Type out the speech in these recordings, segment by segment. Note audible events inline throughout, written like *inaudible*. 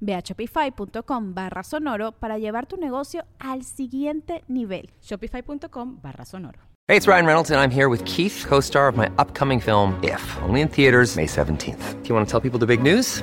Ve a shopify.com barra sonoro para llevar tu negocio al siguiente nivel. Shopify.com barra sonoro. Hey, it's Ryan Reynolds and I'm here with Keith, co-star of my upcoming film, If, only in theaters May 17th. Do you want to tell people the big news?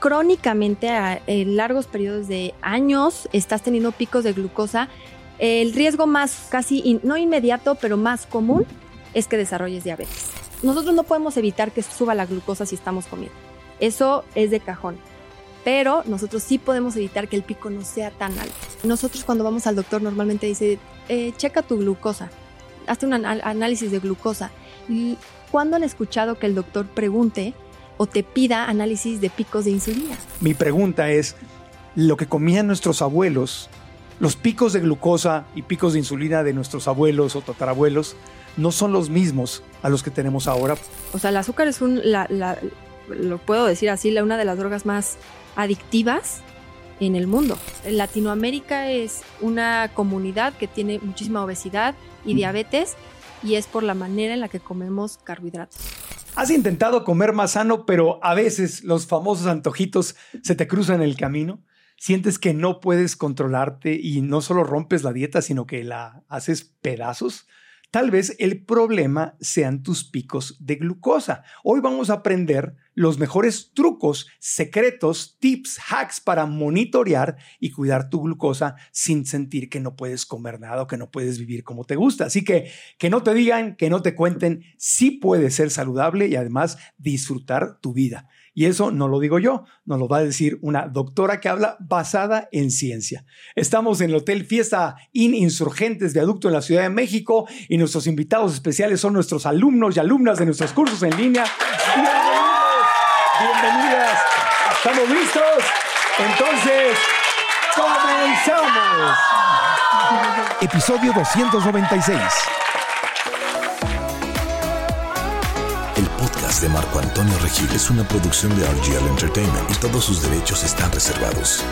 crónicamente a en largos periodos de años estás teniendo picos de glucosa, el riesgo más casi no inmediato, pero más común es que desarrolles diabetes. Nosotros no podemos evitar que suba la glucosa si estamos comiendo. Eso es de cajón. Pero nosotros sí podemos evitar que el pico no sea tan alto. Nosotros cuando vamos al doctor normalmente dice, eh, checa tu glucosa, hazte un análisis de glucosa. ¿Y cuándo han escuchado que el doctor pregunte o te pida análisis de picos de insulina? Mi pregunta es, lo que comían nuestros abuelos, los picos de glucosa y picos de insulina de nuestros abuelos o tatarabuelos, no son los mismos a los que tenemos ahora. O sea, el azúcar es un, la- la- lo puedo decir así, la, una de las drogas más adictivas en el mundo. Latinoamérica es una comunidad que tiene muchísima obesidad y diabetes y es por la manera en la que comemos carbohidratos. Has intentado comer más sano, pero a veces los famosos antojitos se te cruzan el camino. Sientes que no puedes controlarte y no solo rompes la dieta, sino que la haces pedazos. Tal vez el problema sean tus picos de glucosa. Hoy vamos a aprender los mejores trucos, secretos, tips, hacks para monitorear y cuidar tu glucosa sin sentir que no puedes comer nada o que no puedes vivir como te gusta. Así que que no te digan, que no te cuenten, sí puedes ser saludable y además disfrutar tu vida. Y eso no lo digo yo, nos lo va a decir una doctora que habla basada en ciencia. Estamos en el Hotel Fiesta In Insurgentes Viaducto en la Ciudad de México y nuestros invitados especiales son nuestros alumnos y alumnas de nuestros cursos en línea. Bienvenidos, bienvenidas. ¿Estamos listos? Entonces, comenzamos. Episodio 296. De Marco Antonio Regil es una producción de RGL Entertainment y todos sus derechos están reservados.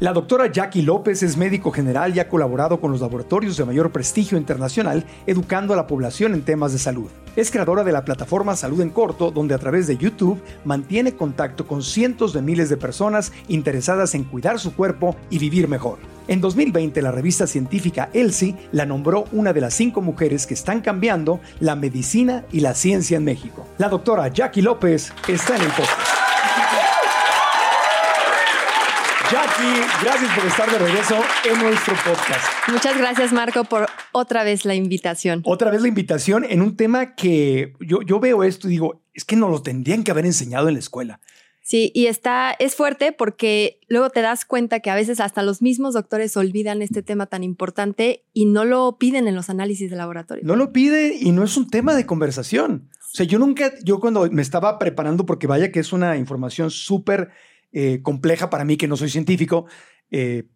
La doctora Jackie López es médico general y ha colaborado con los laboratorios de mayor prestigio internacional educando a la población en temas de salud. Es creadora de la plataforma Salud en Corto, donde a través de YouTube mantiene contacto con cientos de miles de personas interesadas en cuidar su cuerpo y vivir mejor. En 2020, la revista científica ELSI la nombró una de las cinco mujeres que están cambiando la medicina y la ciencia en México. La doctora Jackie López está en el podcast. Jackie, gracias por estar de regreso en nuestro podcast. Muchas gracias Marco por otra vez la invitación. Otra vez la invitación en un tema que yo, yo veo esto y digo, es que nos lo tendrían que haber enseñado en la escuela. Sí, y está, es fuerte porque luego te das cuenta que a veces hasta los mismos doctores olvidan este tema tan importante y no lo piden en los análisis de laboratorio. No lo pide y no es un tema de conversación. O sea, yo nunca, yo cuando me estaba preparando, porque vaya que es una información súper eh, compleja para mí, que no soy científico, eh,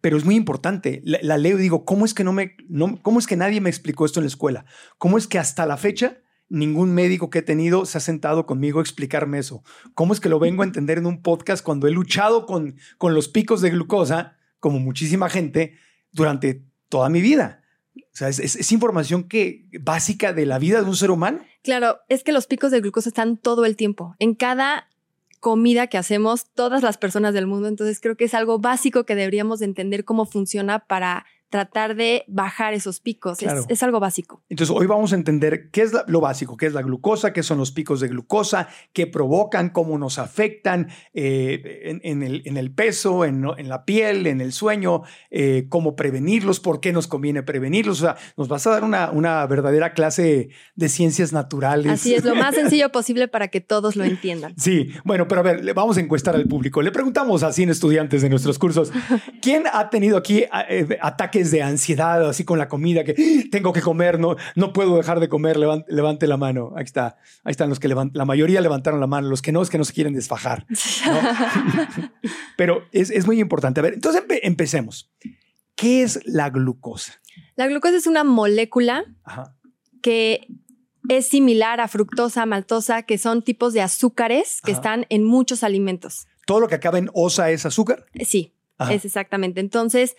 pero es muy importante. La, leo y digo, ¿cómo es que no me, cómo es que nadie me explicó esto en la escuela? ¿Cómo es que hasta la fecha ningún médico que he tenido se ha sentado conmigo a explicarme eso. ¿Cómo es que lo vengo a entender en un podcast cuando he luchado con, con los picos de glucosa, como muchísima gente, durante toda mi vida? O sea, es, es- es información que básica de la vida de un ser humano. Claro, es que los picos de glucosa están todo el tiempo. En cada comida que hacemos, todas las personas del mundo. Entonces creo que es algo básico que deberíamos de entender cómo funciona para tratar de bajar esos picos. Es- Claro. Es, algo básico. Entonces, hoy vamos a entender qué es la- lo básico, qué es la glucosa, qué son los picos de glucosa, qué provocan, cómo nos afectan eh, en, en el, en el peso, en, en la piel, en el sueño, eh, cómo prevenirlos, por qué nos conviene prevenirlos. O sea, nos vas a dar una, una verdadera clase de ciencias naturales. Así es, lo más *laughs* sencillo posible para que todos lo entiendan. Sí, bueno, pero a ver, le vamos a encuestar al público. Le preguntamos a 100 estudiantes de nuestros cursos, *laughs* ¿quién ha tenido aquí eh, ataques de ansiedad así con la comida que "Ah, tengo que comer, no, no puedo dejar de comer? Levan- Levante, la mano. Ahí está. Ahí están los que levantan. La mayoría levantaron la mano. Los que no es que no se quieren desfajar. ¿no? *laughs* pero es, es muy importante. A ver, entonces empe- empecemos. ¿Qué es la glucosa? La glucosa es una molécula Ajá. que es similar a fructosa, maltosa, que son tipos de azúcares que Ajá. están en muchos alimentos. ¿Todo lo que acaba en osa es azúcar? Sí, Ajá. es exactamente. Entonces,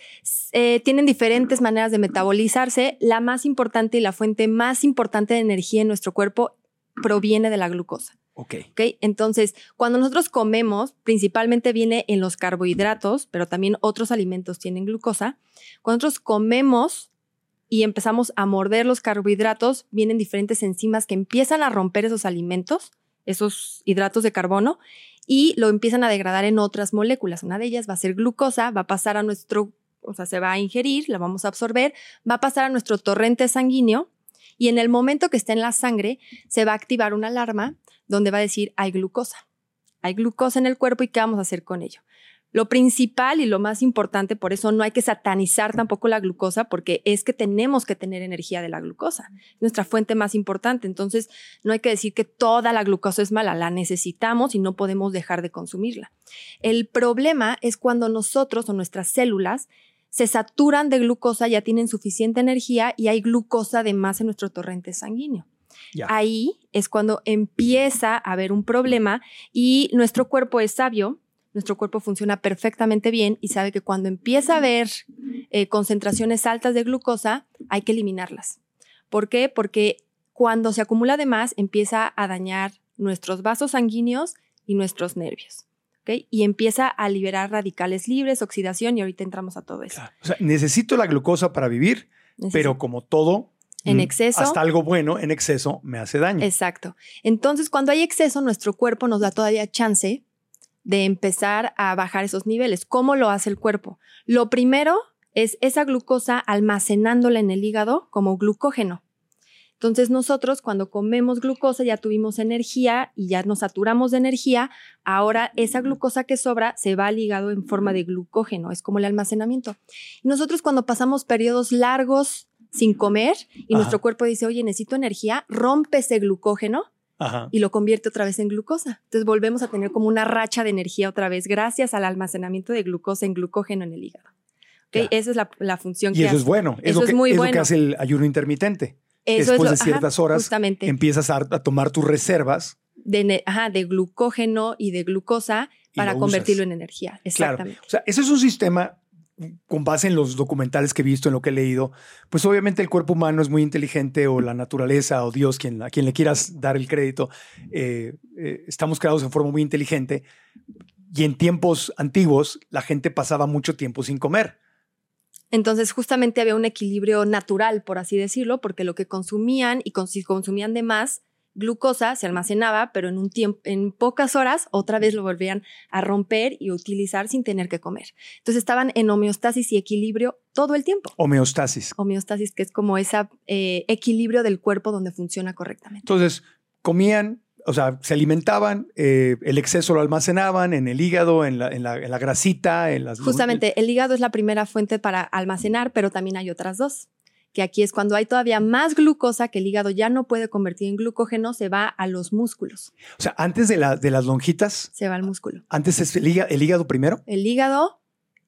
eh, tienen diferentes maneras de metabolizarse. La más importante y la fuente más importante de energía en nuestro cuerpo proviene de la glucosa. Ok. ¿ok? Entonces, cuando nosotros comemos, principalmente viene en los carbohidratos, pero también otros alimentos tienen glucosa. Cuando nosotros comemos y empezamos a morder los carbohidratos, vienen diferentes enzimas que empiezan a romper esos alimentos, esos hidratos de carbono, y lo empiezan a degradar en otras moléculas. Una de ellas va a ser glucosa, va a pasar a nuestro, o sea, se va a ingerir, la vamos a absorber, va a pasar a nuestro torrente sanguíneo y en el momento que esté en la sangre se va a activar una alarma donde va a decir hay glucosa. Hay glucosa en el cuerpo y qué vamos a hacer con ello. Lo principal y lo más importante, por eso no hay que satanizar tampoco la glucosa, porque es que tenemos que tener energía de la glucosa. Es nuestra fuente más importante. Entonces, no hay que decir que toda la glucosa es mala, la necesitamos y no podemos dejar de consumirla. El problema es cuando nosotros o nuestras células se saturan de glucosa, ya tienen suficiente energía y hay glucosa de más en nuestro torrente sanguíneo. Ahí es cuando empieza a haber un problema y nuestro cuerpo es sabio, nuestro cuerpo funciona perfectamente bien y sabe que cuando empieza a haber eh, concentraciones altas de glucosa, hay que eliminarlas. ¿Por qué? Porque cuando se acumula de más, empieza a dañar nuestros vasos sanguíneos y nuestros nervios. Y empieza a liberar radicales libres, oxidación, y ahorita entramos a todo eso. O sea, necesito la glucosa para vivir, pero como todo, En mm, exceso. hasta algo bueno en exceso me hace daño. Exacto. Entonces, cuando hay exceso, nuestro cuerpo nos da todavía chance de empezar a bajar esos niveles. ¿Cómo lo hace el cuerpo? Lo primero es esa glucosa almacenándola en el hígado como glucógeno. Entonces nosotros cuando comemos glucosa ya tuvimos energía y ya nos saturamos de energía, ahora esa glucosa que sobra se va al hígado en forma de glucógeno, es como el almacenamiento. Nosotros cuando pasamos periodos largos sin comer y Ajá. nuestro cuerpo dice, oye, necesito energía, rompe ese glucógeno Ajá. y lo convierte otra vez en glucosa. Entonces volvemos a tener como una racha de energía otra vez gracias al almacenamiento de glucosa en glucógeno en el hígado. Esa es la, la función Y que eso hace. es bueno. Es, Eso es que, muy es lo que bueno. hace el ayuno intermitente. Eso Después es de ciertas ajá, horas justamente. empiezas a, a tomar tus reservas. de, ne- ajá, de glucógeno y de glucosa para lo convertirlo usas. en energía. Claro. Exactamente. O sea, ese es un sistema con base en los documentales que he visto, en lo que he leído. Pues obviamente el cuerpo humano es muy inteligente o la naturaleza o Dios, quien, a quien le quieras dar el crédito, eh, eh, estamos creados en forma muy inteligente. Y en tiempos antiguos la gente pasaba mucho tiempo sin comer. Entonces, justamente había un equilibrio natural, por así decirlo, porque lo que consumían y si consumían de más, glucosa se almacenaba, pero en un tiempo, en pocas horas, otra vez lo volvían a romper y utilizar sin tener que comer. Entonces estaban en homeostasis y equilibrio todo el tiempo. Homeostasis. Homeostasis, que es como ese equilibrio del cuerpo donde funciona correctamente. Entonces, comían, o sea, se alimentaban, eh, el exceso lo almacenaban en el hígado, en la, en la, en la grasita, en las... Justamente, el hígado es la primera fuente para almacenar, pero también hay otras dos. Que aquí es cuando hay todavía más glucosa que el hígado ya no puede convertir en glucógeno, se va a los músculos, O sea, antes de, la, de las lonjitas, se va al músculo. antes es el hígado, el hígado primero. El hígado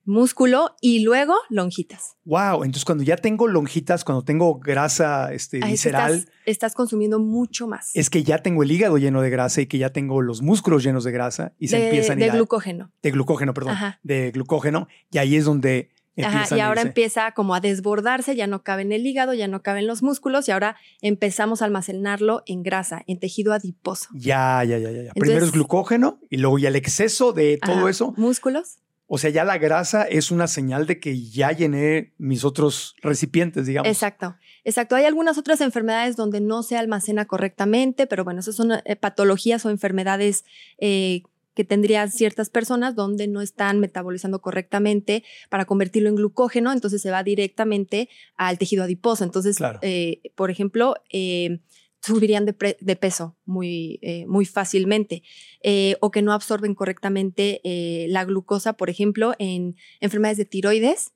músculo y luego lonjitas. Wow, entonces cuando ya tengo lonjitas, cuando tengo grasa este, sí visceral, Estás, estás consumiendo mucho más. es que ya tengo el hígado lleno de grasa y que ya tengo los músculos llenos de grasa y se empiezan a de glucógeno. de glucógeno, perdón, Ajá. de glucógeno y ahí es donde Ajá, y ahora empieza como a desbordarse, ya no cabe en el hígado, ya no cabe en los músculos y ahora empezamos a almacenarlo en grasa, en tejido adiposo. Ya, ya, ya, ya. ya. Entonces- Primero es glucógeno y luego ya el exceso de todo Ajá, eso. Músculos. O sea, ya la grasa es una señal de que ya llené mis otros recipientes, digamos. Exacto, exacto. Hay algunas otras enfermedades donde no se almacena correctamente, pero bueno, esas son eh, patologías o enfermedades eh, que tendrían ciertas personas donde no están metabolizando correctamente para convertirlo en glucógeno, entonces se va directamente al tejido adiposo. Entonces, Claro. eh, por ejemplo, eh, subirían de, pre- de peso muy, eh, muy fácilmente eh, o que no absorben correctamente eh, la glucosa, por ejemplo, en enfermedades de tiroides,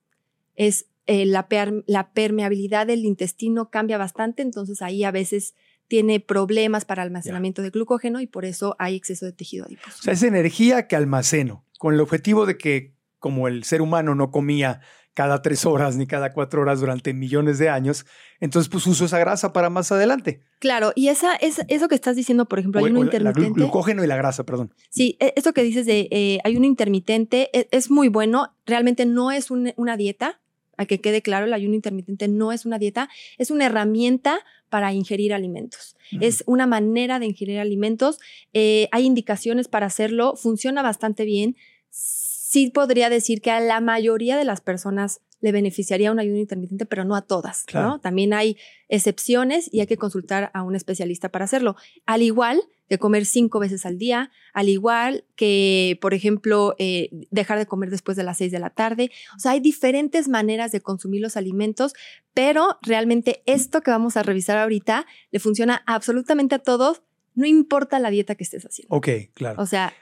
es la, per- la permeabilidad del intestino cambia bastante, entonces ahí a veces tiene problemas para almacenamiento de glucógeno y por eso hay exceso de tejido adiposo. O sea, es energía que almaceno con el objetivo de que como el ser humano no comía cada tres horas ni cada cuatro horas durante millones de años, entonces pues uso esa grasa para más adelante. Claro, y esa, es, eso que estás diciendo, por ejemplo, O- la glu- intermitente. glucógeno y la grasa, perdón. Sí, e- esto que dices de eh, ayuno intermitente e- es, muy bueno. Realmente no es un- una dieta, a que quede claro, el ayuno intermitente no es una dieta, es una herramienta para ingerir alimentos. Es una manera de ingerir alimentos. Eh, hay indicaciones para hacerlo, funciona bastante bien. Sí podría decir que a la mayoría de las personas le beneficiaría un ayuno intermitente, pero no a todas, Claro. ¿no? También hay excepciones y hay que consultar a un especialista para hacerlo. Al igual que comer cinco veces al día, al igual que, por ejemplo, eh, dejar de comer después de las seis de la tarde. O sea, hay diferentes maneras de consumir los alimentos, pero realmente esto que vamos a revisar ahorita le funciona absolutamente a todos, no importa la dieta que estés haciendo. Ok, claro. O sea,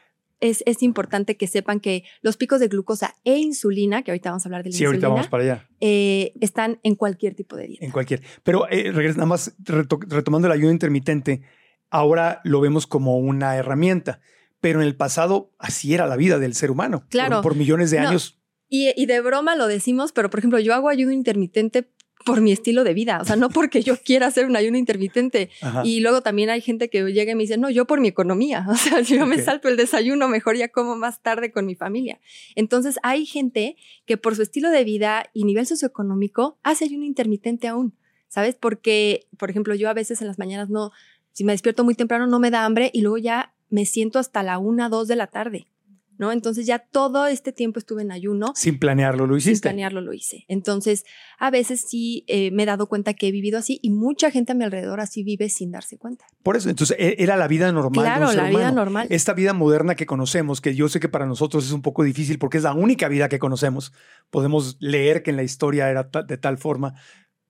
es, es importante que sepan que los picos de glucosa e insulina, que ahorita vamos a hablar de sí, ahorita insulina, vamos para allá, eh, están en cualquier tipo de dieta. en cualquier. Pero eh, nada más reto- retomando el ayuno intermitente, ahora lo vemos como una herramienta, pero en el pasado así era la vida del ser humano. Claro. Por, por millones de No, años. Y, y de broma lo decimos, pero por ejemplo, yo hago ayuno intermitente por mi estilo de vida, o sea, no porque yo *laughs* quiera hacer un ayuno intermitente. Ajá. Y luego también hay gente que llega y me dice, no, yo por mi economía, *laughs* o sea, si yo me salto el desayuno, mejor ya como más tarde con mi familia. Entonces hay gente que por su estilo de vida y nivel socioeconómico hace ayuno intermitente aún, ¿sabes? Porque, por ejemplo, yo a veces en las mañanas no, si me despierto muy temprano no me da hambre y luego ya me siento hasta la una, dos de la tarde. ¿No? Entonces ya todo este tiempo estuve en ayuno Sin planearlo, lo sin hiciste. planearlo lo hice. Entonces, a veces sí eh, me he dado cuenta que he vivido así y mucha gente a mi alrededor así vive sin darse cuenta. Por eso, entonces e- era la vida normal. de un claro, ser la vida normal. Esta vida moderna que conocemos, que yo sé que para nosotros es un poco difícil porque es la única vida que conocemos. Podemos leer que en la historia era de tal forma,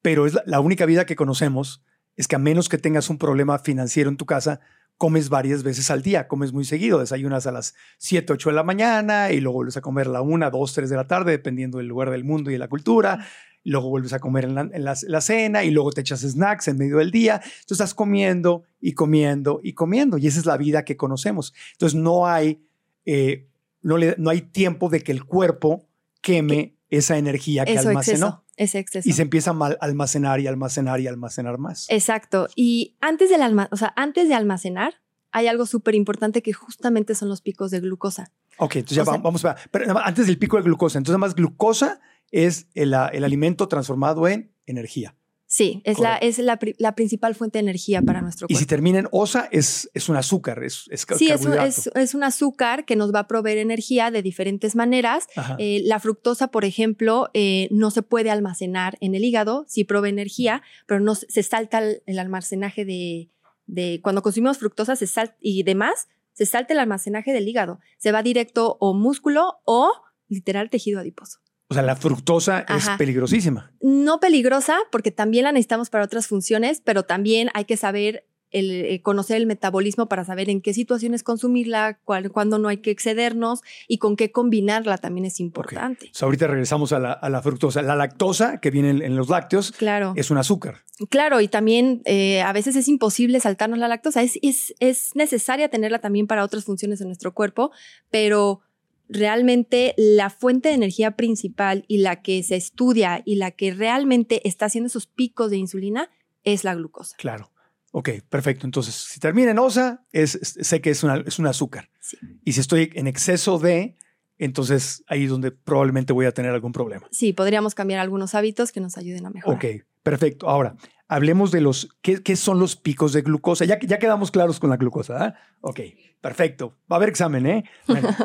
pero es la única vida que conocemos. Es que a menos que tengas un problema financiero en tu casa, comes varias veces al día, comes muy seguido, desayunas a las 7, 8 de la mañana y luego vuelves a comer a la 1, 2, 3 de la tarde, dependiendo del lugar del mundo y de la cultura. Luego vuelves a comer en la, en la- la cena y luego te echas snacks en medio del día. Entonces estás comiendo y comiendo y comiendo. Y esa es la vida que conocemos. Entonces no hay, eh, no, le- no hay tiempo de que el cuerpo queme esa energía que Eso almacenó. exceso, ese exceso. Y se empieza a mal- almacenar y almacenar y almacenar más. Exacto. Y antes, del alma o sea, antes de almacenar, hay algo súper importante que justamente son los picos de glucosa. Ok, entonces ya sea- vamos a ver. Pero antes del pico de glucosa, entonces nada más glucosa es el, el alimento transformado en energía. Sí, es, la, es la, la principal fuente de energía para nuestro Y cuerpo. si termina en osa, es, es un azúcar, es, es Sí, es un, es, es un azúcar que nos va a proveer energía de diferentes maneras. Eh, la fructosa, por ejemplo, eh, no se puede almacenar en el hígado, sí provee energía, pero no se se salta el, el almacenaje de, de- Cuando consumimos fructosa se sal- y demás, se salta el almacenaje del hígado. Se va directo o músculo o literal tejido adiposo. O sea, la fructosa es peligrosísima. No peligrosa, porque también la necesitamos para otras funciones, pero también hay que saber el, eh, conocer el metabolismo para saber en qué situaciones consumirla, cuál, cuándo no hay que excedernos y con qué combinarla también es importante. Ahorita regresamos a la, a la fructosa. La lactosa que viene en, en los lácteos Claro, es un azúcar. claro, y también eh, a veces es imposible saltarnos la lactosa. Es, es, es necesaria tenerla también para otras funciones en nuestro cuerpo, pero realmente la fuente de energía principal y la que se estudia y la que realmente está haciendo esos picos de insulina es la glucosa. Claro. Ok, perfecto. Entonces, si termina en osa, es, sé que es, una, es un azúcar. Sí. Y si estoy en exceso de, entonces ahí es donde probablemente voy a tener algún problema. Sí, podríamos cambiar algunos hábitos que nos ayuden a mejorar. Ok, perfecto. Ahora, hablemos de los, ¿qué, qué son los picos de glucosa? Ya, ya quedamos claros con la glucosa, ¿ah? Ok, perfecto. Va a haber examen, ¿eh? Bueno. *laughs*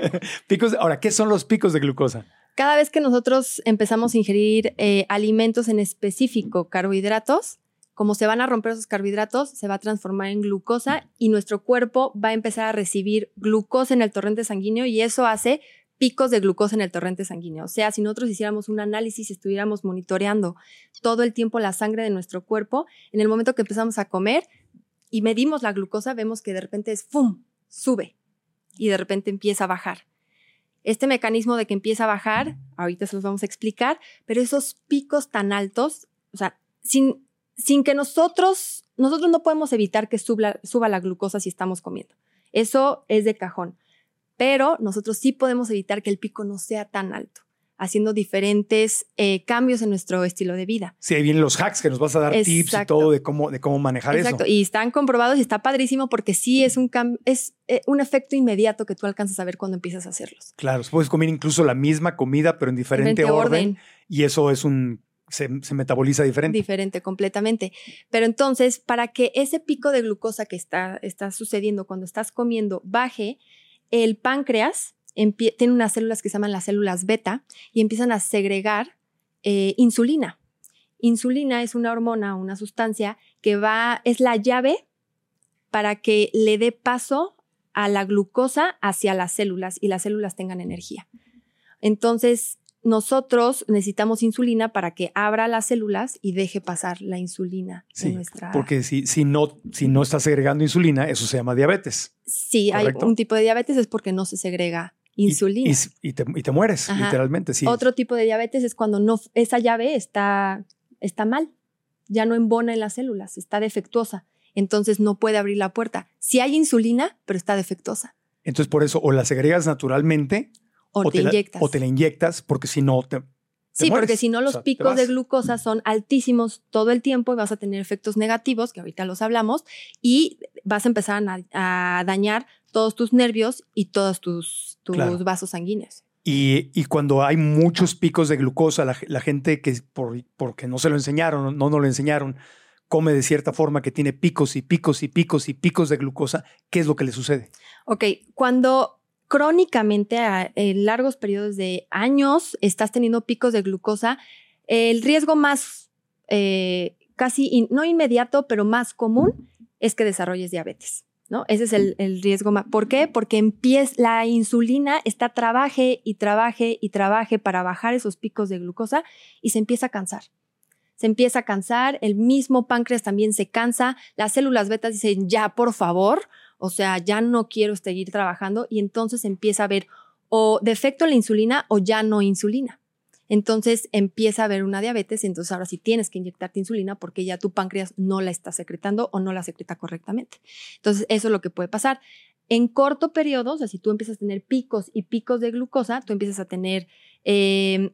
*laughs* picos, ahora, ¿qué son los picos de glucosa? Cada vez que nosotros empezamos a ingerir eh, alimentos en específico, carbohidratos, como se van a romper esos carbohidratos, se va a transformar en glucosa y nuestro cuerpo va a empezar a recibir glucosa en el torrente sanguíneo y eso hace picos de glucosa en el torrente sanguíneo. O sea, si nosotros hiciéramos un análisis y estuviéramos monitoreando todo el tiempo la sangre de nuestro cuerpo, en el momento que empezamos a comer y medimos la glucosa, vemos que de repente es ¡fum! sube y de repente empieza a bajar. Este mecanismo de que empieza a bajar, ahorita se los vamos a explicar, pero esos picos tan altos, o sea, sin, sin que nosotros, nosotros no podemos evitar que suba, suba la glucosa si estamos comiendo. Eso es de cajón. Pero nosotros sí podemos evitar que el pico no sea tan alto, haciendo diferentes eh, cambios en nuestro estilo de vida. Sí, ahí vienen los hacks que nos vas a dar tips y Exacto. todo de cómo, de cómo manejar Exacto. eso. Y están comprobados y está padrísimo porque sí es un es eh, un efecto inmediato que tú alcanzas a ver cuando empiezas a hacerlos. Claro, puedes comer incluso la misma comida, pero en diferente, Diferente orden, orden. Y eso es un, se, se metaboliza diferente. Diferente completamente. Pero entonces, para que ese pico de glucosa que está, está sucediendo cuando estás comiendo baje, el páncreas tiene unas células que se llaman las células beta y empiezan a segregar eh, insulina. Insulina es una hormona, una sustancia que va, es la llave para que le dé paso a la glucosa hacia las células y las células tengan energía. Entonces, nosotros necesitamos insulina para que abra las células y deje pasar la insulina Sí, en nuestra. Porque si, si, no, si no estás agregando insulina, eso se llama diabetes. sí, hay un tipo de diabetes es porque no se segrega Y- insulina. Y, y te, y te mueres, Ajá. literalmente. Sí. Otro tipo de diabetes es cuando no, esa llave está, está mal, ya no embona en las células, está defectuosa, entonces no puede abrir la puerta. Sí hay insulina, pero está defectuosa. Entonces, por eso, o la segregas naturalmente O, te, la, inyectas. o te la inyectas, porque si no, te. Sí, mueres. porque si no O los sea, picos de glucosa son altísimos todo el tiempo y vas a tener efectos negativos, que ahorita los hablamos, y vas a empezar a, dañar todos tus nervios y todos tus, tus Claro. vasos sanguíneos. Y, y cuando hay muchos picos de glucosa, la, la gente que por, porque no se lo enseñaron, no nos lo enseñaron, come de cierta forma que tiene picos y picos y picos y picos de glucosa, ¿qué es lo que le sucede? Ok, cuando crónicamente a en largos periodos de años estás teniendo picos de glucosa, el riesgo más eh, casi, no inmediato, pero más común es que desarrolles diabetes. ¿No? Ese es el, el riesgo más. ¿Por qué? Porque empieza, la insulina está trabaje y trabaje y trabaje para bajar esos picos de glucosa y se empieza a cansar. Se empieza a cansar, el mismo páncreas también se cansa, las células betas dicen, ya, por favor, o sea, ya no quiero seguir trabajando y entonces empieza a haber o defecto en la insulina o ya no insulina. Entonces empieza a haber una diabetes y entonces ahora sí tienes que inyectarte insulina porque ya tu páncreas no la está secretando o no la secreta correctamente. Entonces eso es lo que puede pasar. En corto periodo, o sea, si tú empiezas a tener picos y picos de glucosa, tú empiezas a tener, eh,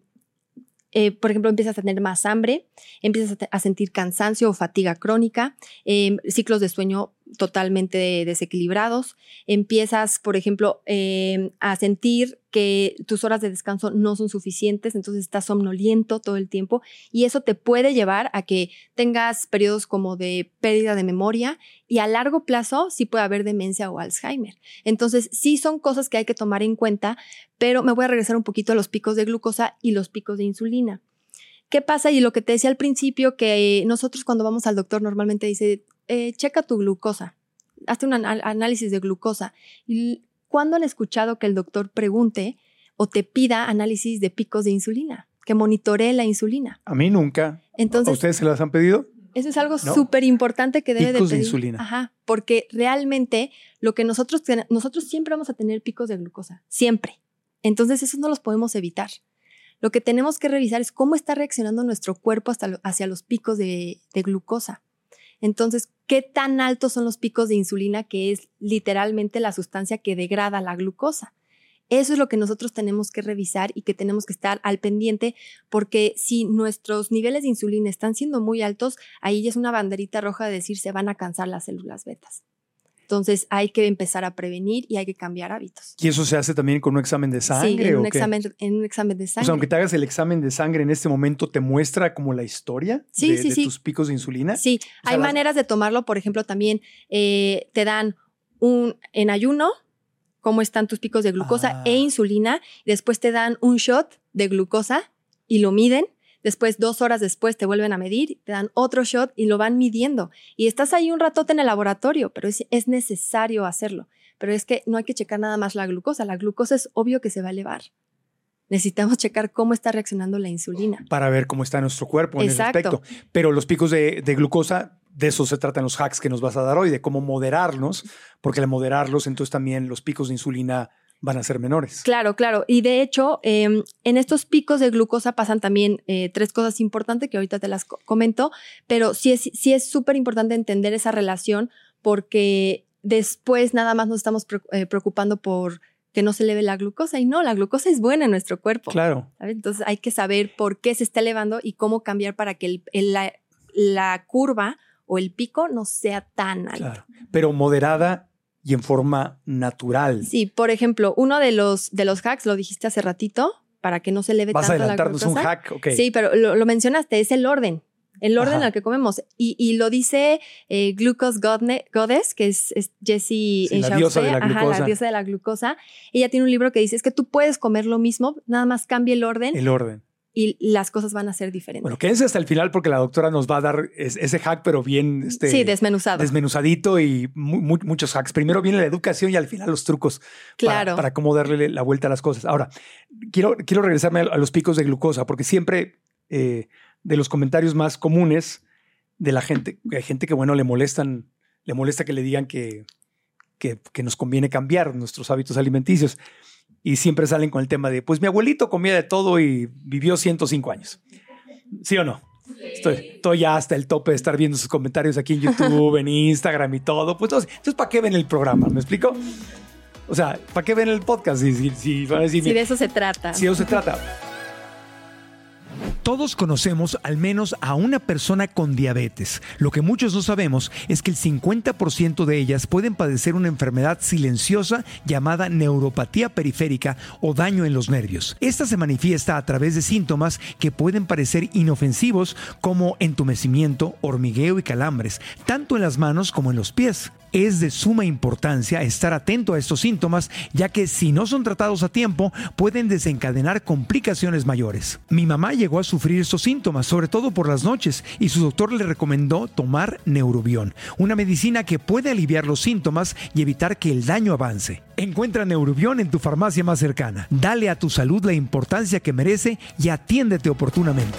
eh, por ejemplo, empiezas a tener más hambre, empiezas a, sentir cansancio o fatiga crónica, eh, ciclos de sueño totalmente desequilibrados, empiezas, por ejemplo, eh, a sentir que tus horas de descanso no son suficientes, entonces estás somnoliento todo el tiempo y eso te puede llevar a que tengas periodos como de pérdida de memoria y a largo plazo sí puede haber demencia o Alzheimer. Entonces sí son cosas que hay que tomar en cuenta, pero me voy a regresar un poquito a los picos de glucosa y los picos de insulina. ¿Qué pasa? Y lo que te decía al principio, que nosotros cuando vamos al doctor normalmente dice, eh, checa tu glucosa, hazte un anal- análisis de glucosa. ¿Y cuándo han escuchado que el doctor pregunte o te pida análisis de picos de insulina? Que monitoree la insulina. A mí nunca. ¿A Entonces, ustedes se las han pedido? eso es algo No. súper importante que debe Picos de de pedir. insulina. Ajá, porque realmente lo que nosotros nosotros siempre vamos a tener picos de glucosa, siempre. Entonces, esos no los podemos evitar. Lo que tenemos que revisar es cómo está reaccionando nuestro cuerpo hasta lo- hacia los picos de, de glucosa. Entonces, ¿qué tan altos son los picos de insulina, que es literalmente la sustancia que degrada la glucosa? Eso es lo que nosotros tenemos que revisar y que tenemos que estar al pendiente porque si nuestros niveles de insulina están siendo muy altos, ahí ya es una banderita roja de decir se van a cansar las células betas. Entonces hay que empezar a prevenir y hay que cambiar hábitos. ¿Y eso se hace también con un examen de sangre? Sí, en un, o qué? examen, en un examen de O sangre. sea, aunque te hagas el examen de sangre en este momento, ¿te muestra como la historia Sí, de, sí, de sí. tus picos de insulina? Sí, O sea, hay las- maneras de tomarlo. Por ejemplo, también eh, te dan un en ayuno, cómo están tus picos de glucosa Ah. e insulina. y Después te dan un shot de glucosa y lo miden. Después, dos horas después, te vuelven a medir, te dan otro shot y lo van midiendo. Y estás ahí un ratote en el laboratorio, pero es, es necesario hacerlo. Pero es que no hay que checar nada más la glucosa. La glucosa es obvio que se va a elevar. Necesitamos checar cómo está reaccionando la insulina. Para ver cómo está nuestro cuerpo en Exacto. ese aspecto. Pero los picos de, de glucosa, de eso se tratan los hacks que nos vas a dar hoy, de cómo moderarlos, porque al moderarlos, entonces también los picos de insulina van a ser menores. Claro, claro. Y de hecho, eh, en estos picos de glucosa pasan también eh, tres cosas importantes que ahorita te las co- comento, pero sí es sí es súper importante entender esa relación porque después nada más nos estamos eh, preocupando por que no se eleve la glucosa y no, la glucosa es buena en nuestro cuerpo. Claro. ¿sabes? Entonces hay que saber por qué se está elevando y cómo cambiar para que el- el- la, la curva o el pico no sea tan alto. Claro. Pero moderada y en forma natural. Sí, por ejemplo, uno de los, de los hacks, lo dijiste hace ratito, para que no se eleve Vas a tanto la adelantarnos un glucosa. hack, ok. Sí, pero lo, lo mencionaste, es el orden. El orden Ajá. al que comemos. Y, y lo dice eh, Glucose Goddess, que es, es Jessie Sí, la diosa de la Ajá, glucosa. la diosa de la glucosa. Ella tiene un libro que dice es que tú puedes comer lo mismo, nada más cambia el orden El orden. Y las cosas van a ser diferentes. Bueno, quédense hasta el final porque la doctora nos va a dar es- ese hack, pero bien este, sí, desmenuzado. desmenuzadito y mu- mu- muchos hacks. Primero viene la educación y al final los trucos Claro. para, cómo darle la vuelta a las cosas. Ahora, quiero, quiero regresarme a, a los picos de glucosa porque siempre eh, de los comentarios más comunes de la gente, hay gente que, bueno, le molestan, le molesta que le digan que, que, que nos conviene cambiar nuestros hábitos alimenticios. Y siempre salen con el tema de, pues mi abuelito comía de todo y vivió 105 años. ¿Sí o no? Estoy, estoy ya hasta el tope de estar viendo sus comentarios aquí en YouTube, en Instagram y todo. Pues entonces, entonces ¿para qué ven el programa? ¿Me explico? O sea, ¿para qué ven el podcast? Si, si, si decir, Sí, de eso se trata. si de eso se trata. Todos conocemos al menos a una persona con diabetes. Lo que muchos no sabemos es que el 50% de ellas pueden padecer una enfermedad silenciosa llamada neuropatía periférica o daño en los nervios. Esta se manifiesta a través de síntomas que pueden parecer inofensivos como entumecimiento, hormigueo y calambres, tanto en las manos como en los pies. Es de suma importancia estar atento a estos síntomas, ya que si no son tratados a tiempo, pueden desencadenar complicaciones mayores. Mi mamá llegó a sufrir estos síntomas, sobre todo por las noches, y su doctor le recomendó tomar Neurobión, una medicina que puede aliviar los síntomas y evitar que el daño avance. Encuentra Neurobión en tu farmacia más cercana. Dale a tu salud la importancia que merece y atiéndete oportunamente.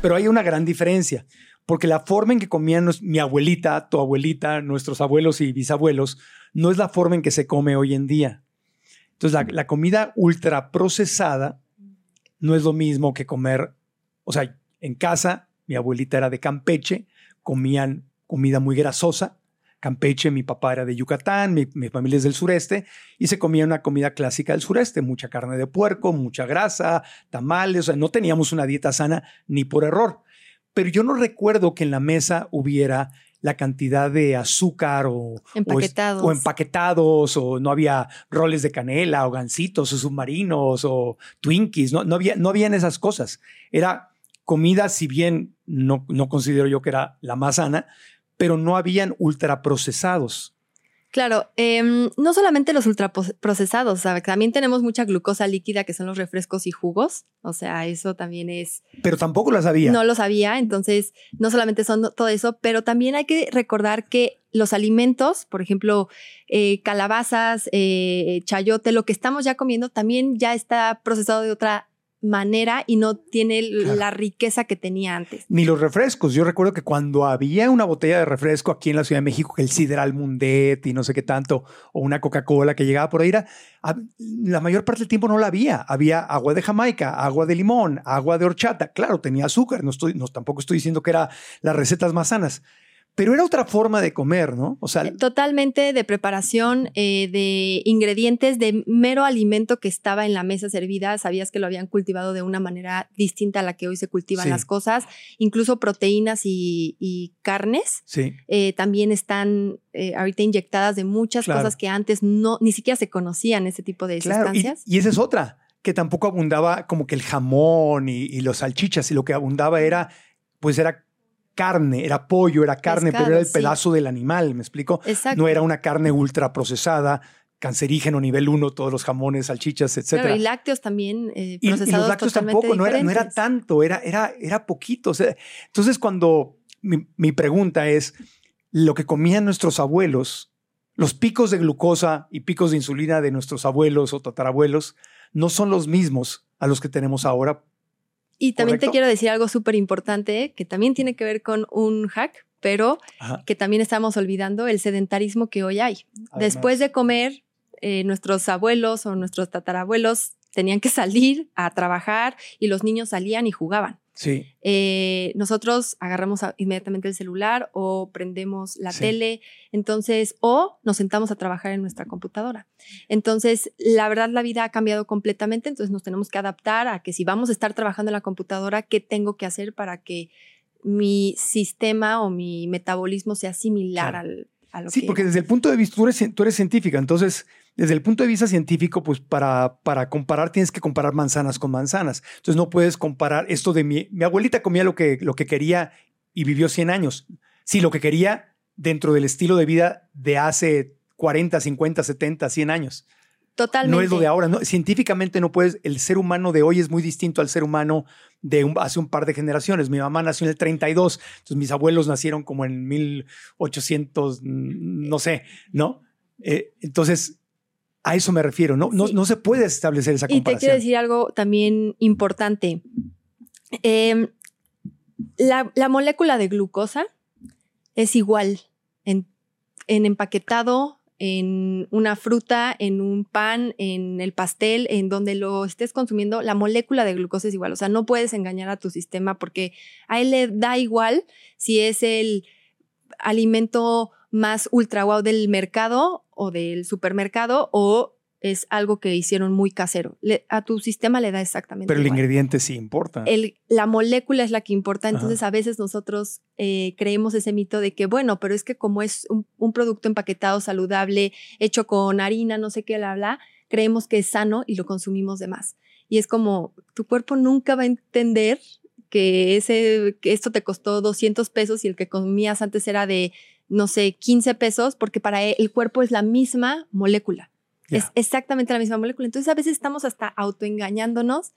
Pero hay una gran diferencia, porque la forma en que comían mi abuelita, tu abuelita, nuestros abuelos y bisabuelos, no es la forma en que se come hoy en día. Entonces, la, la comida ultraprocesada no es lo mismo que comer, o sea, en casa, mi abuelita era de Campeche, comían comida muy grasosa. Campeche, mi papá era de Yucatán, mi, mi familia es del sureste, y se comía una comida clásica del sureste, mucha carne de puerco, mucha grasa, tamales, o sea, no teníamos una dieta sana ni por error. Pero yo no recuerdo que en la mesa hubiera la cantidad de azúcar o empaquetados. O, empaquetados, o no había roles de canela, o gancitos, o submarinos, o Twinkies, no, no, había, no habían esas cosas. Era comida, si bien no, no considero yo que era la más sana, pero no habían ultraprocesados. Claro, em, no solamente los ultraprocesados, ¿sabes? también tenemos mucha glucosa líquida que son los refrescos y jugos, o sea, eso también es... Pero tampoco lo sabía. No lo sabía, entonces no solamente son todo eso, pero también hay que recordar que los alimentos, por ejemplo, eh, calabazas, eh, chayote, lo que estamos ya comiendo también ya está procesado de otra manera y no tiene la riqueza que tenía antes. Ni los refrescos. Yo recuerdo que cuando había una botella de refresco aquí en la Ciudad de México, el Sideral Mundet y no sé qué tanto, o una Coca-Cola que llegaba por ahí, era, la mayor parte del tiempo no la había. Había agua de Jamaica, agua de limón, agua de horchata. Claro, tenía azúcar. No estoy, no, tampoco estoy diciendo que eran las recetas más sanas, pero era otra forma de comer, ¿no? O sea, totalmente de preparación, eh, de ingredientes, de mero alimento que estaba en la mesa servida. Sabías que lo habían cultivado de una manera distinta a la que hoy se cultivan las cosas. Incluso proteínas y, carnes sí. Eh, también están eh, ahorita inyectadas de muchas cosas que antes no ni siquiera se conocían ese tipo de sustancias. Y, esa es otra que tampoco abundaba como que el jamón y, y los salchichas y lo que abundaba era pues era carne, era pollo, era carne, pero era el pedazo del animal, ¿me explico? Exacto. No era una carne ultra procesada, cancerígeno nivel 1, todos los jamones, salchichas, etc. Claro, y lácteos también eh, procesados y, los lácteos tampoco, no era, no era, tanto, era, era, era poquito. entonces, cuando mi, mi pregunta es, lo que comían nuestros abuelos, los picos de glucosa y picos de insulina de nuestros abuelos o tatarabuelos, no son los mismos a los que tenemos ahora y también te quiero decir algo súper importante que también tiene que ver con un hack, pero que también estamos olvidando, el sedentarismo que hoy hay. Después de comer, eh, nuestros abuelos o nuestros tatarabuelos tenían que salir a trabajar y los niños salían y jugaban. Sí. Eh, nosotros agarramos inmediatamente el celular o prendemos la tele, entonces, o nos sentamos a trabajar en nuestra computadora. Entonces, la verdad, la vida ha cambiado completamente, entonces nos tenemos que adaptar a que si vamos a estar trabajando en la computadora, ¿qué tengo que hacer para que mi sistema o mi metabolismo sea similar al, a lo sí, porque desde el punto de vista, tú eres, tú eres científica, entonces desde el punto de vista científico, pues para, para comparar tienes que comparar manzanas con manzanas. Entonces no puedes comparar esto de mi, mi abuelita comía lo que, lo que quería y vivió 100 años. Sí, lo que quería dentro del estilo de vida de hace 40, 50, 70, 100 años. Totalmente. No es lo de ahora. No, científicamente no puedes. El ser humano de hoy es muy distinto al ser humano de hace un par de generaciones. Mi mamá nació en el 32, entonces mis abuelos nacieron como en 1800, no sé, ¿no? Eh, entonces, a eso me refiero, ¿no? No, se puede establecer esa comparación. Y te quiero decir algo también importante. Em, la, molécula de glucosa es igual en, empaquetado, en una fruta, en un pan, en el pastel, en donde lo estés consumiendo, la molécula de glucosa es igual. O sea, no puedes engañar a tu sistema porque a él le da igual si es el alimento más ultra wow del mercado o del supermercado o es algo que hicieron muy casero. a tu sistema le da exactamente. Pero el ingrediente sí importa. El, la molécula es la que importa. Entonces, a veces nosotros eh, creemos ese mito de que, bueno, pero es que como es un, producto empaquetado saludable, hecho con harina, no sé qué, bla, bla, creemos que es sano y lo consumimos de más. Y es como, tu cuerpo nunca va a entender que, ese, que esto te costó 200 pesos y el que comías antes era de no sé, 15 pesos, porque para e, el cuerpo es la misma molécula. Es exactamente la misma molécula. Entonces a veces estamos hasta autoengañándonos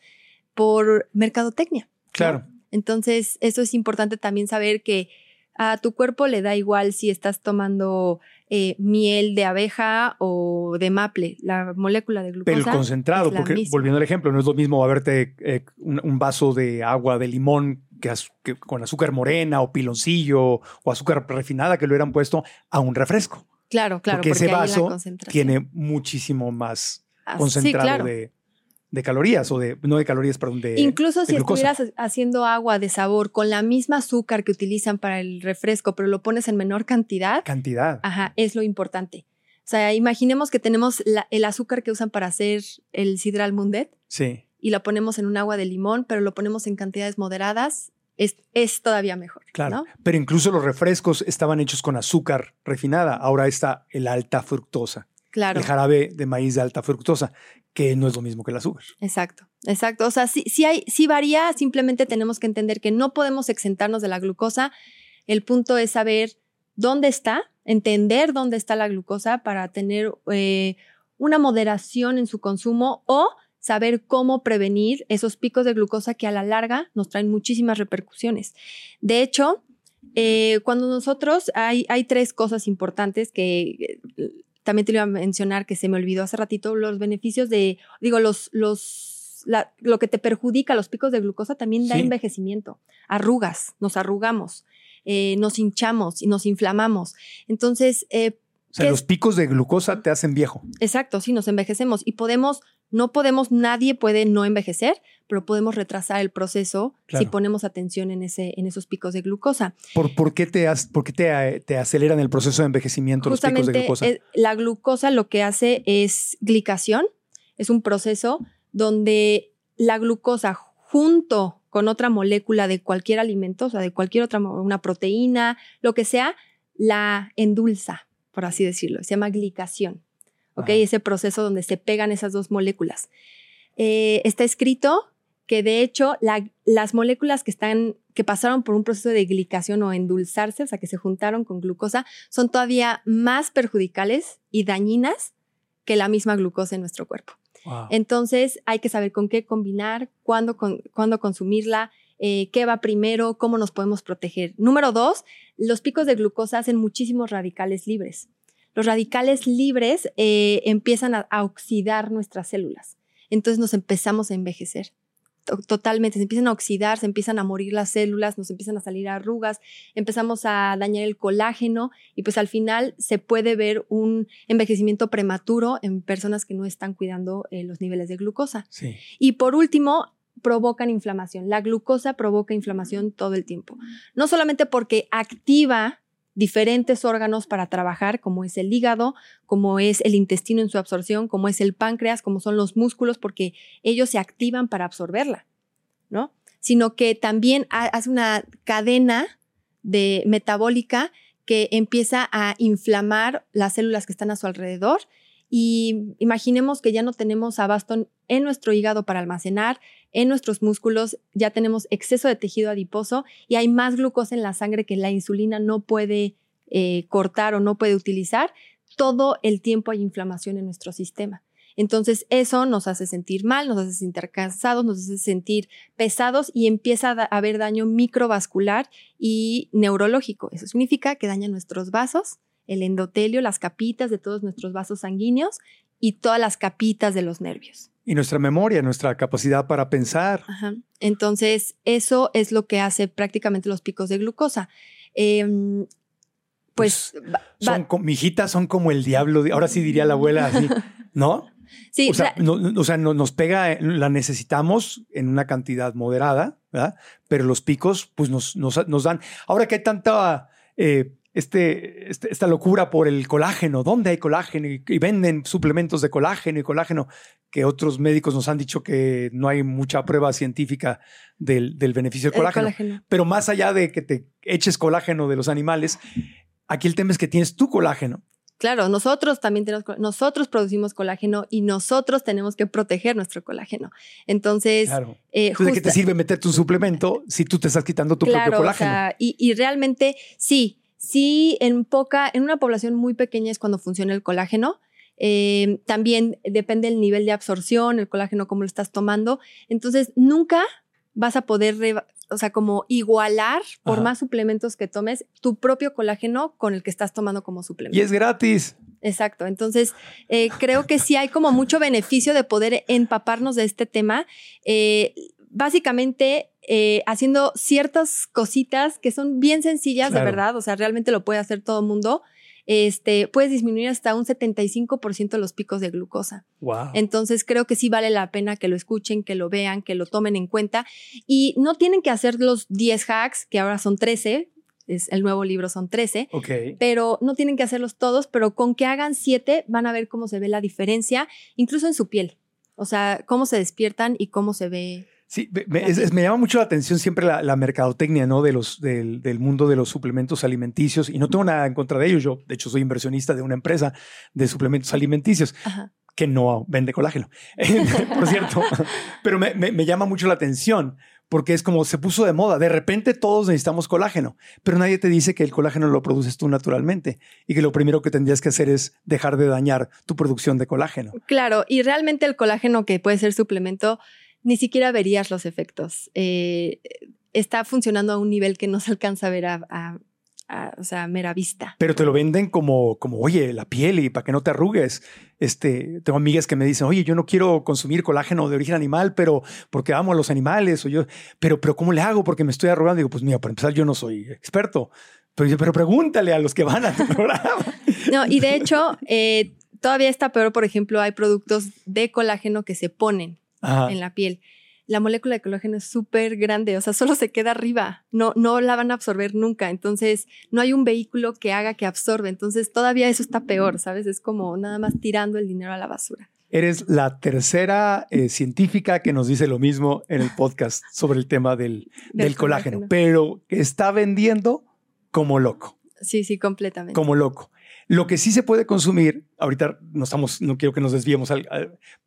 por mercadotecnia. Claro. Entonces eso es importante también saber que a tu cuerpo le da igual si estás tomando eh, miel de abeja o de maple, la molécula de glucosa. Pero el concentrado, porque volviendo al ejemplo, no es lo mismo haberte eh, un, vaso de agua de limón que, con azúcar morena o piloncillo o azúcar refinada que lo hubieran puesto a un refresco. Claro, claro. Porque, ese vaso tiene muchísimo más ah, concentrado de, calorías o de, no de calorías, perdón, de Incluso si estuvieras haciendo agua de sabor con la misma azúcar que utilizan para el refresco, pero lo pones en menor cantidad. Cantidad. Ajá, es lo importante. O sea, imaginemos que tenemos el azúcar que usan para hacer el sidral mundet. Sí y lo ponemos en un agua de limón, pero lo ponemos en cantidades moderadas, es, es todavía mejor. Claro. ¿no? Pero incluso los refrescos estaban hechos con azúcar refinada. Ahora está el alta fructosa. Claro. El jarabe de maíz de alta fructosa, que no es lo mismo que el azúcar. Exacto, exacto. O sea, sí, sí, hay, sí varía, simplemente tenemos que entender que no podemos exentarnos de la glucosa. El punto es saber dónde está, entender dónde está la glucosa para tener eh, una moderación en su consumo o saber cómo prevenir esos picos de glucosa que a la larga nos traen muchísimas repercusiones. De hecho, eh, cuando nosotros hay, hay tres cosas importantes que eh, también te iba a mencionar que se me olvidó hace ratito, los beneficios de, digo, los, los, la- lo que te perjudica, los picos de glucosa también da Sí. envejecimiento, arrugas, nos arrugamos, eh, nos hinchamos y nos inflamamos. Entonces, eh, O sea, ¿Qué los picos de glucosa te hacen viejo. Exacto, sí, nos envejecemos y podemos, no podemos, nadie puede no envejecer, pero podemos retrasar el proceso si ponemos atención en, ese, en esos picos de glucosa. ¿Por, por qué, te, as- por qué te, te aceleran el proceso de envejecimiento los picos de glucosa? la glucosa lo que hace es glicación, es un proceso donde la glucosa junto con otra molécula de cualquier alimento, o sea, de cualquier otra, una proteína, lo que sea, la endulza, por así decirlo. Se llama glicación. ¿Ok? Ajá. Ese proceso donde se pegan esas dos moléculas. Eh, está escrito que de hecho la- las moléculas que están que pasaron por un proceso de glicación o endulzarse, o sea, que se juntaron con glucosa, son todavía más perjudicales y dañinas que la misma glucosa en nuestro cuerpo. Wow. Entonces hay que saber con qué combinar, cuándo, con- cuándo consumirla, eh, qué va primero, cómo nos podemos proteger. Número dos, los picos de glucosa hacen muchísimos radicales libres. Los radicales libres eh, empiezan a, a oxidar nuestras células. Entonces nos empezamos a envejecer. To- Totalmente, se empiezan a oxidar, se empiezan a morir las células, nos empiezan a salir arrugas, empezamos a dañar el colágeno y pues al final se puede ver un envejecimiento prematuro en personas que no están cuidando eh, los niveles de glucosa. Sí. Y por último, provocan inflamación. La glucosa provoca inflamación todo el tiempo. No solamente porque activa diferentes órganos para trabajar, como es el hígado, como es el intestino en su absorción, como es el páncreas, como son los músculos, porque ellos se activan para absorberla, ¿no? Sino que también ha- hace una cadena de metabólica que empieza a inflamar las células que están a su alrededor y imaginemos que ya no tenemos abasto en nuestro hígado para almacenar, en nuestros músculos ya tenemos exceso de tejido adiposo y hay más glucosa en la sangre que la insulina no puede eh, cortar o no puede utilizar. Todo el tiempo hay inflamación en nuestro sistema. Entonces eso nos hace sentir mal, nos hace sentir cansados, nos hace sentir pesados y empieza a haber daño microvascular y neurológico. Eso significa que daña nuestros vasos, el endotelio, las capitas de todos nuestros vasos sanguíneos y todas las capitas de los nervios. Y nuestra memoria, nuestra capacidad para pensar. Ajá. Entonces, eso es lo que hace prácticamente los picos de glucosa. Em, pues, va- va- Son, co- mijitas son como el diablo. Ahora sí diría la abuela así, *laughs* ¿no? sí, o sea, ra- no- no- o sea, no- nos pega, la necesitamos en una cantidad moderada, ¿verdad? Pero los picos, pues nos, nos, nos dan. Ahora que hay tanta eh, este, este- esta locura por el colágeno, ¿dónde hay colágeno? Y, y venden suplementos de colágeno y colágeno, que otros médicos nos han dicho que no hay mucha prueba científica del, del beneficio del el colágeno. colágeno. Pero más allá de que te eches colágeno de los animales, aquí el tema es que tienes tu colágeno. Claro, nosotros también tenemos, nosotros producimos colágeno y nosotros tenemos que proteger nuestro colágeno. Entonces, Claro. eh, Entonces, ¿de qué te sirve meterte un suplemento si tú te estás quitando tu claro, propio o colágeno? sea, y, y realmente sí, sí, en poca, en una población muy pequeña es cuando funciona el colágeno. Eh, también depende del nivel de absorción, el colágeno, cómo lo estás tomando. Entonces, nunca vas a poder, o sea, como igualar por Ajá. más suplementos que tomes tu propio colágeno con el que estás tomando como suplemento. y es gratis. Exacto. Entonces, eh, creo que sí hay como mucho beneficio de poder empaparnos de este tema. Eh, básicamente, eh, haciendo ciertas cositas que son bien sencillas, Claro. de verdad. O sea, realmente lo puede hacer todo el mundo. Este, puedes disminuir hasta un 75% los picos de glucosa. Wow. Entonces creo que sí vale la pena que lo escuchen, que lo vean, que lo tomen en cuenta. Y no tienen que hacer los 10 hacks, que ahora son 13, es, el nuevo libro son 13, ok. pero no tienen que hacerlos todos, pero con que hagan 7 van a ver cómo se ve la diferencia, incluso en su piel. O sea, cómo se despiertan y cómo se ve. Sí, me, me, llama mucho la atención siempre la, mercadotecnia ¿no? de los, del, del, mundo de los suplementos alimenticios y no tengo nada en contra de ellos. Yo, de hecho, soy inversionista de una empresa de suplementos alimenticios. que no vende colágeno, *laughs* por cierto, pero me, me, llama mucho la atención porque es como se puso de moda. De repente todos necesitamos colágeno, pero nadie te dice que el colágeno lo produces tú naturalmente y que lo primero que tendrías que hacer es dejar de dañar tu producción de colágeno. Claro, y realmente el colágeno que puede ser suplemento ni siquiera verías los efectos. Eh, está funcionando a un nivel que no se alcanza a ver a, o sea, mera vista. Pero te lo venden como, como, oye, la piel y para que no te arrugues. Este, tengo amigas que me dicen, oye, yo no quiero consumir colágeno de origen animal, pero porque amo a los animales. O yo, pero, pero ¿cómo le hago? Porque me estoy arrugando. Digo, pues mira, para empezar, yo no soy experto. Pero, pero pregúntale a los que van a tu *laughs* programa. No, y de hecho, eh, todavía está peor, por ejemplo, hay productos de colágeno que se ponen en la piel. La molécula de colágeno es súper grande, o sea, solo se queda arriba, no, no la van a absorber nunca, entonces no hay un vehículo que haga que absorbe, entonces todavía eso está peor, ¿sabes? Es como nada más tirando el dinero a la basura. Eres la tercera eh, científica que nos dice lo mismo en el *laughs* podcast sobre el tema del, del, colágeno, pero que está vendiendo como loco. Sí, sí, completamente. Como loco. Lo que sí se puede consumir, ahorita no estamos, no quiero que nos desviemos,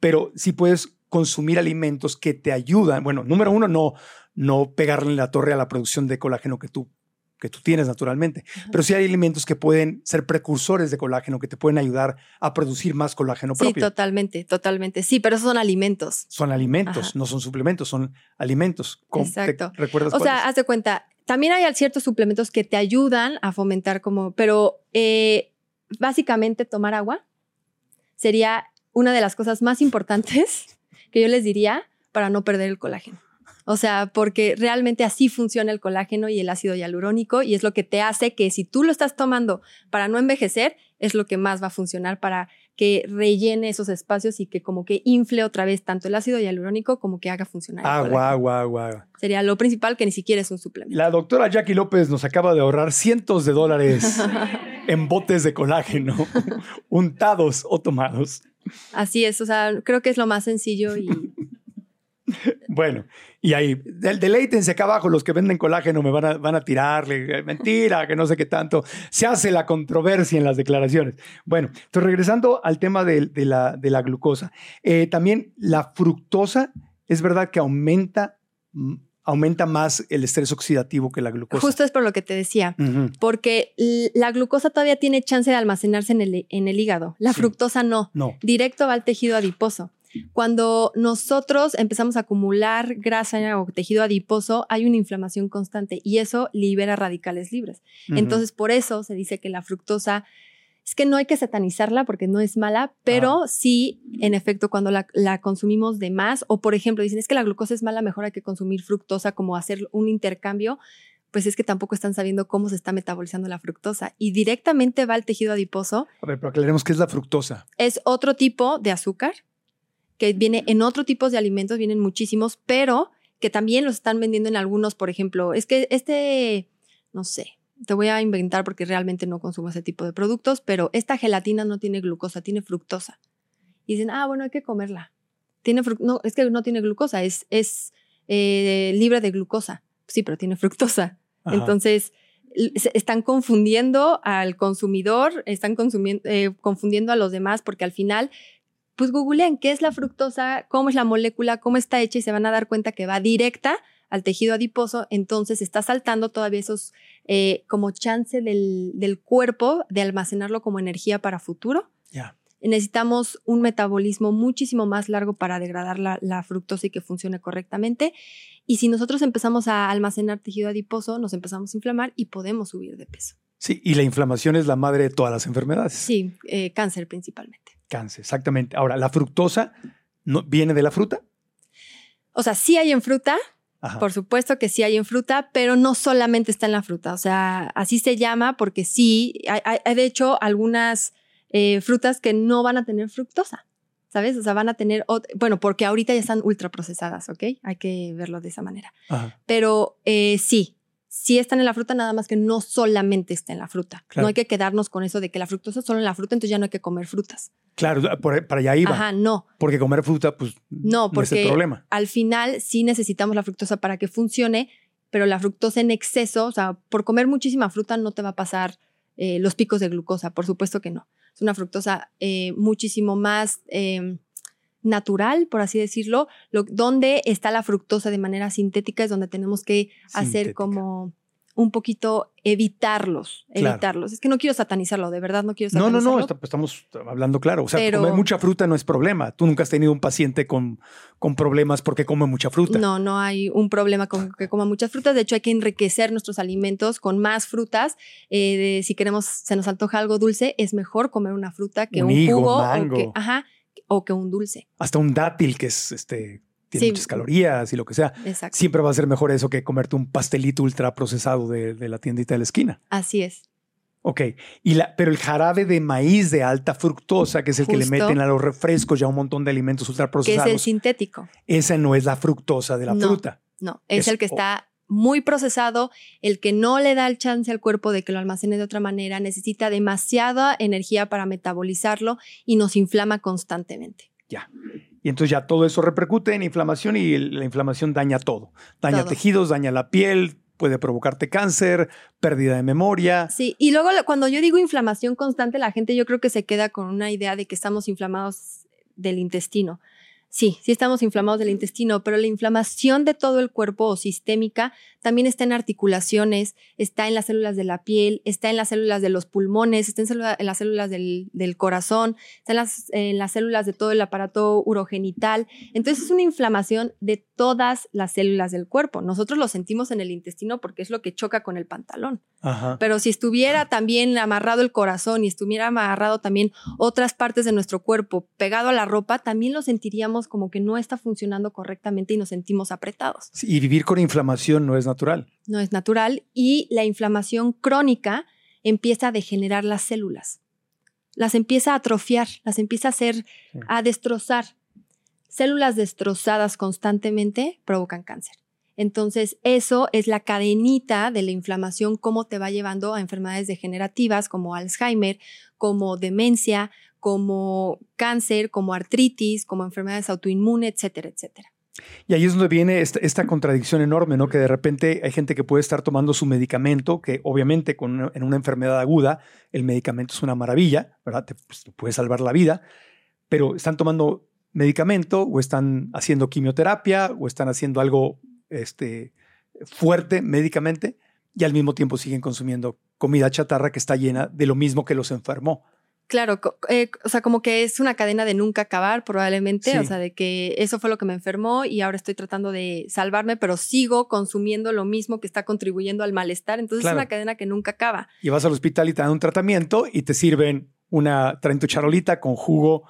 pero sí puedes consumir alimentos que te ayudan. Bueno, número uno, no, no pegarle en la torre a la producción de colágeno que tú, que tú tienes naturalmente, pero sí hay alimentos que pueden ser precursores de colágeno, que te pueden ayudar a producir más colágeno propio. Sí, totalmente, totalmente. Sí, pero son alimentos. Son alimentos, no son suplementos, son alimentos. Exacto. ¿Recuerdas o sea, haz de cuenta, también hay ciertos suplementos que te ayudan a fomentar como, pero eh, básicamente tomar agua sería una de las cosas más importantes que yo les diría para no perder el colágeno. O sea, porque realmente así funciona el colágeno y el ácido hialurónico y es lo que te hace que si tú lo estás tomando para no envejecer, es lo que más va a funcionar para que rellene esos espacios y que como que infle otra vez tanto el ácido hialurónico como que haga funcionar. Agua, agua, agua. Sería lo principal que ni siquiera es un suplemento. La doctora Jackie López nos acaba de ahorrar cientos de dólares *laughs* en botes de colágeno, *laughs* untados o tomados. Así es, o sea, creo que es lo más sencillo y *laughs* bueno, y ahí, del deleítense acá abajo, los que venden colágeno me van a, van a tirarle, eh, mentira, que no sé qué tanto. Se hace la controversia en las declaraciones. Bueno, entonces regresando al tema de, la, de la, glucosa, eh, también la fructosa es verdad que aumenta mm, aumenta más el estrés oxidativo que la glucosa. Justo es por lo que te decía, porque la glucosa todavía tiene chance de almacenarse en el, en el hígado, la fructosa no. no. Directo va al tejido adiposo. Cuando nosotros empezamos a acumular grasa o tejido adiposo, hay una inflamación constante y eso libera radicales libres. Entonces, por eso se dice que la fructosa es que no hay que satanizarla porque no es mala, pero sí, en efecto, cuando la, consumimos de más, o por ejemplo, dicen es que la glucosa es mala, mejor hay que consumir fructosa, como hacer un intercambio, pues es que tampoco están sabiendo cómo se está metabolizando la fructosa y directamente va al tejido adiposo. A ver, pero aclaremos qué es la fructosa. Es otro tipo de azúcar que viene en otro tipo de alimentos, vienen muchísimos, pero que también los están vendiendo en algunos, por ejemplo, es que este, no sé, te voy a inventar porque realmente no consumo ese tipo de productos, pero esta gelatina no tiene glucosa, tiene fructosa. Y dicen, ah, bueno, hay que comerla. Tiene no, es que no tiene glucosa, es, es eh, libre de glucosa. Sí, pero tiene fructosa. Entonces, están confundiendo al consumidor, están eh, confundiendo a los demás porque al final pues googleen qué es la fructosa, cómo es la molécula, cómo está hecha y se van a dar cuenta que va directa al tejido adiposo, entonces está saltando todavía esos eh, como chance del, cuerpo de almacenarlo como energía para futuro. Necesitamos un metabolismo muchísimo más largo para degradar la, la, fructosa y que funcione correctamente. Y si nosotros empezamos a almacenar tejido adiposo, nos empezamos a inflamar y podemos subir de peso. Sí, y la inflamación es la madre de todas las enfermedades. Sí, eh, cáncer principalmente. Cáncer, exactamente. Ahora, ¿la fructosa no, viene de la fruta? O sea, sí hay en fruta, por supuesto que sí hay en fruta, pero no solamente está en la fruta. O sea, así se llama porque sí, hay, de hecho algunas eh, frutas que no van a tener fructosa, ¿sabes? O sea, van a tener, bueno, porque ahorita ya están ultraprocesadas, ¿ok? Hay que verlo de esa manera. Pero eh, sí, sí están en la fruta, nada más que no solamente está en la fruta. Claro. No hay que quedarnos con eso de que la fructosa es solo en la fruta, entonces ya no hay que comer frutas. Claro, por- para allá iba. Ajá, no. Porque comer fruta, pues No, no es el porque problema. al final sí necesitamos la fructosa para que funcione, pero la fructosa en exceso, o sea, por comer muchísima fruta no te va a pasar eh, los picos de glucosa, por supuesto que no. Es una fructosa eh, muchísimo más eh, natural, por así decirlo. Lo, donde está la fructosa de manera sintética es donde tenemos que hacer como un poquito evitarlos, Claro. evitarlos. Es que no quiero satanizarlo, de verdad no quiero No, no, satanizarlo. no, está- pues, estamos hablando claro. O sea, Pero- comer mucha fruta no es problema. Tú nunca has tenido un paciente con, con problemas porque come mucha fruta. No, no hay un problema con que coma muchas frutas. De hecho, hay que enriquecer nuestros alimentos con más frutas. Eh, de- si queremos, se nos antoja algo dulce, es mejor comer una fruta que Un un, higo, jugo mango. Que, ajá, o que un dulce. Hasta un dátil que es este tiene Sí. muchas calorías y lo que sea. Exacto. Siempre va a ser mejor eso que comerte un pastelito ultra procesado de, de la tiendita de la esquina. Así es. Ok, y la, pero el jarabe de maíz de alta fructosa, que es el que le meten a los refrescos ya un montón de alimentos Que es ultraprocesados, el sintético. esa no es la fructosa de la No. fruta. No, es, Es el que está muy procesado, el que no le da el chance al cuerpo de que lo almacene de otra manera, necesita demasiada energía para metabolizarlo y nos inflama constantemente. Ya. Y entonces ya todo eso repercute en inflamación y la inflamación daña todo. Daña Todo. tejidos, daña la piel, puede provocarte cáncer, pérdida de memoria. Sí, y luego cuando yo digo inflamación constante, la gente yo creo que se queda con una idea de que estamos inflamados del intestino. Sí, sí estamos inflamados del intestino, pero la inflamación de todo el cuerpo o sistémica también está en articulaciones, está en las células de la piel, está en las células de los pulmones, está en, las células del, del corazón, está en las, en las células de todo el aparato urogenital. Entonces es una inflamación de todas las células del cuerpo. Nosotros lo sentimos en el intestino porque es lo que choca con el pantalón. Ajá. Pero si estuviera también amarrado el corazón y estuviera amarrado también otras partes de nuestro cuerpo pegado a la ropa, también lo sentiríamos como que no está funcionando correctamente y nos sentimos apretados. Sí, Y vivir con inflamación no es natural. No es natural y la inflamación crónica empieza a degenerar las células. Las empieza a atrofiar, las empieza a hacer, a destrozar. Células destrozadas constantemente provocan cáncer. Entonces, eso es la cadenita de la inflamación, cómo te va llevando a enfermedades degenerativas como Alzheimer, como demencia, como cáncer, como artritis, como enfermedades autoinmunes, etcétera, etcétera. Y ahí es donde viene esta, contradicción enorme, ¿no? Que de repente hay gente que puede estar tomando su medicamento, que obviamente en una enfermedad aguda el medicamento es una maravilla, ¿verdad? Te, pues, te puede salvar la vida, pero están tomando medicamento o están haciendo quimioterapia o están haciendo algo este, fuerte médicamente y al mismo tiempo siguen consumiendo comida chatarra que está llena de lo mismo que los enfermó. Claro, eh, o sea, como que es una cadena de nunca acabar probablemente, Sí. o sea, de que eso fue lo que me enfermó y ahora estoy tratando de salvarme, pero sigo consumiendo lo mismo que está contribuyendo al malestar, entonces Claro. es una cadena que nunca acaba. y vas al hospital y te dan un tratamiento y te sirven una, traen tu charolita con jugo,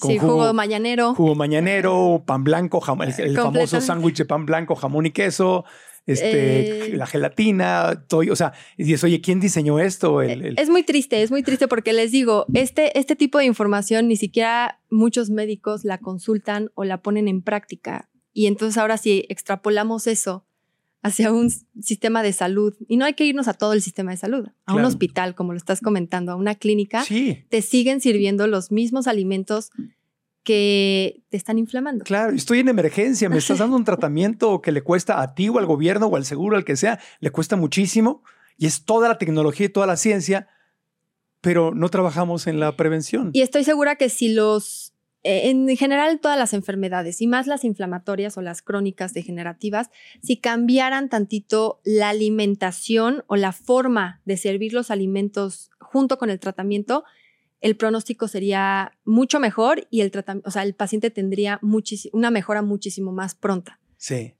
con sí, jugo, mañanero. jugo mañanero, pan blanco, jam- el, el famoso sándwich de pan blanco, jamón y queso, este, Eh. la gelatina, todo, o sea, y dices, oye, ¿quién diseñó esto? El- el- Es muy triste, es muy triste porque les digo, este, este tipo de información ni siquiera muchos médicos la consultan o la ponen en práctica. Y entonces ahora si extrapolamos eso hacia un sistema de salud, y no hay que irnos a todo el sistema de salud, a un hospital, como lo estás comentando, a una clínica, sí, te siguen sirviendo los mismos alimentos que te están inflamando. claro, estoy en emergencia, me estás dando un *laughs* tratamiento que le cuesta a ti o al gobierno o al seguro, al que sea, le cuesta muchísimo y es toda la tecnología y toda la ciencia, pero no trabajamos en la prevención. Y estoy segura que si los, eh, en general todas las enfermedades y más las inflamatorias o las crónicas degenerativas, si cambiaran tantito la alimentación o la forma de servir los alimentos junto con el tratamiento, el pronóstico sería mucho mejor y el tratamiento, o sea, el paciente tendría una mejora muchísimo más pronta. Sí,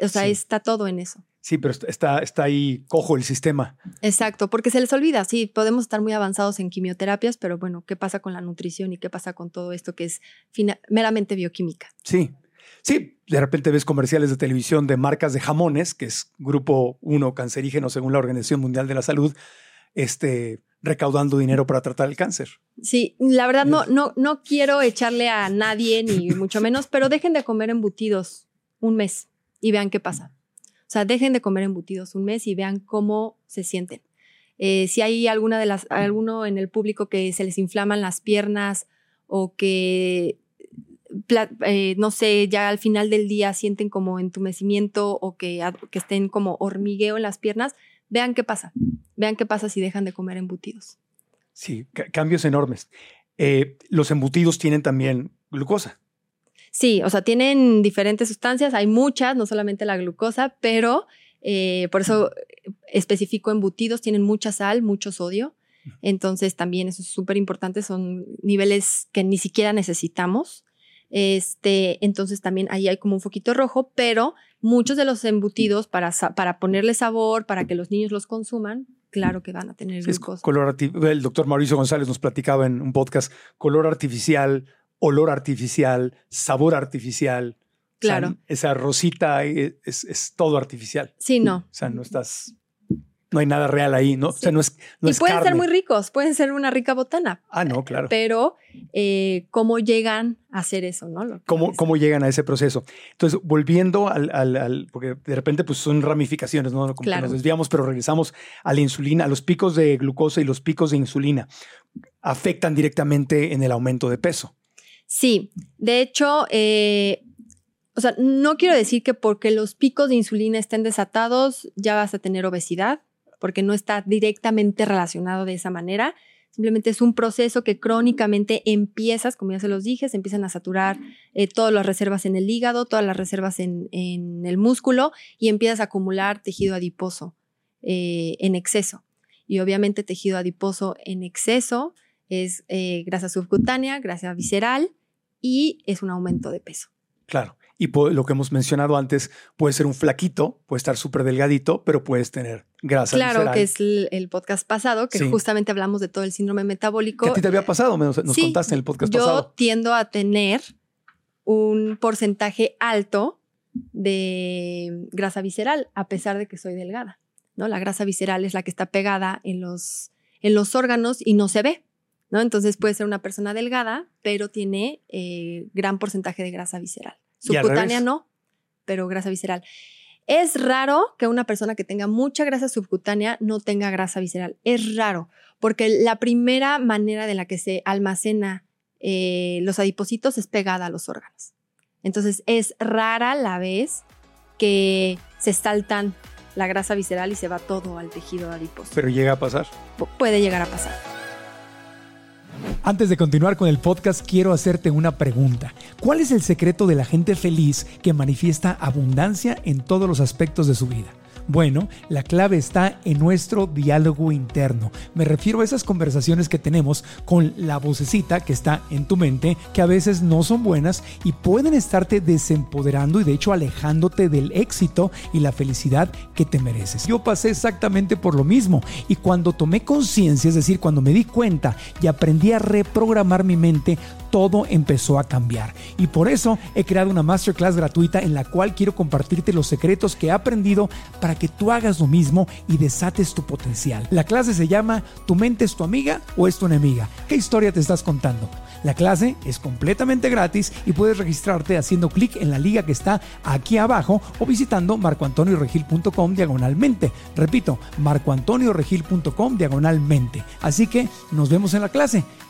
O sea, Sí. está todo en eso. sí, pero está, está ahí cojo el sistema. Exacto, porque se les olvida, sí, podemos estar muy avanzados en quimioterapias, pero bueno, ¿qué pasa con la nutrición y qué pasa con todo esto que es meramente bioquímica? Sí, sí, de repente ves comerciales de televisión de marcas de jamones, que es grupo 1 cancerígeno según la Organización Mundial de la Salud, este, recaudando dinero para tratar el cáncer. Sí, la verdad no, no, no quiero echarle a nadie, ni *laughs* mucho menos, pero dejen de comer embutidos un mes y vean qué pasa. O sea, dejen de comer embutidos un mes y vean cómo se sienten. Eh, si hay alguna de las, alguno en el público que se les inflaman las piernas o que, eh, no sé, ya al final del día sienten como entumecimiento o que, que estén como hormigueo en las piernas, vean qué pasa. Vean qué pasa si dejan de comer embutidos. Sí, cambios enormes. Eh, los embutidos tienen también glucosa. Sí, o sea, tienen diferentes sustancias, hay muchas, no solamente la glucosa, pero eh, por eso especifico embutidos, tienen mucha sal, mucho sodio. Entonces también eso es súper importante, son niveles que ni siquiera necesitamos. Este, entonces también ahí hay como un foquito rojo, pero muchos de los embutidos para, para ponerle sabor, para que los niños los consuman, claro que van a tener glucosa. color el doctor Mauricio González nos platicaba en un podcast, color artificial, olor artificial, sabor artificial. Claro. esa rosita es, todo artificial. Sí, no. O sea, no estás no hay nada real ahí, ¿no? O sea, no es. y pueden ser muy ricos, pueden ser una rica botana. Ah, no, claro. Pero, eh, ¿cómo llegan a hacer eso, no? ¿Cómo, ¿Cómo, llegan a ese proceso? Entonces, volviendo al, al, porque de repente, pues son ramificaciones, ¿no? Como que nos desviamos, pero regresamos a la insulina, a los picos de glucosa y los picos de insulina. Afectan directamente en el aumento de peso. Sí, de hecho, eh, o sea, no quiero decir que porque los picos de insulina estén desatados ya vas a tener obesidad porque no está directamente relacionado de esa manera. Simplemente es un proceso que crónicamente empiezas, como ya se los dije, se empiezan a saturar eh, todas las reservas en el hígado, todas las reservas en, el músculo y empiezas a acumular tejido adiposo eh, en exceso. Y obviamente tejido adiposo en exceso es eh, grasa subcutánea, grasa visceral y es un aumento de peso. Claro. Y lo que hemos mencionado antes, puede ser un flaquito, puede estar súper delgadito, pero puedes tener grasa. Claro, que es el, podcast pasado, que justamente hablamos de todo el síndrome metabólico. ¿Qué a ti te había pasado? Nos, contaste en el podcast pasado. Yo tiendo a tener un porcentaje alto de grasa visceral, a pesar de que soy delgada. ¿no? La grasa visceral es la que está pegada en los, en los órganos y no se ve. ¿no? Entonces puede ser una persona delgada, pero tiene eh, gran porcentaje de grasa visceral. Subcutánea no, pero grasa visceral. Es raro que una persona que tenga mucha grasa subcutánea no tenga grasa visceral. Es raro, porque la primera manera de la que se almacena eh, los adipocitos es pegada a los órganos. Entonces es rara la vez que se saltan la grasa visceral y se va todo al tejido adiposo. Pero llega a pasar. puede llegar a pasar. Antes de continuar con el podcast, quiero hacerte una pregunta. ¿Cuál es el secreto de la gente feliz que manifiesta abundancia en todos los aspectos de su vida? Bueno, la clave está en nuestro diálogo interno. Me refiero a esas conversaciones que tenemos con la vocecita que está en tu mente, que a veces no son buenas y pueden estarte desempoderando y de hecho alejándote del éxito y la felicidad que te mereces. Yo pasé exactamente por lo mismo y cuando tomé conciencia, es decir, cuando me di cuenta y aprendí a reprogramar mi mente, todo empezó a cambiar. Y por eso he creado una masterclass gratuita en la cual quiero compartirte los secretos que he aprendido para que tú hagas lo mismo y desates tu potencial. La clase se llama ¿Tu mente es tu amiga o es tu enemiga? ¿Qué historia te estás contando? La clase es completamente gratis y puedes registrarte haciendo clic en la liga que está aquí abajo o visitando marcoantonioregil.com diagonalmente. Repito, marcoantonioregil.com diagonalmente. Así que nos vemos en la clase.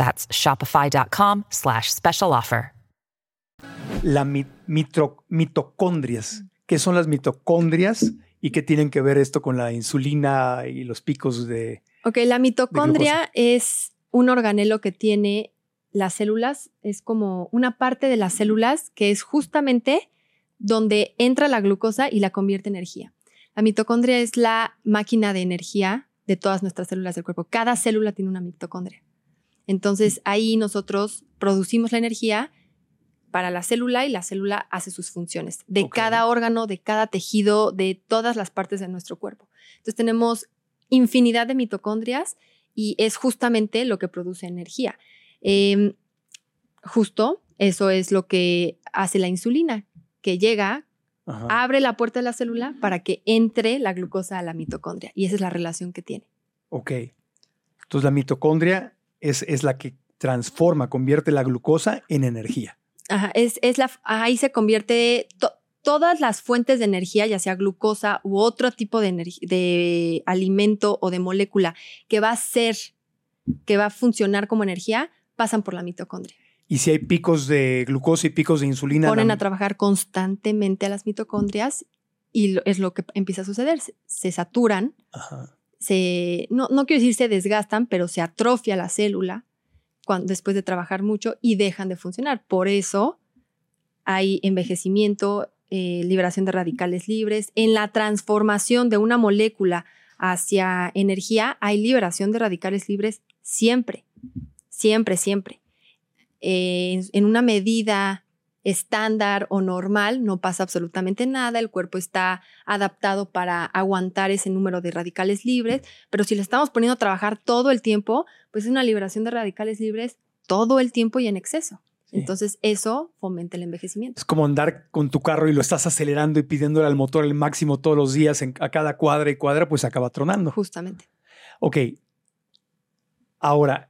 That's shopify.com slash special offer. La mitocondrias. ¿Qué son las mitocondrias ¿Y qué tienen que ver esto con la insulina y los picos de... Ok, la mitocondria es un organelo que tiene las células, es como una parte de las células que es justamente donde entra la glucosa y la convierte en energía. La mitocondria es la máquina de energía de todas nuestras células del cuerpo. Cada célula tiene una mitocondria. Entonces ahí nosotros producimos la energía para la célula y la célula hace sus funciones de cada órgano, de cada tejido, de todas las partes de nuestro cuerpo. Entonces tenemos infinidad de mitocondrias y es justamente lo que produce energía. Em, justo eso es lo que hace la insulina, que llega, abre la puerta de la célula para que entre la glucosa a la mitocondria. Y esa es la relación que tiene. Ok. Entonces la mitocondria es, es la que transforma, convierte la glucosa en energía. Ajá, es, es la, ahí se convierte todas las fuentes de energía, ya sea glucosa u otro tipo de, de alimento o de molécula que va a ser, que va a funcionar como energía, pasan por la mitocondria. Y si hay picos de glucosa y picos de insulina. Ponen a trabajar constantemente a las mitocondrias y es lo que empieza a suceder. Se, saturan, No, no quiero decir se desgastan, pero se atrofia la célula cuando, después de trabajar mucho y dejan de funcionar. Por eso hay envejecimiento, eh, liberación de radicales libres. En la transformación de una molécula hacia energía hay liberación de radicales libres siempre, siempre, siempre en una medida estándar o normal, no pasa absolutamente nada, el cuerpo está adaptado para aguantar ese número de radicales libres, pero si le estamos poniendo a trabajar todo el tiempo, pues es una liberación de radicales libres todo el tiempo y en exceso. Entonces eso fomenta el envejecimiento. Es como andar con tu carro y lo estás acelerando y pidiéndole al motor el máximo todos los días a cada cuadra y cuadra, pues acaba tronando. Justamente. Ok. Ahora,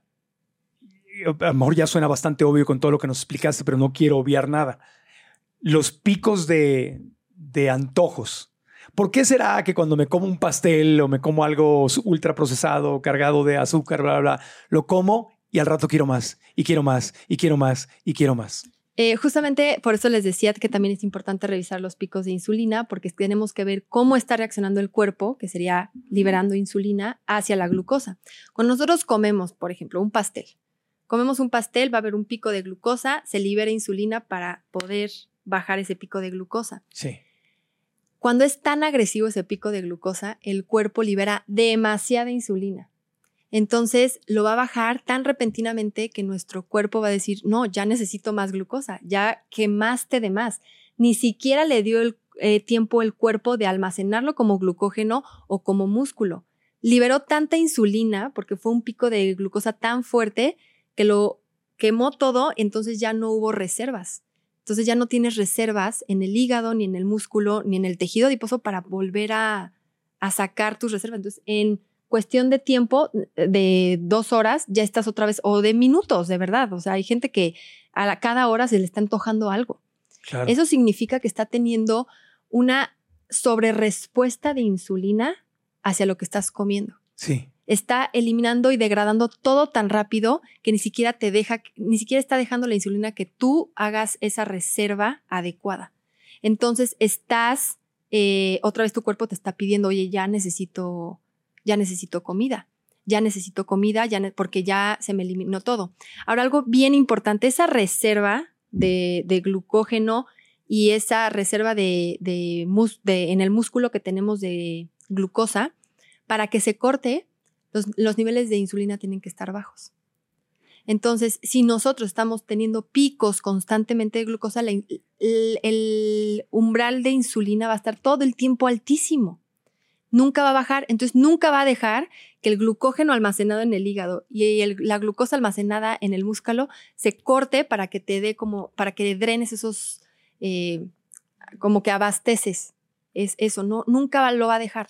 a lo mejor ya suena bastante obvio con todo lo que nos explicaste, pero no quiero obviar nada. Los picos de, de antojos. ¿Por qué será que cuando me como un pastel o me como algo ultra procesado, cargado de azúcar, bla, bla, bla, lo como y al rato quiero más, y quiero más, y quiero más, y quiero más? Eh, justamente por eso les decía que también es importante revisar los picos de insulina, porque tenemos que ver cómo está reaccionando el cuerpo, que sería liberando insulina, hacia la glucosa. Cuando nosotros comemos, por ejemplo, un pastel, comemos un pastel, va a haber un pico de glucosa, se libera insulina para poder bajar ese pico de glucosa. Sí. Cuando es tan agresivo ese pico de glucosa, el cuerpo libera demasiada insulina. Entonces lo va a bajar tan repentinamente que nuestro cuerpo va a decir, no, ya necesito más glucosa, ya quemaste de más. Ni siquiera le dio el eh, tiempo el cuerpo de almacenarlo como glucógeno o como músculo. Liberó tanta insulina porque fue un pico de glucosa tan fuerte que lo quemó todo, entonces ya no hubo reservas. Entonces ya no tienes reservas en el hígado, ni en el músculo, ni en el tejido adiposo para volver a, sacar tus reservas. Entonces, en cuestión de tiempo, de dos horas, ya estás otra vez, o de minutos, de verdad. O sea, hay gente que a cada hora se le está antojando algo. Eso significa que está teniendo una sobrerespuesta de insulina hacia lo que estás comiendo. Sí está eliminando y degradando todo tan rápido que ni siquiera te deja, ni siquiera está dejando la insulina que tú hagas esa reserva adecuada. Entonces estás, eh, otra vez tu cuerpo te está pidiendo, oye, ya necesito, ya necesito comida, ya necesito comida, ya porque ya se me eliminó todo. Ahora, algo bien importante, esa reserva de, glucógeno y esa reserva de, de, en el músculo que tenemos de glucosa, para que se corte, los, niveles de insulina tienen que estar bajos. Entonces, si nosotros estamos teniendo picos constantemente de glucosa, el, umbral de insulina va a estar todo el tiempo altísimo. Nunca va a bajar, entonces nunca va a dejar que el glucógeno almacenado en el hígado y la glucosa almacenada en el músculo se corte para que te dé como, para que drenes esos, eh, como que abasteces. Es eso, no, nunca lo va a dejar.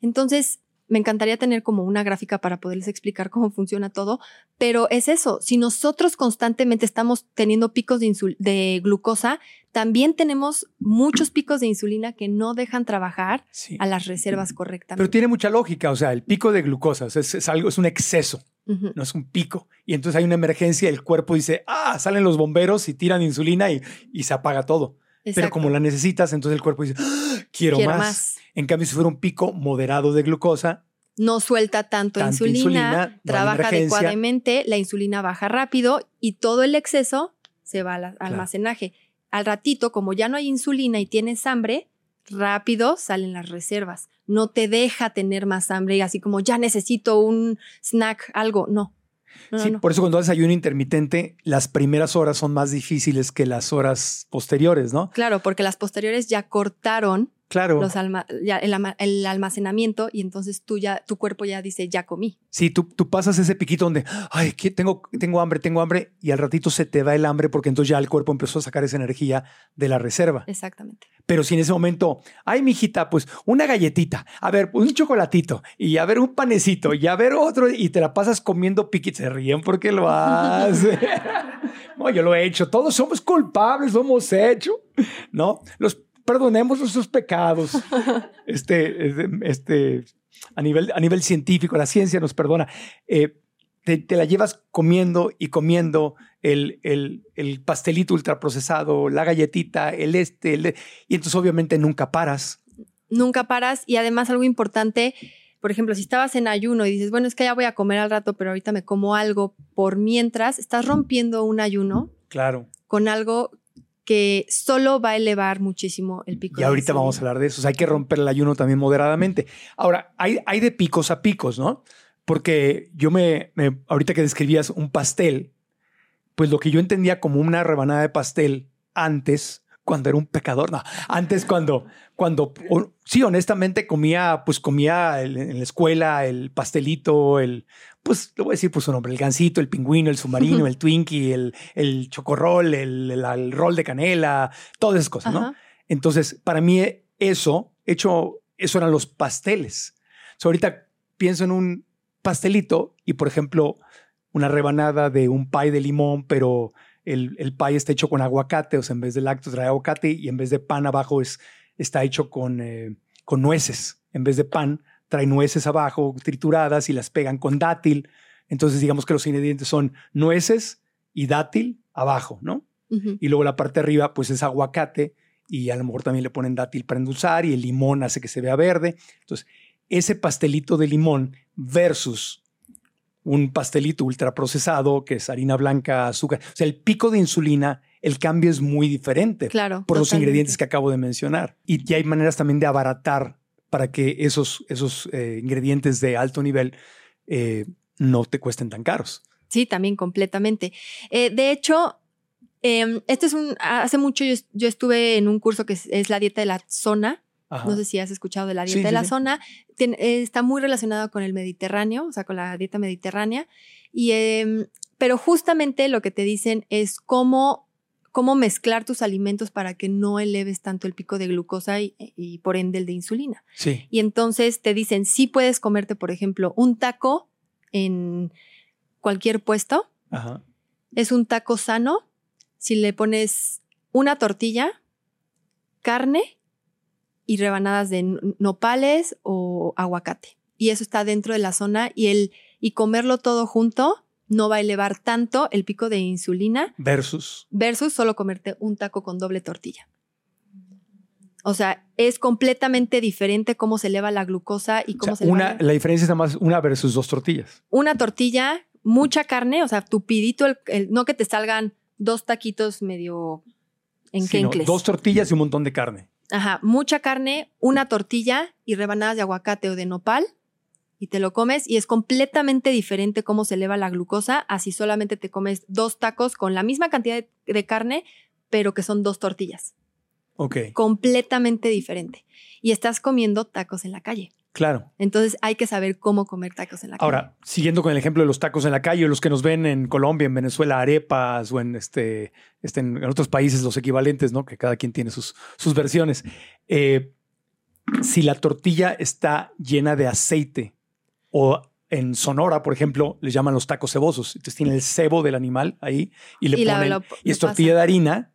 Entonces, me encantaría tener como una gráfica para poderles explicar cómo funciona todo, pero es eso, si nosotros constantemente estamos teniendo picos de, de glucosa, también tenemos muchos picos de insulina que no dejan trabajar a las reservas correctamente. Pero tiene mucha lógica, o sea, el pico de glucosa es, algo, es un exceso, no es un pico. Y entonces hay una emergencia, el cuerpo dice, ah, salen los bomberos y tiran insulina y, y se apaga todo. Pero como la necesitas, entonces el cuerpo dice, ¡Ah! quiero, Quiero más. más. En cambio, si fuera un pico moderado de glucosa, No suelta tanto, insulina, trabaja adecuadamente, la insulina baja rápido y todo el exceso se va al almacenaje. Al ratito, como ya no hay insulina y tienes hambre, rápido salen las reservas. No te deja tener más hambre y así como ya necesito un snack, algo. No. No, sí, no. por eso cuando haces ayuno intermitente, las primeras horas son más difíciles que las horas posteriores, ¿no? Claro, porque las posteriores ya cortaron Claro. los alma- ya el, ama- el almacenamiento y entonces tú ya, tu cuerpo ya dice, ya comí. Sí, tú, tú pasas ese piquito donde, ay, que tengo, tengo hambre, tengo hambre, y al ratito se te va el hambre porque entonces ya el cuerpo empezó a sacar esa energía de la reserva. Exactamente. Pero si en ese momento, ay, mijita, pues una galletita, a ver, un chocolatito, y a ver un panecito, y a ver otro, y te la pasas comiendo piquitos, se ríen porque lo hace. *laughs* *laughs* no, yo lo he hecho, todos somos culpables, lo hemos hecho, ¿no? Los perdonemos nuestros pecados. *laughs* Este, este, a nivel, a nivel científico, la ciencia nos perdona. Eh, te, te la llevas comiendo y comiendo el, el, el pastelito ultraprocesado, la galletita, el este, el de- y entonces obviamente nunca paras. Nunca paras y además algo importante, por ejemplo, si estabas en ayuno y dices, bueno, es que ya voy a comer al rato, pero ahorita me como algo por mientras, estás rompiendo un ayuno Claro. con algo que solo va a elevar muchísimo el pico. Y ahorita vamos a hablar de eso. O sea, hay que romper el ayuno también moderadamente. Ahora, hay, hay de picos a picos, ¿no? Porque yo me, me- ahorita que describías un pastel, pues lo que yo entendía como una rebanada de pastel antes, cuando era un pecador, no, antes cuando, cuando, o- sí, honestamente comía, pues comía el- en la escuela el pastelito, el, pues le voy a decir por su nombre, el gansito, el pingüino, el submarino, el Twinkie, el, el chocorrol, el, el, el rol de canela, todas esas cosas, ¿no? Ajá. Entonces, para mí eso, hecho, eso eran los pasteles. O sea, ahorita pienso en un pastelito y, por ejemplo, una rebanada de un pie de limón, pero el, el pie está hecho con aguacate, o sea, en vez de lácteos trae aguacate y en vez de pan abajo es, está hecho con, eh, con nueces. En vez de pan, trae nueces abajo trituradas y las pegan con dátil. Entonces, digamos que los ingredientes son nueces y dátil abajo, ¿no? Y luego la parte de arriba, pues es aguacate y a lo mejor también le ponen dátil para endulzar y el limón hace que se vea verde. Entonces, ese pastelito de limón versus un pastelito ultraprocesado que es harina blanca, azúcar. O sea, el pico de insulina, el cambio es muy diferente Claro. por los ingredientes que acabo de mencionar. Y, y hay maneras también de abaratar para que esos, esos eh, ingredientes de alto nivel eh, no te cuesten tan caros. Sí, también completamente. Eh, de hecho, eh, este es un. Hace mucho yo, yo estuve en un curso que es, es la dieta de la zona. Ajá. No sé si has escuchado de la Sí, dieta de sí, la sí. zona. Tien- está muy relacionado con el Mediterráneo, o sea, con la dieta mediterránea. Y, em, pero justamente lo que te dicen es cómo, cómo mezclar tus alimentos para que no eleves tanto el pico de glucosa y, y por ende el de insulina. Sí. Y entonces te dicen, sí puedes comerte, por ejemplo, un taco en cualquier puesto. Ajá. Es un taco sano si le pones una tortilla, carne y rebanadas de nopales o aguacate. Y eso está dentro de la zona y el y comerlo todo junto no va a elevar tanto el pico de insulina Versus. versus solo comerte un taco con doble tortilla. O sea, es completamente diferente cómo se eleva la glucosa y O cómo sea, se una, eleva la diferencia es nada más una versus dos tortillas. una tortilla, mucha carne, o sea, tupidito, el, el- no que te salgan dos taquitos medio en Sí, no, dos tortillas y un montón de carne. Ajá, mucha carne, una tortilla y rebanadas de aguacate o de nopal y te lo comes y es completamente diferente cómo se eleva la glucosa así solamente te comes dos tacos con la misma cantidad de, de carne, pero que son dos tortillas. Ok, Completamente diferente. Y estás comiendo tacos en la calle. claro. Entonces hay que saber cómo comer tacos en la calle. Ahora, siguiendo con el ejemplo de los tacos en la calle, los que nos ven en Colombia, en Venezuela, arepas o en, este, este, en otros países los equivalentes, ¿no? Que cada quien tiene sus, sus versiones. Eh, si la tortilla está llena de aceite o en Sonora, por ejemplo, le llaman los tacos cebosos. Entonces tiene el cebo del animal ahí y le Y la- ponen, lo- y es tortilla de harina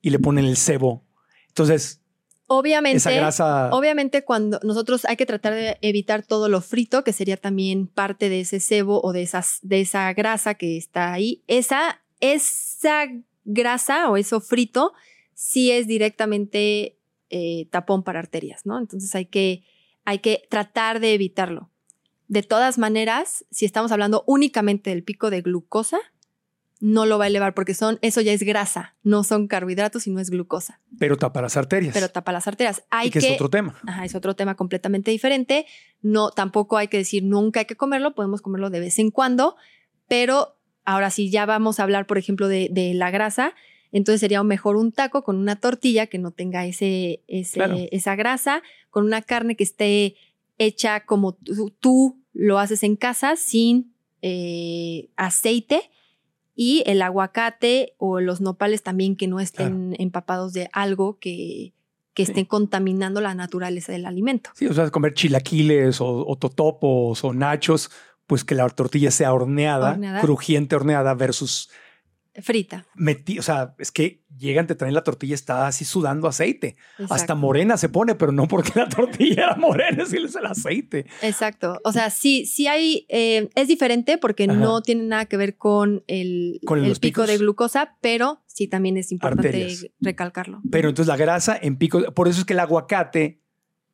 y le ponen el cebo. Entonces, Obviamente, esa grasa... obviamente cuando nosotros hay que tratar de evitar todo lo frito, que sería también parte de ese sebo o de, esas, de esa grasa que está ahí. Esa, esa grasa o eso frito sí es directamente eh, tapón para arterias, ¿no? Entonces hay que, hay que tratar de evitarlo. De todas maneras, si estamos hablando únicamente del pico de glucosa, no lo va a elevar porque son, eso ya es grasa, no son carbohidratos, sino es glucosa. Pero tapa las arterias. Pero tapa las arterias. Hay y que, es otro tema. Ajá, es otro tema completamente diferente. No, tampoco hay que decir nunca hay que comerlo, podemos comerlo de vez en cuando, pero ahora sí ya vamos a hablar, por ejemplo, de, de la grasa. Entonces sería mejor un taco con una tortilla que no tenga ese, ese esa grasa, con una carne que esté hecha como tú, tú lo haces en casa, sin eh, aceite y el aguacate o los nopales también que no estén empapados de algo que, que estén contaminando la naturaleza del alimento. Sí, o sea, comer chilaquiles o, totopos o nachos, pues que la tortilla sea horneada, crujiente horneada versus frita. Metí, o sea, es que llegan, te traen la tortilla, está así sudando aceite. Hasta morena se pone, pero no porque la tortilla era morena, *laughs* es el aceite. Exacto. O sea, sí, sí hay, eh, es diferente porque no tiene nada que ver con el, el pico de glucosa, pero sí también es importante recalcarlo. Pero entonces la grasa en pico, por eso es que el aguacate,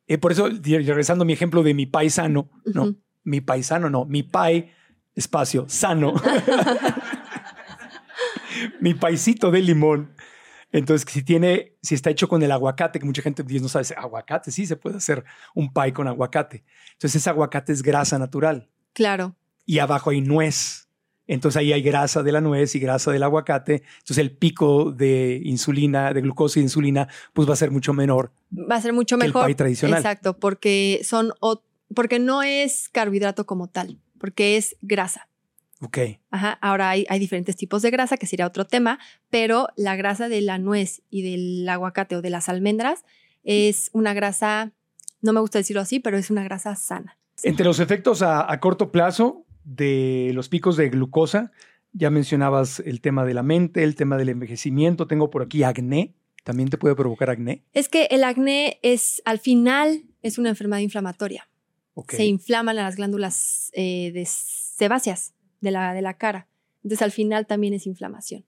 eh, por eso, regresando a mi ejemplo de mi paisano, no, mi paisano no, mi pai, espacio, sano. *laughs* mi paisito de limón. Entonces, si tiene, si está hecho con el aguacate, que mucha gente no sabe, aguacate, sí, se puede hacer un pie con aguacate. Entonces, ese aguacate es grasa natural. Claro. Y abajo hay nuez. Entonces ahí hay grasa de la nuez y grasa del aguacate. Entonces el pico de insulina, de glucosa y insulina, pues va a ser mucho menor. Va a ser mucho mejor. el pie tradicional. Exacto, porque son, porque no es carbohidrato como tal, porque es grasa. Ok. Ajá. Ahora hay, hay, diferentes tipos de grasa, que sería otro tema, pero la grasa de la nuez y del aguacate o de las almendras es una grasa, no me gusta decirlo así, pero es una grasa sana. Entre los efectos a, corto plazo de los picos de glucosa, ya mencionabas el tema de la mente, el tema del envejecimiento, tengo por aquí acné, ¿también te puede provocar acné? Es que el acné es, al final, es una enfermedad inflamatoria. Se inflaman las glándulas eh, de sebáceas de la, de la cara. Entonces al final también es inflamación.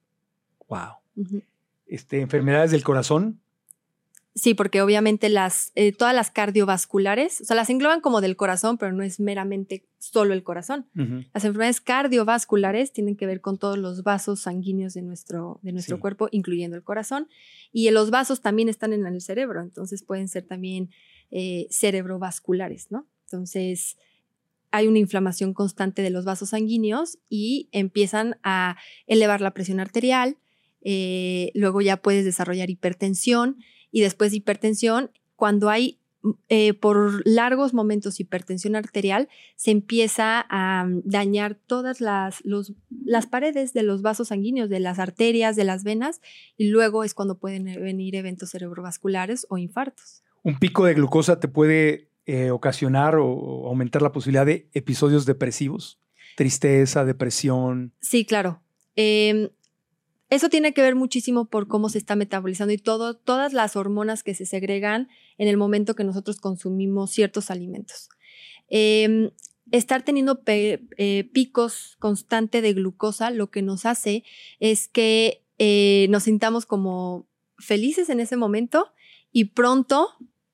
Wow. este, ¿Enfermedades del corazón? Sí, porque obviamente las, eh, todas las cardiovasculares, o sea, las engloban como del corazón, pero no es meramente solo el corazón. Las enfermedades cardiovasculares tienen que ver con todos los vasos sanguíneos de nuestro, de nuestro cuerpo, incluyendo el corazón. Y los vasos también están en el cerebro, entonces pueden ser también eh, cerebrovasculares, ¿no? Entonces, hay una inflamación constante de los vasos sanguíneos y empiezan a elevar la presión arterial, eh, luego ya puedes desarrollar hipertensión y después de hipertensión, cuando hay eh, por largos momentos hipertensión arterial, se empieza a dañar todas las, las paredes de los vasos sanguíneos, de las arterias, de las venas, y luego es cuando pueden venir eventos cerebrovasculares o infartos. Un pico de glucosa te puede eh, ocasionar o aumentar la posibilidad de episodios depresivos? Tristeza, depresión. Sí, claro. Em, eso tiene que ver muchísimo por cómo se está metabolizando y todas las hormonas que se segregan en el momento que nosotros consumimos ciertos alimentos. Em, estar teniendo eh, picos constantes de glucosa lo que nos hace es que eh, nos sintamos como felices en ese momento y pronto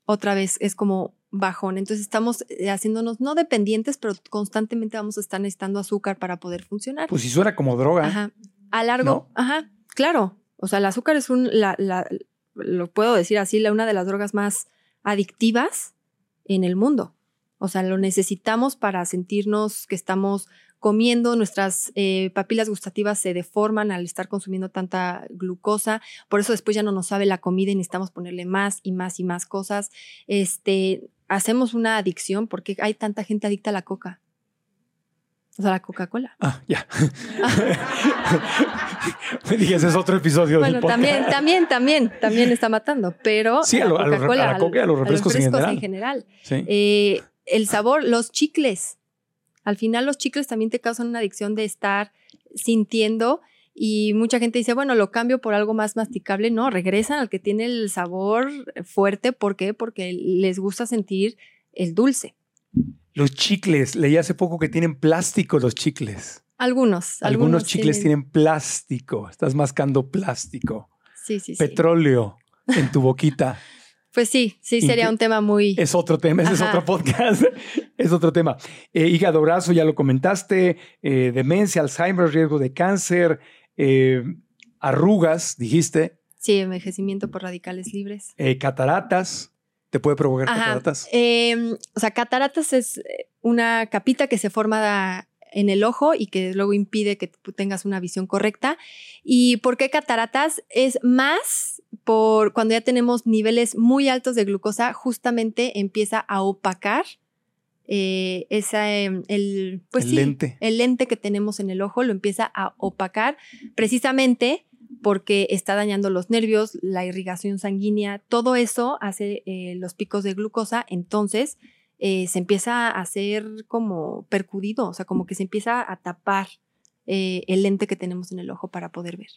otra vez es como bajón. Entonces estamos eh, haciéndonos no dependientes, pero constantemente vamos a estar necesitando azúcar para poder funcionar. Pues si suena como droga. Ajá. A largo, ajá, claro. O sea, el azúcar es un, la, la, lo puedo decir así, la, una de las drogas más adictivas en el mundo. O sea, lo necesitamos para sentirnos que estamos comiendo, nuestras eh, papilas gustativas se deforman al estar consumiendo tanta glucosa, por eso después ya no nos sabe la comida y necesitamos ponerle más y más y más cosas. Este, hacemos una adicción porque hay tanta gente adicta a la coca. O sea, la Coca-Cola. Ah, ya. *laughs* Me dije, ese es otro episodio bueno, también, también, también, también está matando, pero sí, a, la coca y a los refrescos, en general. Eh, el sabor, los chicles. Al final los chicles también te causan una adicción de estar sintiendo y mucha gente dice, bueno, lo cambio por algo más masticable. No, regresan al que tiene el sabor fuerte. ¿Por qué? Porque les gusta sentir el dulce. Los chicles, leí hace poco que tienen plástico los chicles. Algunos. Algunos, chicles tienen... plástico. Estás mascando plástico. Sí, sí, sí. Petróleo en tu boquita. *laughs* Pues sí, sí, sería un tema muy... Es otro tema, ese es otro podcast. *laughs* es otro tema. Eh, hígado graso, ya lo comentaste. eh, demencia, Alzheimer, riesgo de cáncer, eh, arrugas, dijiste, Sí, envejecimiento por radicales libres. eh, cataratas. ¿Te puede provocar Ajá. cataratas? Eh, o sea, cataratas es eh, una capita que se forma en el ojo y que luego impide que tengas una visión correcta. ¿Y por qué cataratas? Es más por cuando ya tenemos niveles muy altos de glucosa, justamente empieza a opacar eh, esa, eh, el, pues El sí, lente. el lente que tenemos en el ojo, lo empieza a opacar precisamente porque está dañando los nervios, la irrigación sanguínea, todo eso hace eh, los picos de glucosa, entonces eh, se empieza a hacer como percudido, o sea, como que se empieza a tapar eh, el lente que tenemos en el ojo para poder ver.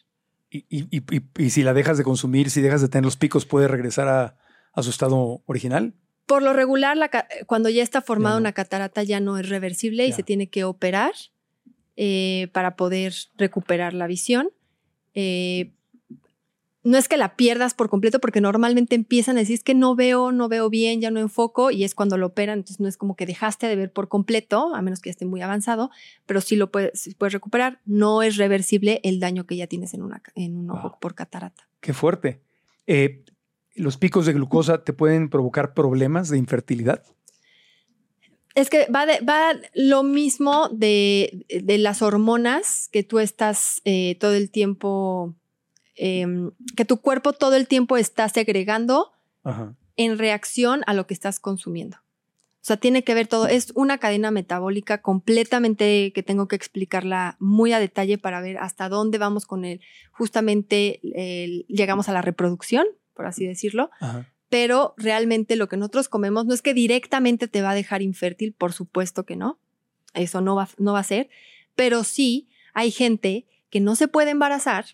Y, y- y- si la dejas de consumir, si dejas de tener los picos, ¿puede regresar a, a su estado original? Por lo regular, la cuando ya está formada no. una catarata ya no es reversible y se tiene que operar eh, para poder recuperar la visión. Eh, no es que la pierdas por completo porque normalmente empiezan a decir es que no veo, no veo bien, ya no enfoco y es cuando lo operan, entonces no es como que dejaste de ver por completo, a menos que ya esté muy avanzado, pero sí lo puedes, recuperar. No es reversible el daño que ya tienes en, una, en un ojo Wow. por catarata. Qué fuerte. Eh, ¿Los picos de glucosa te pueden provocar problemas de infertilidad? Es que va, de- va lo mismo de, de las hormonas que tú estás eh, todo el tiempo, em, que tu cuerpo todo el tiempo está segregando Ajá. en reacción a lo que estás consumiendo. O sea, tiene que ver todo, es una cadena metabólica completamente que tengo que explicarla muy a detalle para ver hasta dónde vamos con el, justamente llegamos a la reproducción, por así decirlo, Ajá. pero realmente lo que nosotros comemos no es que directamente te va a dejar infértil, por supuesto que no, eso no va, no va a ser, pero sí hay gente que no se puede embarazar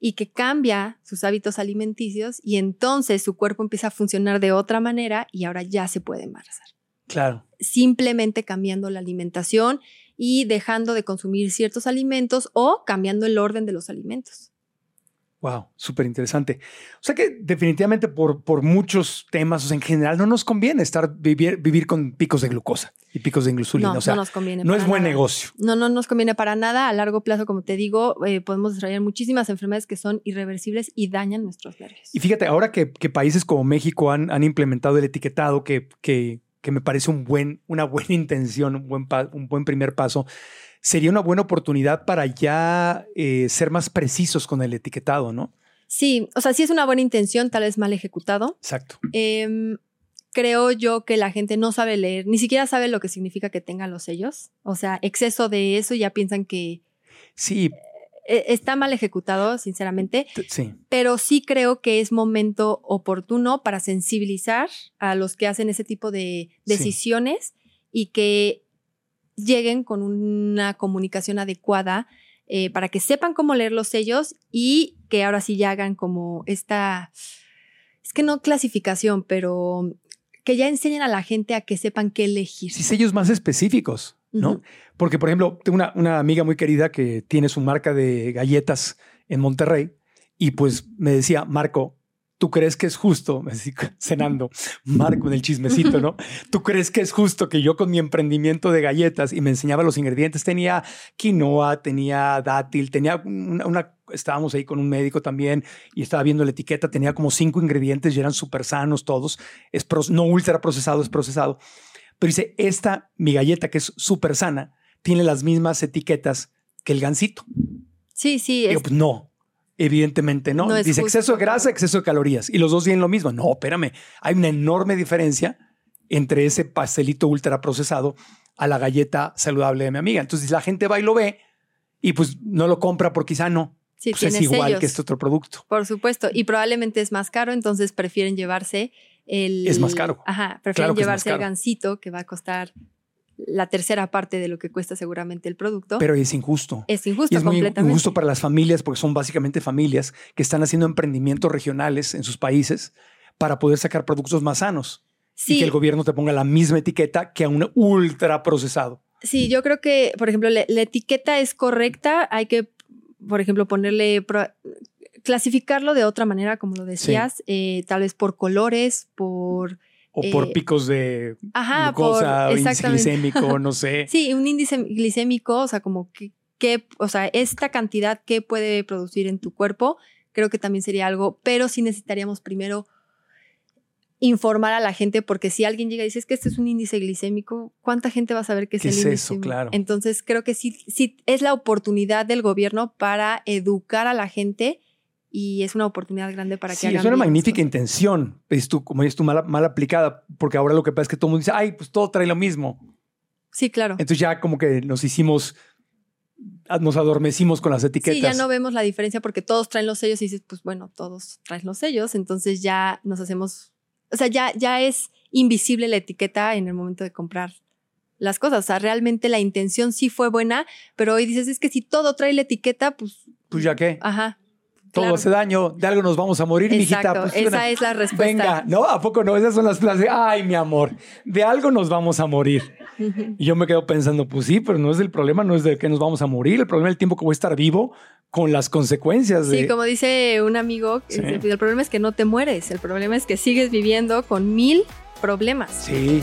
y que cambia sus hábitos alimenticios y entonces su cuerpo empieza a funcionar de otra manera y ahora ya se puede embarazar. Claro. Simplemente cambiando la alimentación y dejando de consumir ciertos alimentos o cambiando el orden de los alimentos. Wow, súper interesante. O sea que definitivamente por, por muchos temas, o sea, en general no nos conviene estar vivir, vivir con picos de glucosa y picos de insulina. No, o sea, no nos conviene. no es buen negocio. No, no nos conviene para nada. A largo plazo, como te digo, eh, podemos desarrollar muchísimas enfermedades que son irreversibles y dañan nuestros nervios. Y fíjate, ahora que, que países como México han, han implementado el etiquetado, que, que, que me parece un buen, una buena *laughs* intención, un buen, pa- un buen primer paso, sería una buena oportunidad para ya eh, ser más precisos con el etiquetado, ¿no? Sí, o sea, sí es una buena intención, tal vez mal ejecutado. Exacto. Em, creo yo que la gente no sabe leer, ni siquiera sabe lo que significa que tengan los sellos. O sea, exceso de eso ya piensan que Sí, eh, está mal ejecutado, sinceramente. sí. pero sí creo que es momento oportuno para sensibilizar a los que hacen ese tipo de Sí. decisiones y que lleguen con una comunicación adecuada eh, para que sepan cómo leer los sellos y que ahora sí ya hagan como esta, es que no clasificación, pero que ya enseñen a la gente a que sepan qué elegir. Sí, sellos más específicos, ¿no? Porque, por ejemplo, tengo una, una amiga muy querida que tiene su marca de galletas en Monterrey y pues me decía, Marco, ¿tú crees que es justo? *laughs* Cenando, Marco en el chismecito, ¿no? *laughs* ¿Tú crees que es justo que yo con mi emprendimiento de galletas y me enseñaba los ingredientes? Tenía quinoa, tenía dátil, tenía una, una- estábamos ahí con un médico también y estaba viendo la etiqueta, tenía como cinco ingredientes y eran súper sanos todos, es no ultra procesado, es procesado. Pero dice, esta, mi galleta que es súper sana, tiene las mismas etiquetas que el gansito. Sí, sí, Digo, es- pues no, evidentemente no. Dice justo. exceso de grasa, exceso de calorías. Y los dos tienen lo mismo. No, espérame. Hay una enorme diferencia entre ese pastelito ultra procesado a la galleta saludable de mi amiga. Entonces la gente va y lo ve y pues no lo compra porque quizá no. sí, Pues es igual sellos. que este otro producto. Por supuesto, y probablemente es más caro, entonces prefieren llevarse el... Es más caro. Ajá, prefieren Claro llevarse el caro. gansito, que va a costar la tercera parte de lo que cuesta seguramente el producto. Pero es injusto. es injusto Y es muy injusto para las familias porque son básicamente familias que están haciendo emprendimientos regionales en sus países para poder sacar productos más sanos. Y Sí, que el gobierno te ponga la misma etiqueta que a un ultra procesado. sí, yo creo que, por ejemplo, la etiqueta es correcta, hay que, por ejemplo, ponerle... clasificarlo de otra manera, como lo decías, eh, tal vez por colores, por... O por eh, picos de Ajá, glucosa por- o índice glicémico, no sé. *laughs* Sí, un índice glicémico, o sea, como que, que- o sea, esta cantidad que puede producir en tu cuerpo, creo que también sería algo, pero sí necesitaríamos primero informar a la gente, porque si alguien llega y dice es que este es un índice glicémico, ¿cuánta gente va a saber qué es ¿Qué el es índice? eso? Claro. Entonces, creo que sí, sí es la oportunidad del gobierno para educar a la gente y es una oportunidad grande para que Sí, hagan es una bien magnífica intención, es tú, como dices tú, mal, mal aplicada, porque ahora lo que pasa es que todo el mundo dice, ay, pues todo trae lo mismo. Sí, claro. Entonces ya como que nos hicimos, nos adormecimos con las etiquetas. Sí, ya no vemos la diferencia porque todos traen los sellos y dices, pues bueno, todos traen los sellos, entonces ya nos hacemos, o sea, ya, ya es invisible la etiqueta en el momento de comprar las cosas. O sea, realmente la intención sí fue buena, pero hoy dices, es que si todo trae la etiqueta, pues, Pues ya qué, ajá. Todo claro. hace daño, de algo nos vamos a morir, mijita. Exacto, Pues, esa una- es la respuesta. Venga, no, ¿a poco no? Esas son las frases, ay, mi amor, de algo nos vamos a morir. Y yo me quedo pensando, pues sí, pero no es el problema, no es de que nos vamos a morir, el problema es el tiempo que voy a estar vivo con las consecuencias de... Sí, como dice un amigo, Sí. el, el problema es que no te mueres, el problema es que sigues viviendo con mil problemas. Sí.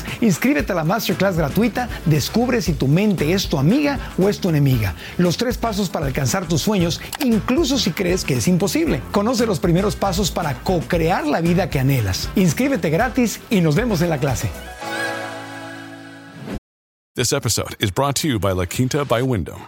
Inscríbete a la masterclass gratuita, descubre si tu mente es tu amiga o es tu enemiga. Los tres pasos para alcanzar tus sueños, incluso si crees que es imposible. Conoce los primeros pasos para co-crear la vida que anhelas. Inscríbete gratis y nos vemos en la clase. This episode is brought to you by La Quinta by Wyndham.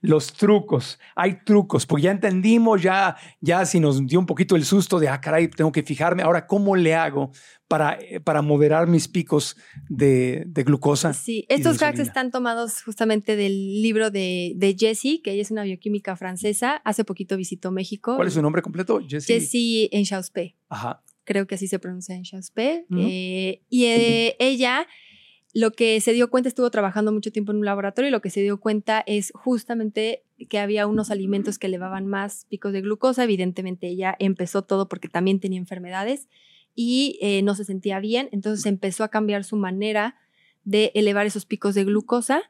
los trucos, hay trucos, porque ya entendimos, ya, ya si nos dio un poquito el susto de, ah, caray, tengo que fijarme, ahora, ¿cómo le hago para, eh, para moderar mis picos de, de glucosa? Sí, estos hacks están tomados justamente del libro de, de Jessie, que ella es una bioquímica francesa. Hace poquito visitó México. ¿Cuál es su nombre completo? Jessie. Jessie Enchauspe. Ajá. Creo que así se pronuncia Enchauspe. Ujú. Eh, y eh, ella lo que se dio cuenta, estuvo trabajando mucho tiempo en un laboratorio y lo que se dio cuenta es justamente que había unos alimentos que elevaban más picos de glucosa. Evidentemente ella empezó todo porque también tenía enfermedades y eh, no se sentía bien, entonces empezó a cambiar su manera de elevar esos picos de glucosa.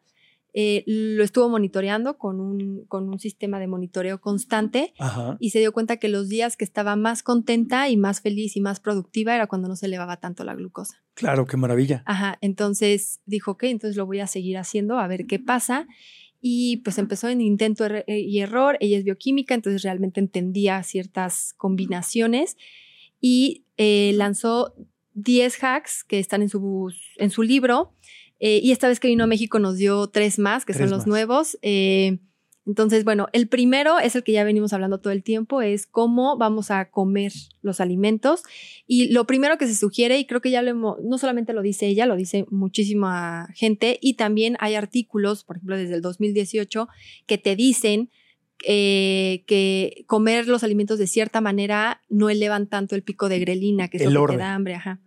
Eh, lo estuvo monitoreando con un, con un sistema de monitoreo constante Ajá. y se dio cuenta que los días que estaba más contenta y más feliz y más productiva era cuando no se elevaba tanto la glucosa. Claro, qué maravilla. Ajá, entonces dijo, ok, entonces lo voy a seguir haciendo a ver qué pasa. Y pues empezó en intento er- y error. Ella es bioquímica, entonces realmente entendía ciertas combinaciones y eh, lanzó 10 hacks que están en su, en su libro. Eh, y esta vez que vino a México nos dio tres más, que Tres son los más. nuevos. Eh, entonces, bueno, el primero es el que ya venimos hablando todo el tiempo, es cómo vamos a comer los alimentos. Y lo primero que se sugiere, y creo que ya lo hemos, no solamente lo dice ella, lo dice muchísima gente, y también hay artículos, por ejemplo, desde el 2018, que te dicen eh, que comer los alimentos de cierta manera no elevan tanto el pico de grelina, que es El lo que te da hambre, ajá.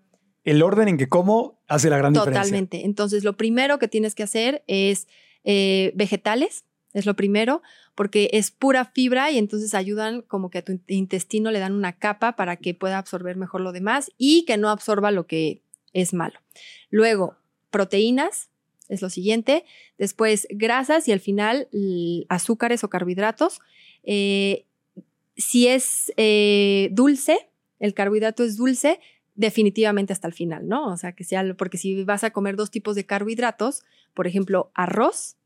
El orden en que como hace la gran diferencia. Totalmente. Entonces, lo primero que tienes que hacer es eh, vegetales, es lo primero, porque es pura fibra y entonces ayudan como que a tu intestino le dan una capa para que pueda absorber mejor lo demás y que no absorba lo que es malo. Luego, proteínas es lo siguiente. Después, grasas y al final, azúcares o carbohidratos. Eh, si es eh, dulce, el carbohidrato es dulce, definitivamente hasta el final, ¿no? O sea, que sea, porque si vas a comer dos tipos de carbohidratos, por ejemplo, arroz,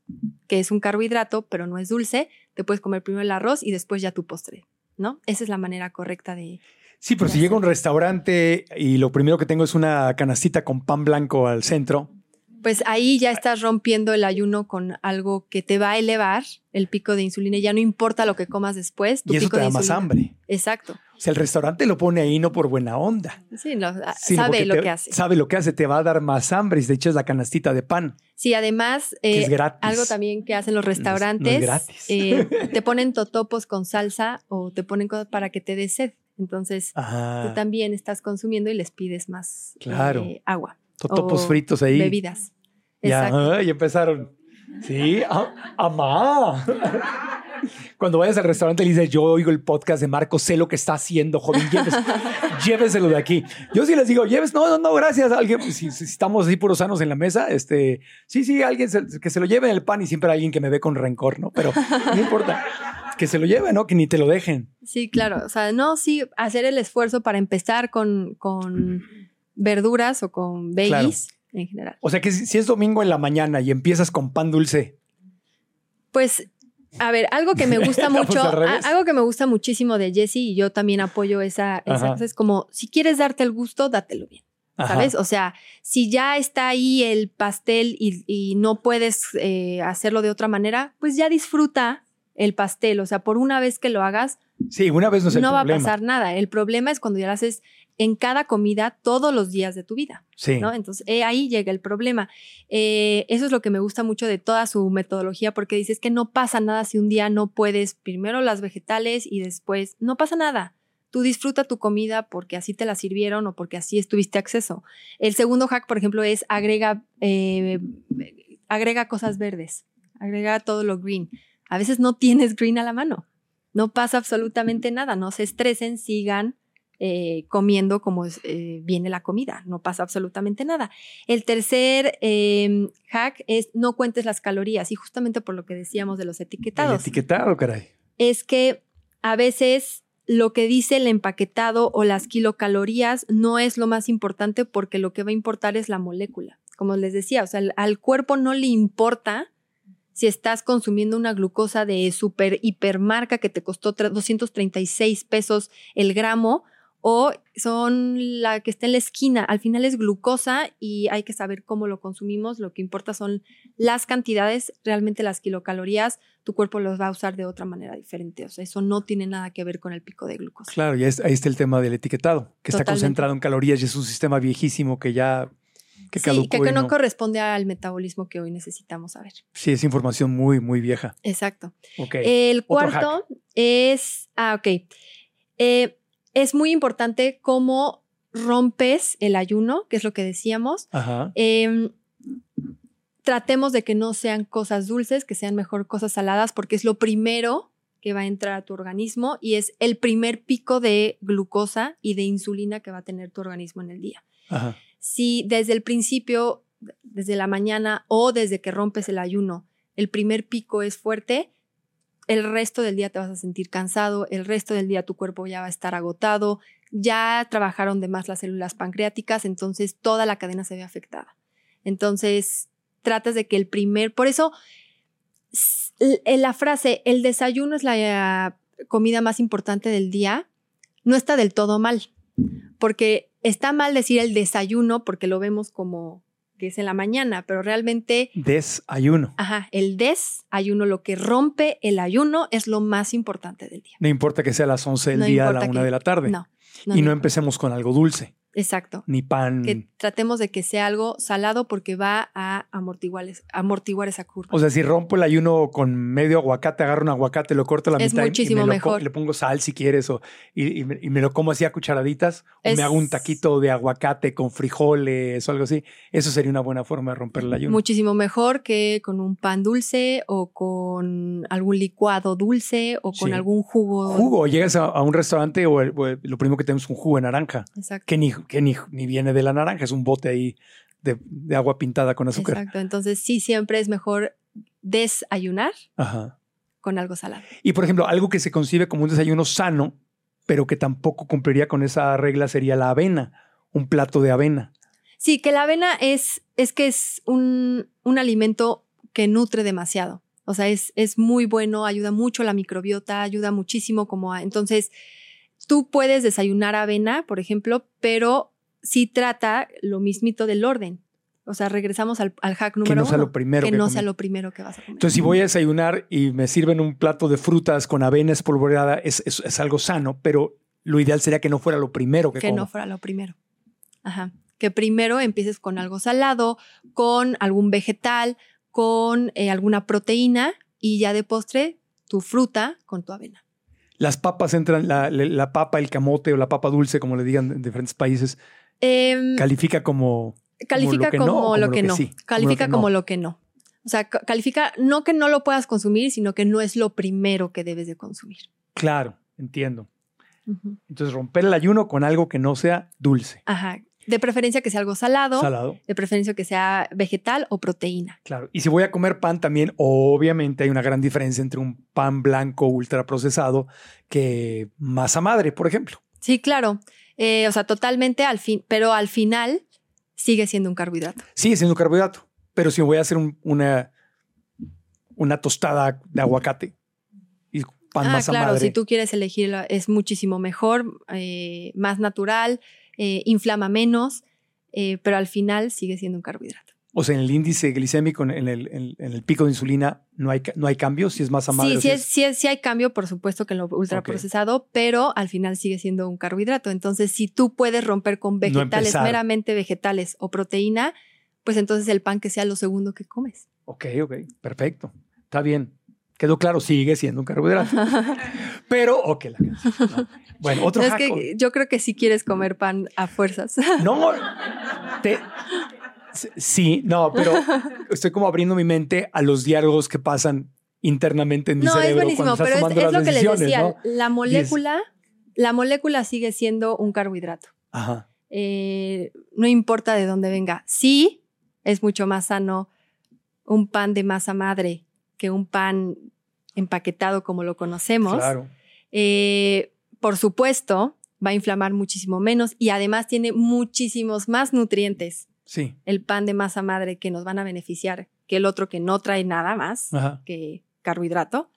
que es un carbohidrato, pero no es dulce, te puedes comer primero el arroz y después ya tu postre, ¿no? Esa es la manera correcta de... Sí, pero si llego a un restaurante y lo primero que tengo es una canastita con pan blanco al centro, Pues ahí ya estás rompiendo el ayuno con algo que te va a elevar el pico de insulina y ya no importa lo que comas después. Tu y eso pico te de da más hambre. Exacto. O sea, el restaurante lo pone ahí no por buena onda. Sí, no, ah, sabe lo te- que hace. Sabe lo que hace, te va a dar más hambre y de hecho es la canastita de pan. Sí, además, Que eh, es gratis. algo también que hacen los No es- no es restaurantes, gratis. eh, *laughs* te ponen totopos con salsa o te ponen cosas para que te dé sed. Entonces, Ajá. tú también estás consumiendo y les pides más Claro. eh, agua. Totopos fritos ahí. Bebidas. Ya, Exacto. ya empezaron. Sí, amá. Cuando vayas al restaurante le dices, yo oigo el podcast de Marco, sé lo que está haciendo, joven, lléves, *laughs* lléveselo de aquí. Yo sí les digo, lleves, no, no, no, gracias. Alguien, si, si estamos así puros sanos en la mesa, este, sí, sí, alguien se- que se lo lleve en el pan y siempre hay alguien que me ve con rencor, ¿no? Pero no importa, que se lo lleve, ¿no? Que ni te lo dejen. Sí, claro. O sea, no, sí, hacer el esfuerzo para empezar con, con verduras o con veggies en general. O sea que si, si es domingo en la mañana y empiezas con pan dulce, Pues, a ver, algo que me gusta *laughs* mucho, a- algo que me gusta muchísimo de Jessie y yo también apoyo esa, esa Ajá. cosa, es como, si quieres darte el gusto, dátelo bien. Ajá. ¿Sabes? O sea, si ya está ahí el pastel y, y no puedes eh, hacerlo de otra manera, pues ya disfruta el pastel. O sea, por una vez que lo hagas, sí, una vez no es no va a pasar nada. El problema es cuando ya lo haces en cada comida todos los días de tu vida. Sí. ¿no? Entonces, eh, ahí llega el problema. Eh, eso es lo que me gusta mucho de toda su metodología, porque dices que no pasa nada si un día no puedes primero las vegetales y después, no pasa nada. Tú disfruta tu comida porque así te la sirvieron o porque así estuviste acceso. El segundo hack, por ejemplo, es agrega, eh, agrega cosas verdes, agrega todo lo green. A veces no tienes green a la mano. No pasa absolutamente nada. No se estresen, sigan eh, comiendo como eh, viene la comida. No pasa absolutamente nada. El tercer eh, hack es no cuentes las calorías y justamente por lo que decíamos de los El etiquetados etiquetado, caray. es que a veces lo que dice el empaquetado o las kilocalorías no es lo más importante porque lo que va a importar es la molécula. Como les decía, o sea, al, al cuerpo no le importa si estás consumiendo una glucosa de super hipermarca que te costó tre- 236 pesos el gramo o son la que está en la esquina. Al final es glucosa y hay que saber cómo lo consumimos. Lo que importa son las cantidades, realmente las kilocalorías, tu cuerpo los va a usar de otra manera diferente. O sea, eso no tiene nada que ver con el pico de glucosa. Claro, y ahí está- el tema del etiquetado, que está concentrado en calorías y es un sistema viejísimo que ya que Sí, que, no, no- corresponde al metabolismo que hoy necesitamos saber. Sí, es información muy, muy vieja. Exacto. El cuarto es, ah, ok. Eh, es muy importante cómo rompes el ayuno, que es lo que decíamos. Ajá. Em, tratemos de que no sean cosas dulces, que sean mejor cosas saladas, porque es lo primero que va a entrar a tu organismo y es el primer pico de glucosa y de insulina que va a tener tu organismo en el día. Ajá. Si desde el principio, desde la mañana o desde que rompes el ayuno, el primer pico es fuerte, el resto del día te vas a sentir cansado, el resto del día tu cuerpo ya va a estar agotado, ya trabajaron de más las células pancreáticas, entonces toda la cadena se ve afectada. Entonces, tratas de que el primer, por eso l- la frase, el desayuno es la eh, comida más importante del día, no está del todo mal, porque está mal decir el desayuno porque lo vemos como que es en la mañana, pero realmente Desayuno. Ajá, el desayuno, lo que rompe el ayuno es lo más importante del día. No importa que sea a las 11 del No día, a la importa 1 que- de la tarde. no, no, y no no. empecemos con algo dulce, Exacto. ni pan. Que tratemos de que sea algo salado porque va a amortiguar, es- amortiguar esa curva. O sea, si rompo el ayuno con medio aguacate, agarro un aguacate, lo corto a la Es mitad y- muchísimo y me lo co- mejor. le pongo sal si quieres o, y, y me, y me lo como así a cucharaditas o me hago un taquito de aguacate con frijoles o algo así. Eso sería una buena forma de romper el ayuno. Muchísimo mejor que con un pan dulce o con algún licuado dulce o con Sí. algún jugo. Jugo, llegas a, a un restaurante o, el- o el- lo primero que tenemos es un jugo de naranja, Exacto. que, ni, que ni, ni viene de la naranja, es un bote ahí de, de agua pintada con azúcar. Exacto. Entonces, sí, siempre es mejor desayunar Ajá. con algo salado. Y por ejemplo, algo que se concibe como un desayuno sano, pero que tampoco cumpliría con esa regla sería la avena, un plato de avena. Sí, que la avena es, es que es un, un alimento que nutre demasiado. O sea, es, es muy bueno, ayuda mucho a la microbiota, ayuda muchísimo como a... Entonces, tú puedes desayunar avena, por ejemplo, pero sí trata lo mismito del orden. O sea, regresamos al, al hack número que no uno. sea lo primero que, que no sea lo primero que vas a comer. Entonces, si voy a desayunar y me sirven un plato de frutas con avena espolvoreada, es, es, es algo sano, pero lo ideal sería que no fuera lo primero que, que como. no fuera lo primero. Ajá. Que primero empieces con algo salado, con algún vegetal, con eh, alguna proteína y ya de postre tu fruta con tu avena. Las papas entran, la, la- la papa, el camote o la papa dulce, como le digan en diferentes países, Em, califica como. califica como lo que no. Califica como lo que no. O sea, ca- califica no que no lo puedas consumir, sino que no es lo primero que debes de consumir. Claro, entiendo. Entonces, romper el ayuno con algo que no sea dulce. Ajá. De preferencia que sea algo salado, Salado. de preferencia que sea vegetal o proteína. Claro. Y si voy a comer pan también, obviamente hay una gran diferencia entre un pan blanco ultraprocesado que masa madre, por ejemplo. Sí, claro. Eh, o sea, totalmente al fin, pero al final sigue siendo un carbohidrato. Sigue siendo carbohidrato. Pero si voy a hacer un- una, una tostada de aguacate y pan ah, masa claro, madre. si tú quieres elegirlo, es muchísimo mejor, eh, más natural, eh, inflama menos, eh, pero al final sigue siendo un carbohidrato. O sea, en el índice glicémico, en el, en- en el pico de insulina, no hay, no hay cambio si es masa madre. Sí, sí, si es, sí, es- sí hay cambio, por supuesto, que en lo ultraprocesado, pero al final sigue siendo un carbohidrato. Entonces, si tú puedes romper con vegetales, meramente vegetales o proteína, pues entonces el pan que sea lo segundo que comes. Ok, ok, perfecto. Está bien. Quedó claro, sigue siendo un carbohidrato. *laughs* Pero, ok, la canción. No. Bueno, otro es hack. que yo creo que sí quieres comer pan a fuerzas. No, *laughs* te- sí, no, pero estoy como abriendo mi mente a los diálogos que pasan internamente en mi No, es cerebro buenísimo, cuando estás pero es, es lo que les decía. ¿no? La molécula, la molécula sigue siendo un carbohidrato. Ajá. Eh, no importa de dónde venga. Sí, es mucho más sano un pan de masa madre que un pan empaquetado como lo conocemos. Claro. Eh, por supuesto, va a inflamar muchísimo menos y además tiene muchísimos más nutrientes Sí. el pan de masa madre que nos van a beneficiar que el otro que no trae nada más Ajá. que carbohidrato,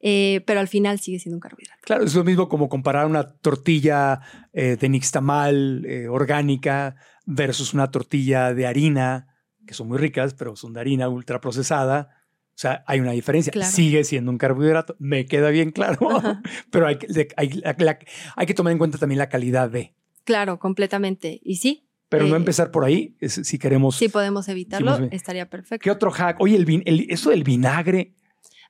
eh, pero al final sigue siendo un carbohidrato. Claro, es lo mismo como comparar una tortilla eh, de nixtamal eh, orgánica versus una tortilla de harina, que son muy ricas, pero son de harina ultraprocesada. O sea, hay una diferencia. Claro. Sigue siendo un carbohidrato, me queda bien claro, *laughs* pero hay, que- hay- hay tomar en cuenta también la calidad de. Claro, completamente. Y sí, Pero no Eh, empezar por ahí, es- si queremos. si podemos evitarlo, estaría perfecto. ¿Qué otro hack? Oye, el, eso del vinagre,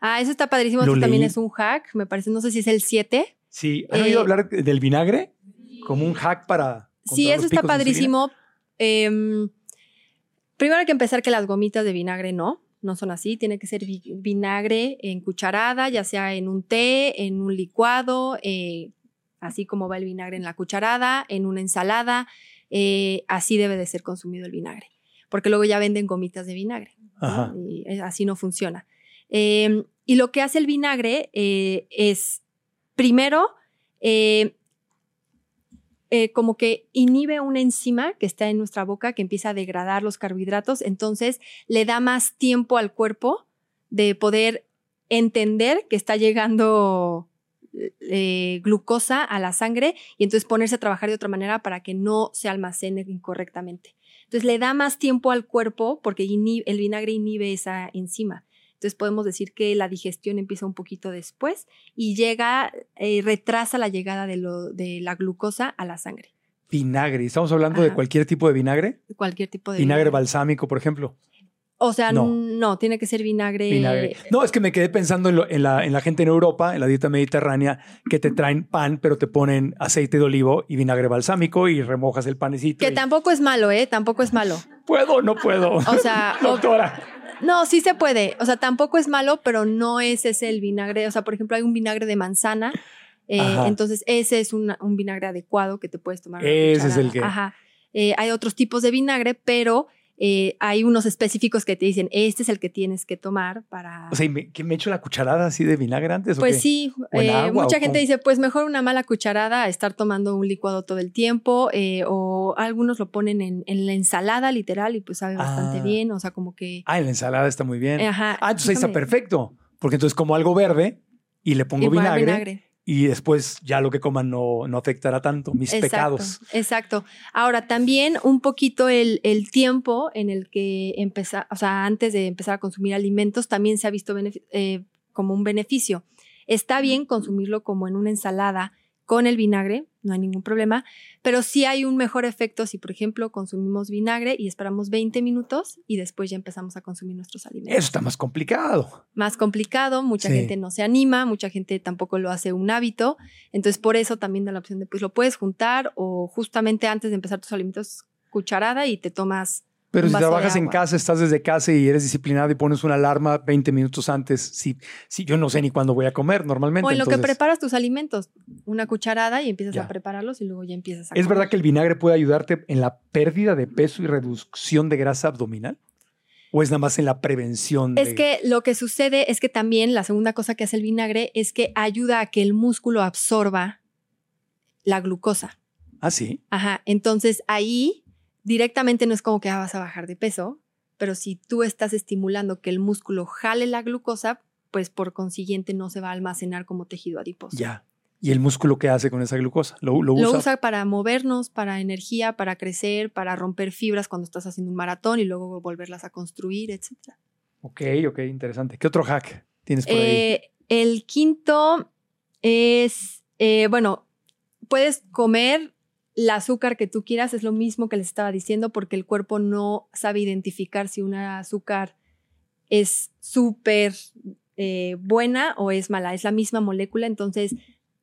Ah, eso está padrísimo. Este también es un hack, me parece, no sé si es el 7. sí. ¿Has Eh, oído hablar del vinagre? Como un hack para. Sí, eso está padrísimo. Em, primero hay que empezar que las gomitas de vinagre no, no son así. Tiene que ser vi- vinagre en cucharada, ya sea en un té, en un licuado, eh, así como va el vinagre en la cucharada, en una ensalada. eh, así debe de ser consumido el vinagre. Porque luego ya venden gomitas de vinagre. Y así no funciona. Em, y lo que hace el vinagre eh, es, primero, eh, eh, como que inhibe una enzima que está en nuestra boca que empieza a degradar los carbohidratos, entonces le da más tiempo al cuerpo de poder entender que está llegando eh, glucosa a la sangre y entonces ponerse a trabajar de otra manera para que no se almacene incorrectamente. Entonces le da más tiempo al cuerpo porque el vinagre inhibe esa enzima. Entonces podemos decir que la digestión empieza un poquito después y llega, eh, retrasa la llegada de, lo- de la glucosa a la sangre. Vinagre. ¿Estamos hablando de cualquier tipo de vinagre? Cualquier tipo de Vinagre vinagre. balsámico, por ejemplo. O sea, No. no. tiene que ser vinagre. Vinagre. No, es que me quedé pensando en, lo- en la, en la gente en Europa, en la dieta mediterránea, que te traen pan, pero te ponen aceite de olivo y vinagre balsámico y remojas el panecito. Que y- tampoco es malo, ¿eh? Tampoco es malo. ¿Puedo o no puedo? O sea, *laughs* doctora. No, sí se puede. O sea, tampoco es malo, pero no es ese el vinagre. O sea, por ejemplo, hay un vinagre de manzana. eh, entonces, ese es una- un vinagre adecuado que te puedes tomar. Ese es el que- Ajá. Eh, hay otros tipos de vinagre, pero eh, hay unos específicos que te dicen, este es el que tienes que tomar para... O sea, ¿y me, ¿que me echo la cucharada así de vinagre antes? o Pues qué? sí, ¿O en eh, agua, mucha gente dice, pues mejor una mala cucharada a estar tomando un licuado todo el tiempo, eh, o algunos lo ponen en, en la ensalada literal y pues sabe bastante Ah. bien, o sea, como que... Ah, en la ensalada está muy bien. Ajá, ah, entonces ahí está perfecto. Porque entonces como algo verde y le pongo Igual vinagre, vinagre. Y después ya lo que coman no, no afectará tanto mis Exacto, pecados. Exacto. Ahora, también un poquito el, el tiempo en el que empezar, o sea, antes de empezar a consumir alimentos, también se ha visto eh, como un beneficio. Está bien consumirlo como en una ensalada con el vinagre, no hay ningún problema, pero sí hay un mejor efecto si, por ejemplo, consumimos vinagre y esperamos 20 minutos y después ya empezamos a consumir nuestros alimentos. Eso está más complicado. Más complicado, mucha Sí. gente no se anima, mucha gente tampoco lo hace un hábito, entonces por eso también da la opción de, pues lo puedes juntar o justamente antes de empezar tus alimentos, cucharada y te tomas Pero si trabajas en casa, estás desde casa y eres disciplinado y pones una alarma 20 minutos antes, si, si yo no sé ni cuándo voy a comer normalmente. O en lo que preparas tus alimentos, una cucharada y empiezas Ya. a prepararlos y luego ya empiezas a ¿Es verdad que el vinagre puede ayudarte en la pérdida de peso y reducción de grasa abdominal? ¿O es nada más en la prevención? Es de- que lo que sucede es que también la segunda cosa que hace el vinagre es que ayuda a que el músculo absorba la glucosa. Ah, sí. Ajá, entonces ahí directamente no es como que ah, vas a bajar de peso, pero si tú estás estimulando que el músculo jale la glucosa, pues por consiguiente no se va a almacenar como tejido adiposo. Ya. ¿Y el músculo qué hace con esa glucosa? ¿Lo, lo Lo usa? usa para movernos, para energía, para crecer, para romper fibras cuando estás haciendo un maratón y luego volverlas a construir, etc. Ok, ok, interesante. ¿Qué otro hack tienes por ahí? Eh, el quinto es, eh, bueno, puedes comer el azúcar que tú quieras, es lo mismo que les estaba diciendo, porque el cuerpo no sabe identificar si una azúcar es súper eh, buena o es mala, es la misma molécula, entonces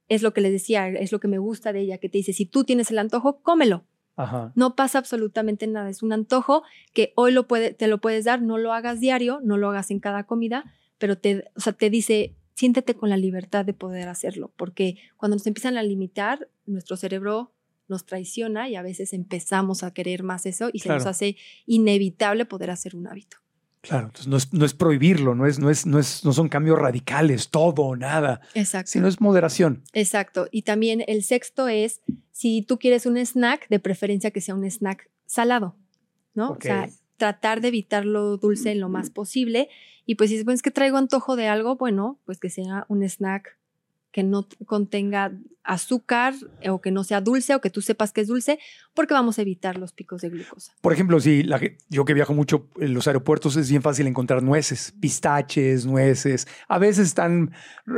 es lo que les decía, es lo que me gusta de ella, que te dice, si tú tienes el antojo, cómelo. Ajá. No pasa absolutamente nada. Es un antojo que hoy lo puede, te lo puedes dar, no lo hagas diario, no lo hagas en cada comida, pero te, o sea, te dice, siéntete con la libertad de poder hacerlo, porque cuando nos empiezan a limitar, nuestro cerebro nos traiciona y a veces empezamos a querer más eso y se nos hace inevitable poder hacer un hábito. Claro, entonces no es, no es prohibirlo, no, es, no, es, no, es, no son cambios radicales, todo o nada, Exacto. sino es moderación. Exacto. Y también el sexto es, si tú quieres un snack, de preferencia que sea un snack salado, ¿no? O sea, tratar de evitar lo dulce lo más posible. Y pues si es que traigo antojo de algo, bueno, pues que sea un snack que no contenga azúcar o que no sea dulce o que tú sepas que es dulce, porque vamos a evitar los picos de glucosa. Por ejemplo, si la yo que viajo mucho en los aeropuertos es bien fácil encontrar nueces, pistaches, nueces. A veces están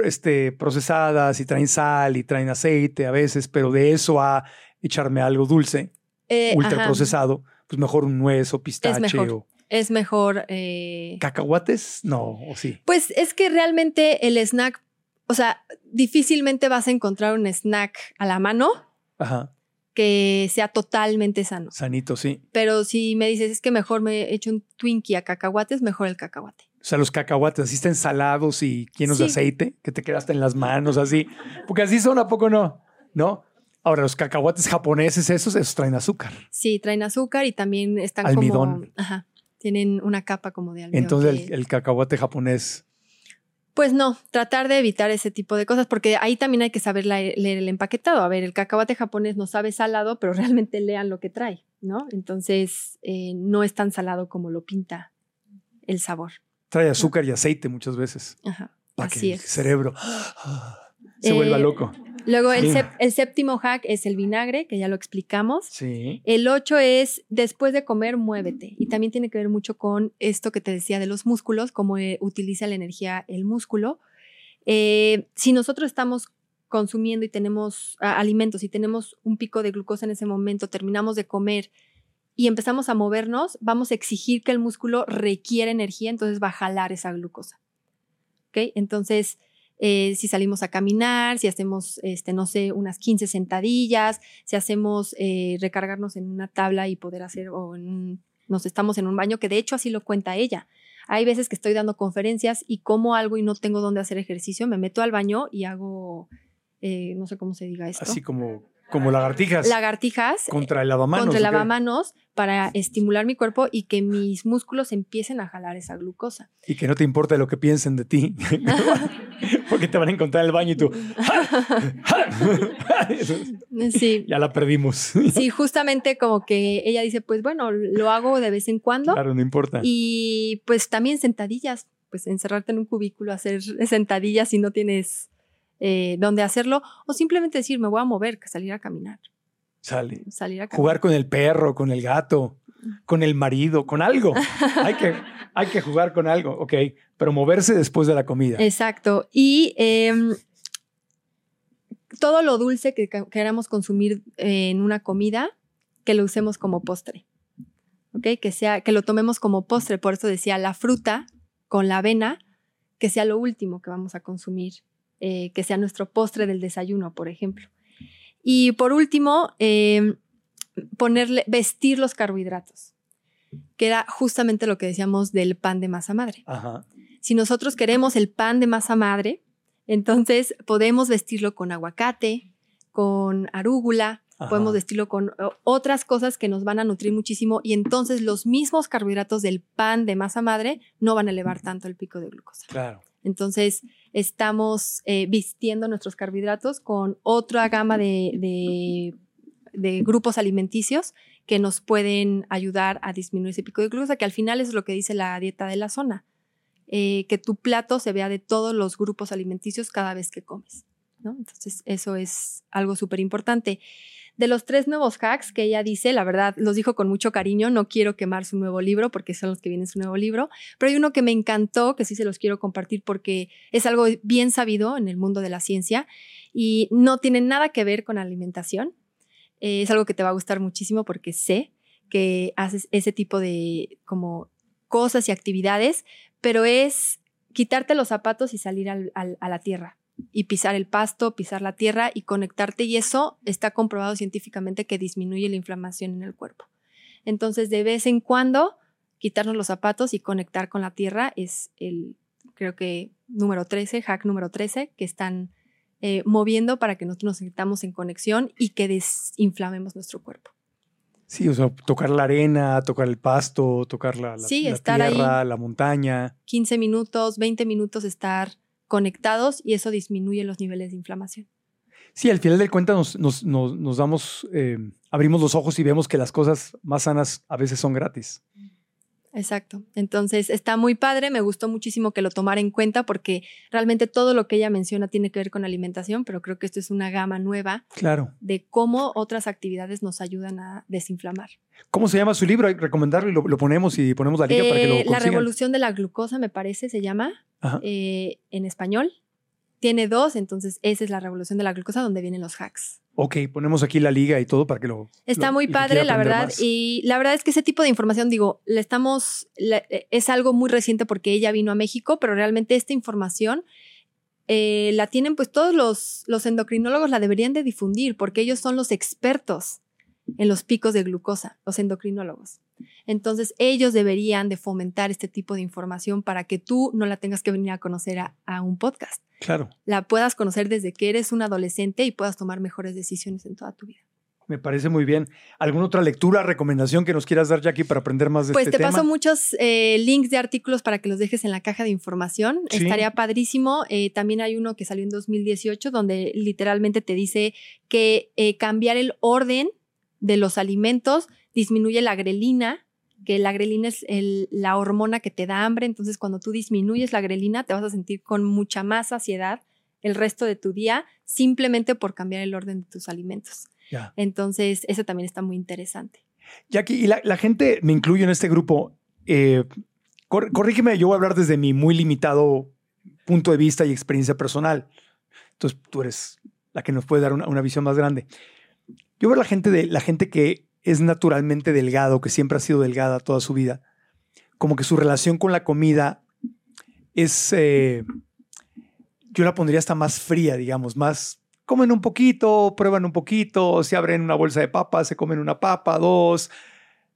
este, procesadas y traen sal y traen aceite a veces, pero de eso a echarme algo dulce, Eh, ultra procesado, pues mejor un nuez o pistache mejor. o Es mejor... eh, cacahuates, no, o sí. Pues es que realmente el snack, o sea, difícilmente vas a encontrar un snack a la mano Ajá, que sea totalmente sano. sanito, sí. Pero si me dices, es que mejor me echo un Twinkie a cacahuates, mejor el cacahuate. O sea, los cacahuates así están salados y llenos de aceite, que te quedaste en las manos así. Porque así son, ¿a poco no? ¿No? Ahora, los cacahuates japoneses, esos, esos traen azúcar. Sí, traen azúcar y también están Almidón. como... Ajá, tienen una capa como de almidón. Entonces, que- el, el cacahuate japonés. Pues no, tratar de evitar ese tipo de cosas, porque ahí también hay que saber leer el empaquetado. A ver, el cacahuate japonés no sabe salado, pero *laughs* realmente lean lo que trae, ¿no? Entonces, eh, no es tan salado como lo pinta el sabor. Trae azúcar y aceite muchas veces. Ajá, Para así que el es. cerebro *gasps* se Eh, vuelva loco. Luego, el, Sí. sep- el séptimo hack es el vinagre, que ya lo explicamos. Sí. El 8 es después de comer, muévete. Y también tiene que ver mucho con esto que te decía de los músculos, cómo eh, utiliza la energía el músculo. Eh, si nosotros estamos consumiendo y tenemos alimentos y tenemos un pico de glucosa en ese momento, terminamos de comer y empezamos a movernos, vamos a exigir que el músculo requiere energía, entonces va a jalar esa glucosa. ¿Ok? Entonces, eh, si salimos a caminar, si hacemos, este, no sé, unas 15 sentadillas, si hacemos eh, recargarnos en una tabla y poder hacer, o en un- nos estamos en un baño, que de hecho así lo cuenta ella. Hay veces que estoy dando conferencias y como algo y no tengo dónde hacer ejercicio, me meto al baño y hago, eh, no sé cómo se diga esto. Así como, como lagartijas. Lagartijas Contra el lavamanos. contra el lavamanos para estimular mi cuerpo y que mis músculos empiecen a jalar esa glucosa. Y que no te importe lo que piensen de ti. *laughs* *laughs* *laughs* Porque te van a encontrar en el baño y tú. *laughs* Sí. *laughs* ya la perdimos. Sí, justamente como que ella dice, pues bueno, lo hago de vez en cuando. Claro, no importa. Y pues también sentadillas, pues encerrarte en un cubículo, hacer sentadillas si no tienes eh, dónde hacerlo, o simplemente decir, me voy a mover, salir a caminar. Sale. Salir a caminar. Jugar con el perro, con el gato, con el marido, con algo. hay, que, hay que jugar con algo, ok. Pero moverse después de la comida. Exacto. Y em, todo lo dulce que que queramos consumir en una comida, que lo usemos como postre. ¿Ok? Que, sea, que lo tomemos como postre. Por eso decía la fruta con la avena, que sea lo último que vamos a consumir. eh, que sea nuestro postre del desayuno, por ejemplo. Y por último, em, ponerle, vestir los carbohidratos, que era justamente lo que decíamos del pan de masa madre. Ajá. Si nosotros queremos el pan de masa madre, entonces podemos vestirlo con aguacate, con arúgula, Ajá. podemos vestirlo con otras cosas que nos van a nutrir muchísimo y entonces los mismos carbohidratos del pan de masa madre no van a elevar tanto el pico de glucosa. Claro. Entonces, estamos eh, vistiendo nuestros carbohidratos con otra gama de, de- de grupos alimenticios que nos pueden ayudar a disminuir ese pico de glucosa, que al final es lo que dice la dieta de la zona, eh, que tu plato se vea de todos los grupos alimenticios cada vez que comes. Entonces, eso es algo súper importante. De los tres nuevos hacks que ella dice, la verdad, los dijo con mucho cariño, no quiero quemar su nuevo libro porque son los que vienen en su nuevo libro, pero hay uno que me encantó, que sí se los quiero compartir porque es algo bien sabido en el mundo de la ciencia y no tiene nada que ver con alimentación. Es algo que te va a gustar muchísimo porque sé que haces ese tipo de como cosas y actividades, pero es quitarte los zapatos y salir al- al- a la tierra y pisar el pasto, pisar la tierra y conectarte y eso está comprobado científicamente que disminuye la inflamación en el cuerpo. Entonces, de vez en cuando, quitarnos los zapatos y conectar con la tierra es el, creo que, número 13, hack número 13, que están eh, moviendo para que nosotros nos sintamos en conexión y que desinflamemos nuestro cuerpo. Sí, o sea, tocar la arena, tocar el pasto, tocar la, la- Sí, la estar ahí. tierra, la montaña. 15 minutos, 20 minutos estar conectados y eso disminuye los niveles de inflamación. Sí, al final del cuenta nos, nos, nos- nos damos, eh, abrimos los ojos y vemos que las cosas más sanas a veces son gratis. Exacto. Entonces está muy padre, me gustó muchísimo que lo tomara en cuenta porque realmente todo lo que ella menciona tiene que ver con alimentación, pero creo que esto es una gama nueva Claro. de cómo otras actividades nos ayudan a desinflamar. ¿Cómo se llama su libro? Hay que recomendarlo y lo, lo ponemos y ponemos la liga para que lo Eh, la consigan. revolución de la glucosa, me parece, se llama eh, en español. Tiene dos, entonces esa es la revolución de la glucosa donde vienen los hacks. Ok, ponemos aquí la liga y todo para que lo... Está lo- muy padre, la verdad. más. Y la verdad es que ese tipo de información, digo, le estamos, eh, es algo muy reciente porque ella vino a México, pero realmente esta información eh, la tienen pues todos los, los endocrinólogos la deberían de difundir porque ellos son los expertos en los picos de glucosa, los endocrinólogos. Entonces ellos deberían de fomentar este tipo de información para que tú no la tengas que venir a conocer a- a un podcast Claro, la puedas conocer desde que eres un adolescente y puedas tomar mejores decisiones en toda tu vida. me parece muy bien. ¿Alguna otra lectura, recomendación que nos quieras dar, Jackie, para aprender más de Pues este te tema? paso muchos eh, links de artículos para que los dejes en la caja de información. Sí. Estaría padrísimo. Eh, también hay uno que salió en 2018 donde literalmente te dice que eh, cambiar el orden de los alimentos disminuye la grelina, que la grelina es el- la hormona que te da hambre. Entonces, cuando tú disminuyes la grelina, te vas a sentir con mucha más saciedad el resto de tu día simplemente por cambiar el orden de tus alimentos. Ya. Entonces, eso también está muy interesante. Jackie, y la, la gente, me incluyo en este grupo, eh, cor- corrígeme, yo voy a hablar desde mi muy limitado punto de vista y experiencia personal. Entonces, tú eres la que nos puede dar una, una visión más grande. Yo veo la gente, de, la gente que es naturalmente delgado, que siempre ha sido delgada toda su vida, como que su relación con la comida es, eh, yo la pondría hasta más fría, digamos, más, comen un poquito, prueban un poquito, se abren una bolsa de papas, se comen una papa, dos,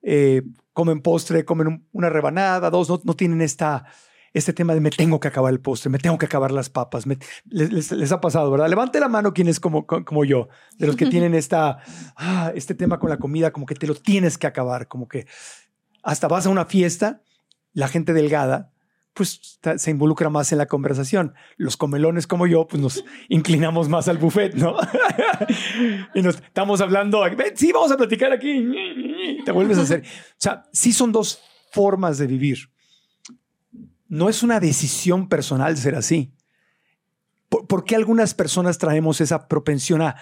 eh, comen postre, comen un- una rebanada, dos, no, no tienen esta, este tema de me tengo que acabar el postre, me tengo que acabar las papas. me- les, les- ha pasado, ¿verdad? Levante la mano quien es como, co- como yo, de los que *laughs* tienen esta, ah, este tema con la comida, como que te lo tienes que acabar, como que hasta vas a una fiesta, la gente delgada, pues se involucra más en la conversación. Los comelones como yo, pues nos inclinamos más al buffet, ¿no? *laughs* y nos estamos hablando, "Ven, sí, vamos a platicar aquí. Te vuelves a hacer. O sea, sí son dos formas de vivir. No es una decisión personal ser así. ¿Por, qué algunas personas traemos esa propensión a,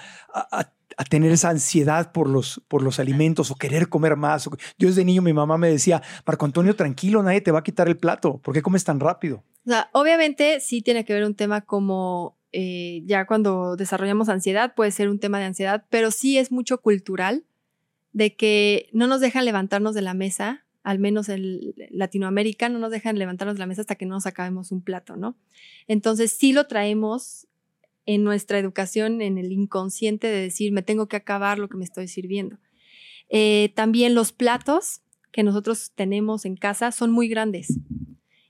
tener esa ansiedad por los, alimentos o querer comer más? Yo desde niño mi mamá me decía, Marco Antonio, tranquilo, nadie te va a quitar el plato. ¿Por qué comes tan rápido? Obviamente sí tiene que ver un tema como eh, ya cuando desarrollamos ansiedad, puede ser un tema de ansiedad, pero sí es mucho cultural de que no nos dejan levantarnos de la mesa, al menos en Latinoamérica, no nos dejan levantarnos de la mesa hasta que no nos acabemos un plato, ¿no? Entonces sí lo traemos en nuestra educación, en el inconsciente de decir, me tengo que acabar lo que me estoy sirviendo. Eh, también los platos que nosotros tenemos en casa son muy grandes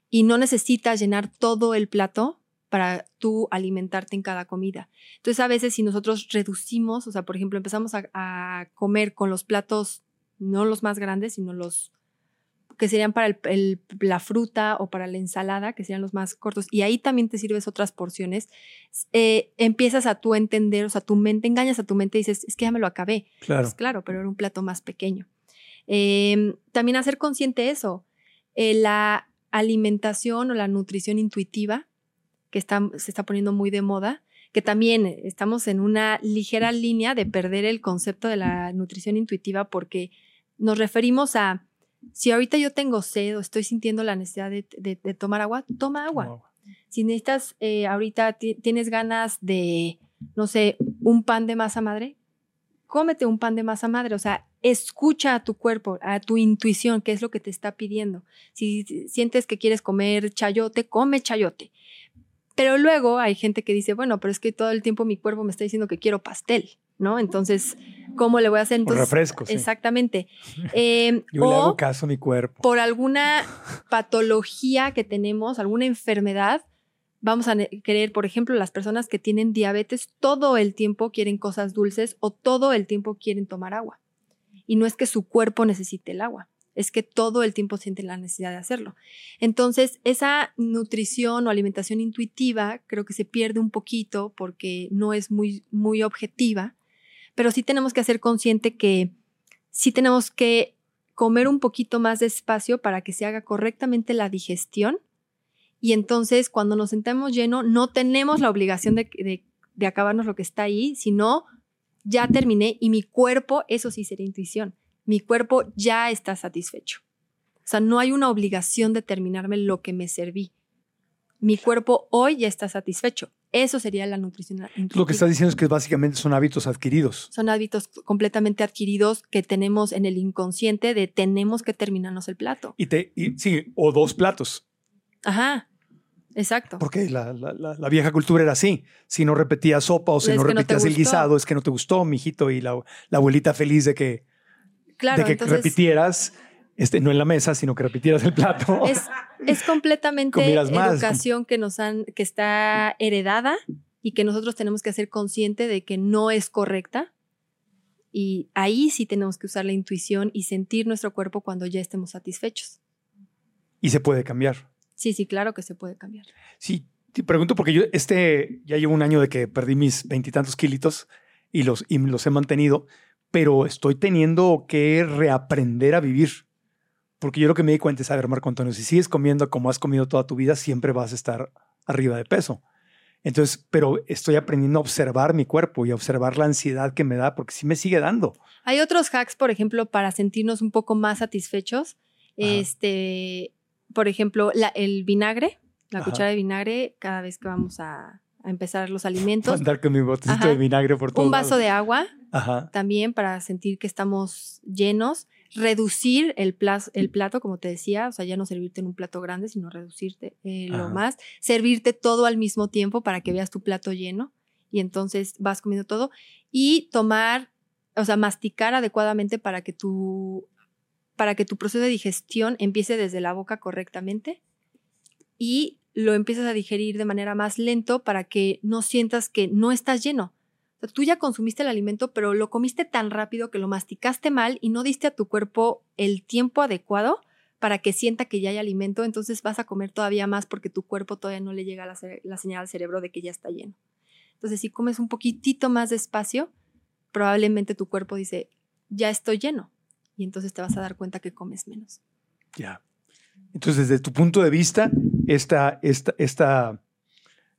y no necesitas llenar todo el plato para tú alimentarte en cada comida. Entonces a veces si nosotros reducimos, o sea, por ejemplo, empezamos a comer con los platos, no los más grandes, sino los que serían para el- el- la fruta o para la ensalada, que serían los más cortos, y ahí también te sirves otras porciones, eh, empiezas a tú entender, o sea, tu mente, engañas a tu mente y dices, es que ya me lo acabé. Claro. Pues claro, pero era un plato más pequeño. Eh, también hacer consciente eso, eh, la alimentación o la nutrición intuitiva, que está, se está poniendo muy de moda, que también estamos en una ligera línea de perder el concepto de la nutrición intuitiva porque nos referimos a, si ahorita yo tengo sed o estoy sintiendo la necesidad de, de- de tomar agua, toma agua. Si necesitas, eh, ahorita ti- tienes ganas de, no sé, un pan de masa madre, cómete un pan de masa madre. O sea, escucha a tu cuerpo, a tu intuición, qué es lo que te está pidiendo. Si sientes que quieres comer chayote, come chayote. Pero luego hay gente que dice, bueno, pero es que todo el tiempo mi cuerpo me está diciendo que quiero pastel, ¿no? Entonces, ¿cómo le voy a hacer? Entonces, refresco, sí. Exactamente. *laughs* Eh, Yo le o- hago caso a mi cuerpo. por alguna patología que tenemos, alguna enfermedad, vamos a querer, por ejemplo, las personas que tienen diabetes, todo el tiempo quieren cosas dulces o todo el tiempo quieren tomar agua. Y no es que su cuerpo necesite el agua, es que todo el tiempo sienten la necesidad de hacerlo. Entonces, esa nutrición o alimentación intuitiva creo que se pierde un poquito porque no es muy, muy objetiva, pero sí tenemos que hacer consciente que sí tenemos que comer un poquito más despacio para que se haga correctamente la digestión. Y entonces, cuando nos sentamos lleno, no tenemos la obligación de, de- de acabarnos lo que está ahí, sino ya terminé y mi cuerpo, eso sí sería intuición, mi cuerpo ya está satisfecho. O sea, no hay una obligación de terminarme lo que me serví. Mi cuerpo hoy ya está satisfecho. Eso sería la nutrición Lo que intuitiva. estás diciendo es que básicamente son hábitos adquiridos. Son hábitos completamente adquiridos que tenemos en el inconsciente de tenemos que terminarnos el plato. Y te, y- sí, o dos platos. Ajá, exacto. Porque la, la- la- la vieja cultura era así. Si no repetías sopa o si Es no repetías el guisado, es que no te gustó, mijito. Y la, la abuelita feliz de que, Claro, de que entonces repitieras, este, no en la mesa, sino que repitieras el plato. es, es completamente más. educación que nos han, que está heredada y que nosotros tenemos que hacer consciente de que no es correcta. Y ahí sí tenemos que usar la intuición y sentir nuestro cuerpo cuando ya estemos satisfechos. y se puede cambiar. Sí, sí, claro que se puede cambiar. Sí, te pregunto porque yo este ya llevo un año de que perdí mis veintitantos kilitos y los, y los he mantenido, pero estoy teniendo que reaprender a vivir. Porque yo lo que me di cuenta es, a ver, Marco Antonio, si sigues comiendo como has comido toda tu vida, siempre vas a estar arriba de peso. Entonces, pero estoy aprendiendo a observar mi cuerpo y a observar la ansiedad que me da, porque sí me sigue dando. Hay otros hacks, por ejemplo, para sentirnos un poco más satisfechos. Este, por ejemplo, la- el vinagre, la Ajá. cuchara de vinagre, cada vez que vamos a, a empezar los alimentos. Andar con mi botecito Ajá. de vinagre por todos Un vaso lados. de agua Ajá. también para sentir que estamos llenos. Reducir el, plato, como te decía, o sea, ya no servirte en un plato grande, sino reducirte eh, lo más. Servirte todo al mismo tiempo para que veas tu plato lleno y entonces vas comiendo todo. Y tomar, o sea, masticar adecuadamente para que tu, para que tu proceso de digestión empiece desde la boca correctamente y lo empieces a digerir de manera más lento para que no sientas que no estás lleno. Tú ya consumiste el alimento, pero lo comiste tan rápido que lo masticaste mal y no diste a tu cuerpo el tiempo adecuado para que sienta que ya hay alimento, entonces vas a comer todavía más porque tu cuerpo todavía no le llega la, la señal al cerebro de que ya está lleno. Entonces, si comes un poquitito más despacio, probablemente tu cuerpo dice, ya estoy lleno. Y entonces te vas a dar cuenta que comes menos. Ya. Entonces, desde tu punto de vista, esta, esta, esta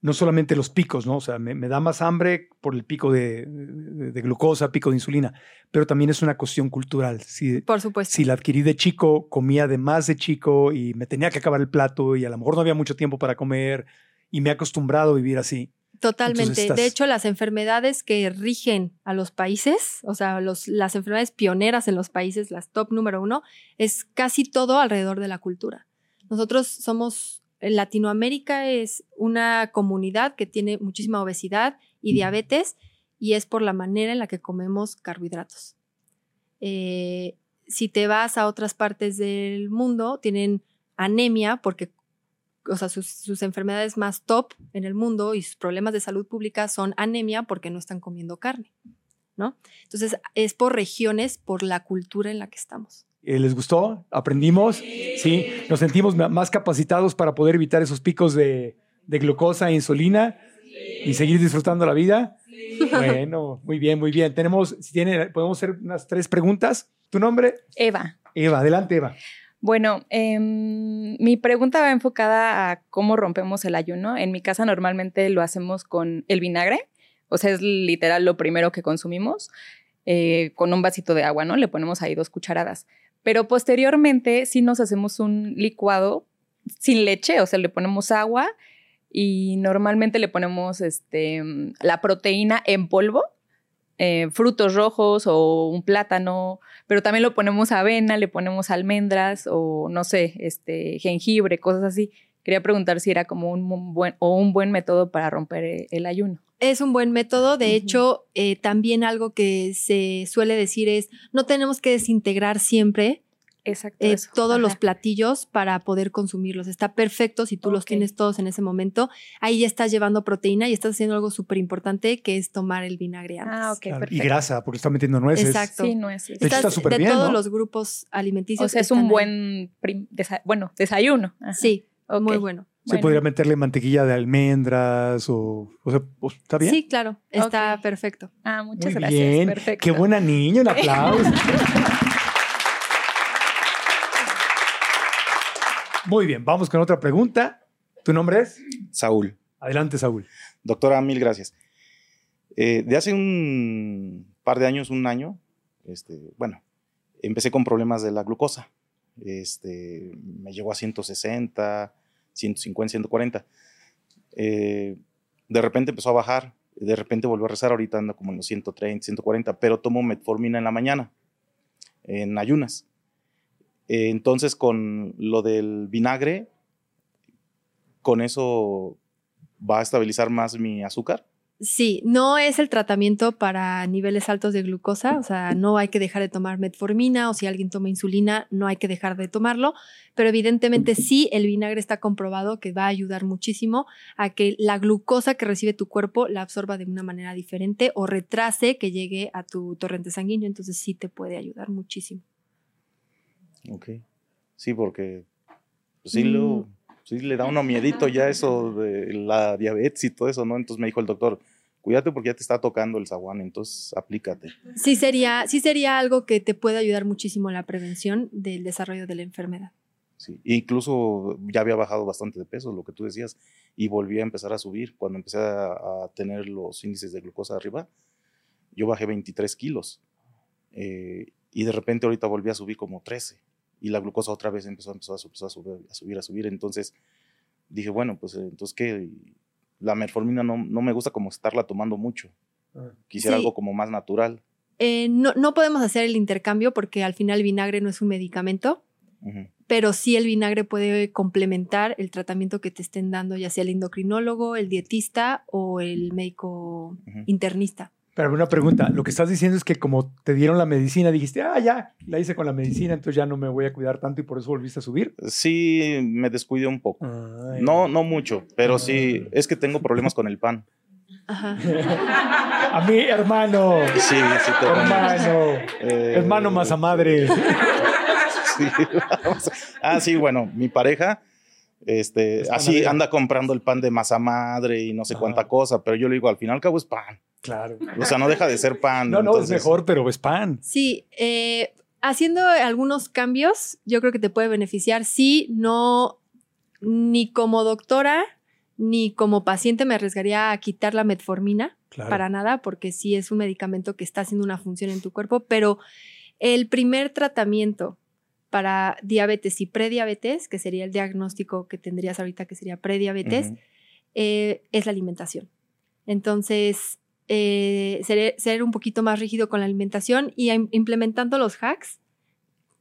no solamente los picos, ¿no? O sea, me, me da más hambre por el pico de, de- de glucosa, pico de insulina, pero también es una cuestión cultural. Si, Por supuesto. si la adquirí de chico, comía de más de chico y me tenía que acabar el plato y a lo mejor no había mucho tiempo para comer y me he acostumbrado a vivir así. Totalmente. Estás- De hecho, las enfermedades que rigen a los países, o sea, los, las enfermedades pioneras en los países, las top número uno, es casi todo alrededor de la cultura. Nosotros somos, Latinoamérica es una comunidad que tiene muchísima obesidad y diabetes y es por la manera en la que comemos carbohidratos. Eh, si te vas a otras partes del mundo, tienen anemia porque o sea, sus, sus enfermedades más top en el mundo y sus problemas de salud pública son anemia porque no están comiendo carne, ¿no? Entonces, es por regiones, por la cultura en la que estamos. Eh, ¿Les gustó? ¿Aprendimos? Sí. ¿Nos sentimos más capacitados para poder evitar esos picos de, de glucosa e insulina y seguir disfrutando la vida? *laughs* Bueno, muy bien, muy bien. Tenemos, si tiene, podemos hacer unas tres preguntas. ¿Tu nombre? Eva. Eva, adelante, Eva. Bueno, em, mi pregunta va enfocada a cómo rompemos el ayuno. En mi casa normalmente lo hacemos con el vinagre, o sea, es literal lo primero que consumimos, eh, con un vasito de agua, ¿no? Le ponemos ahí dos cucharadas. Pero posteriormente sí nos hacemos un licuado sin leche, o sea, le ponemos agua y normalmente le ponemos este, la proteína en polvo, eh, frutos rojos o un plátano, pero también lo ponemos avena, le ponemos almendras o no sé, este, jengibre, cosas así. Quería preguntar si era como un buen o un buen método para romper eh, el ayuno. Es un buen método. De hecho, eh, también algo que se suele decir es, no tenemos que desintegrar siempre Exacto, eh, todos los platillos para poder consumirlos. Está perfecto si tú los tienes todos en ese momento. Ahí ya estás llevando proteína y estás haciendo algo súper importante que es tomar el vinagre antes. Ah, ok, Claro, y grasa, porque está metiendo nueces. Exacto. Sí, nueces. De hecho, está Estás súper de bien, todos ¿no? los grupos alimenticios. O sea, es un buen, bueno, desayuno. Ajá. Sí, muy Ok. Bueno. Se Bueno. podría meterle mantequilla de almendras o, o sea, ¿está bien? Sí, claro, está perfecto. Ah, muchas Muy gracias. bien. Perfecto. Qué buena niña, un aplauso. *laughs* Muy bien, vamos con otra pregunta. ¿Tu nombre es? Saúl. Adelante, Saúl. Doctora, mil gracias. Eh, de hace un par de años, un año, este, bueno, empecé con problemas de la glucosa. Este, me llegó a 160, 150, 140. Eh, de repente empezó a bajar, de repente volvió a rezar, ahorita ando como en los 130, 140, pero tomo metformina en la mañana, en ayunas. Eh, entonces, con lo del vinagre, con eso va a estabilizar más mi azúcar. Sí, no es el tratamiento para niveles altos de glucosa, o sea, no hay que dejar de tomar metformina o si alguien toma insulina, no hay que dejar de tomarlo, pero evidentemente sí, el vinagre está comprobado que va a ayudar muchísimo a que la glucosa que recibe tu cuerpo la absorba de una manera diferente o retrase que llegue a tu torrente sanguíneo, entonces sí te puede ayudar muchísimo. Ok. Sí, porque pues, sí, lo, sí le da uno miedito ya eso de la diabetes y todo eso, ¿no? Entonces me dijo el doctor, cuídate porque ya te está tocando el zaguán, entonces aplícate. Sí sería, sí sería algo que te puede ayudar muchísimo en la prevención del desarrollo de la enfermedad. Sí. Incluso ya había bajado bastante de peso, lo que tú decías, y volví a empezar a subir. Cuando empecé a, a tener los índices de glucosa arriba, yo bajé 23 kilos. eh, y de repente ahorita volví a subir como 13. Y la glucosa otra vez empezó, empezó a, subir, a subir, a subir, a subir. Entonces dije, bueno, pues entonces qué, la metformina no, no me gusta como estarla tomando mucho. Quisiera Sí. algo como más natural. Eh, no, no podemos hacer el intercambio porque al final el vinagre no es un medicamento, pero sí el vinagre puede complementar el tratamiento que te estén dando, ya sea el endocrinólogo, el dietista o el médico internista. Pero una pregunta, lo que estás diciendo es que como te dieron la medicina, dijiste, ah, ya, la hice con la medicina, entonces ya no me voy a cuidar tanto y por eso volviste a subir. Sí, me descuidé un poco. Ay. No, no mucho, pero sí, es que tengo problemas con el pan. A mí, hermano. Sí, sí, te Hermano. Eh, Hermano masa madre. Sí. ah, sí, bueno, mi pareja, este, Es así anda comprando el pan de masa madre y no sé cuánta cosa, pero yo le digo, al final al cabo es pan. Claro. O sea, no deja de ser pan. No, no, es mejor, pero es pan. Sí, eh, haciendo algunos cambios, yo creo que te puede beneficiar. Sí, no, ni como doctora, ni como paciente me arriesgaría a quitar la metformina Claro. para nada, porque sí es un medicamento que está haciendo una función en tu cuerpo, pero el primer tratamiento para diabetes y prediabetes, que sería el diagnóstico que tendrías ahorita, que sería prediabetes, eh, es la alimentación. Entonces, eh, ser, ser un poquito más rígido con la alimentación y im- implementando los hacks,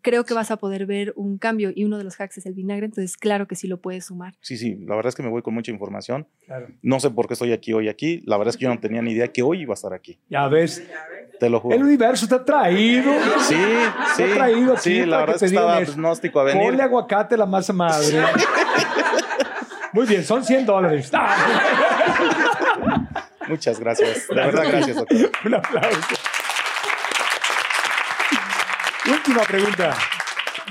creo que vas a poder ver un cambio. Y uno de los hacks es el vinagre, entonces claro que sí lo puedes sumar. Sí, sí, la verdad es que me voy con mucha información. Claro. No sé por qué estoy aquí hoy aquí. La verdad es que yo no tenía ni idea que hoy iba a estar aquí. Ya ves, Te lo juro. el universo está traído. Sí, sí. Está traído aquí Sí, la verdad es que te estaba agnóstico a venir. Ponle aguacate la masa madre. Muy bien, son 100 dólares. ¡Ah! *laughs* Muchas gracias. De verdad, gracias, doctor. Un aplauso. Última pregunta.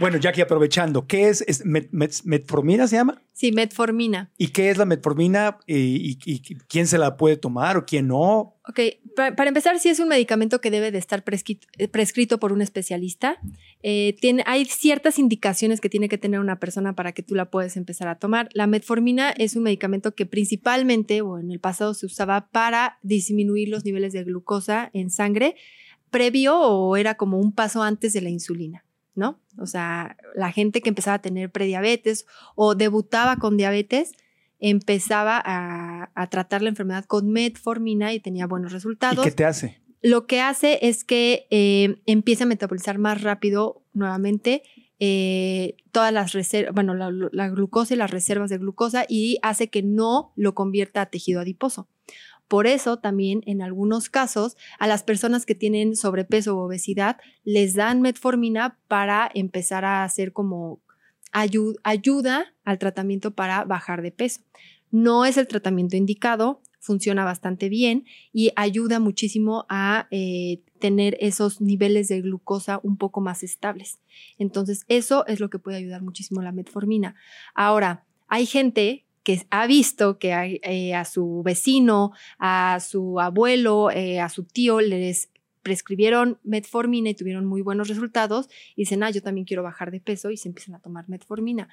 Bueno, Jackie, aprovechando, ¿qué es, es met- met- metformina se llama? Sí, metformina. ¿Y qué es la metformina y, y- y quién se la puede tomar o quién no? Ok, pa- para, empezar, sí es un medicamento que debe de estar prescrito, eh, prescrito por un especialista. Eh, tiene, hay ciertas indicaciones que tiene que tener una persona para que tú la puedas empezar a tomar. La metformina es un medicamento que principalmente, o en el pasado se usaba para disminuir los niveles de glucosa en sangre, previo o era como un paso antes de la insulina, ¿no? O sea, la gente que empezaba a tener prediabetes o debutaba con diabetes, empezaba a, a tratar la enfermedad con metformina y tenía buenos ¿Y resultados. qué te hace? Lo que hace es que eh, empieza a metabolizar más rápido nuevamente eh, todas las reservas, bueno, la, la glucosa y las reservas de glucosa y hace que no lo convierta a tejido adiposo. Por eso también en algunos casos a las personas que tienen sobrepeso o obesidad les dan metformina para empezar a hacer como ayu- ayuda al tratamiento para bajar de peso. No es el tratamiento indicado, funciona bastante bien y ayuda muchísimo a eh, tener esos niveles de glucosa un poco más estables. Entonces, eso es lo que puede ayudar muchísimo la metformina. Ahora, hay gente que ha visto que eh, a su vecino, a su abuelo, eh, a su tío les prescribieron metformina y tuvieron muy buenos resultados y dicen, ah, yo también quiero bajar de peso y se empiezan a tomar metformina.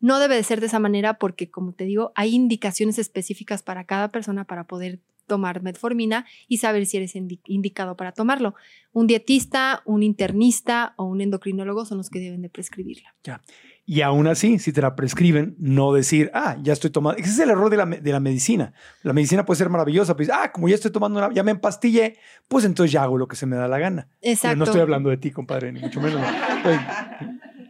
No debe de ser de esa manera porque, como te digo, hay indicaciones específicas para cada persona para poder tomar metformina y saber si eres indi- indicado para tomarlo. Un dietista, un internista o un endocrinólogo son los que deben de prescribirla. Ya. Y aún así, si te la prescriben, no decir, ah, ya estoy tomando. Ese es el error de la, de la medicina. La medicina puede ser maravillosa, pues, ah, como ya estoy tomando una, ya me empastillé, pues entonces ya hago lo que se me da la gana. Exacto. Pero no estoy hablando de ti, compadre, ni mucho menos. Estoy-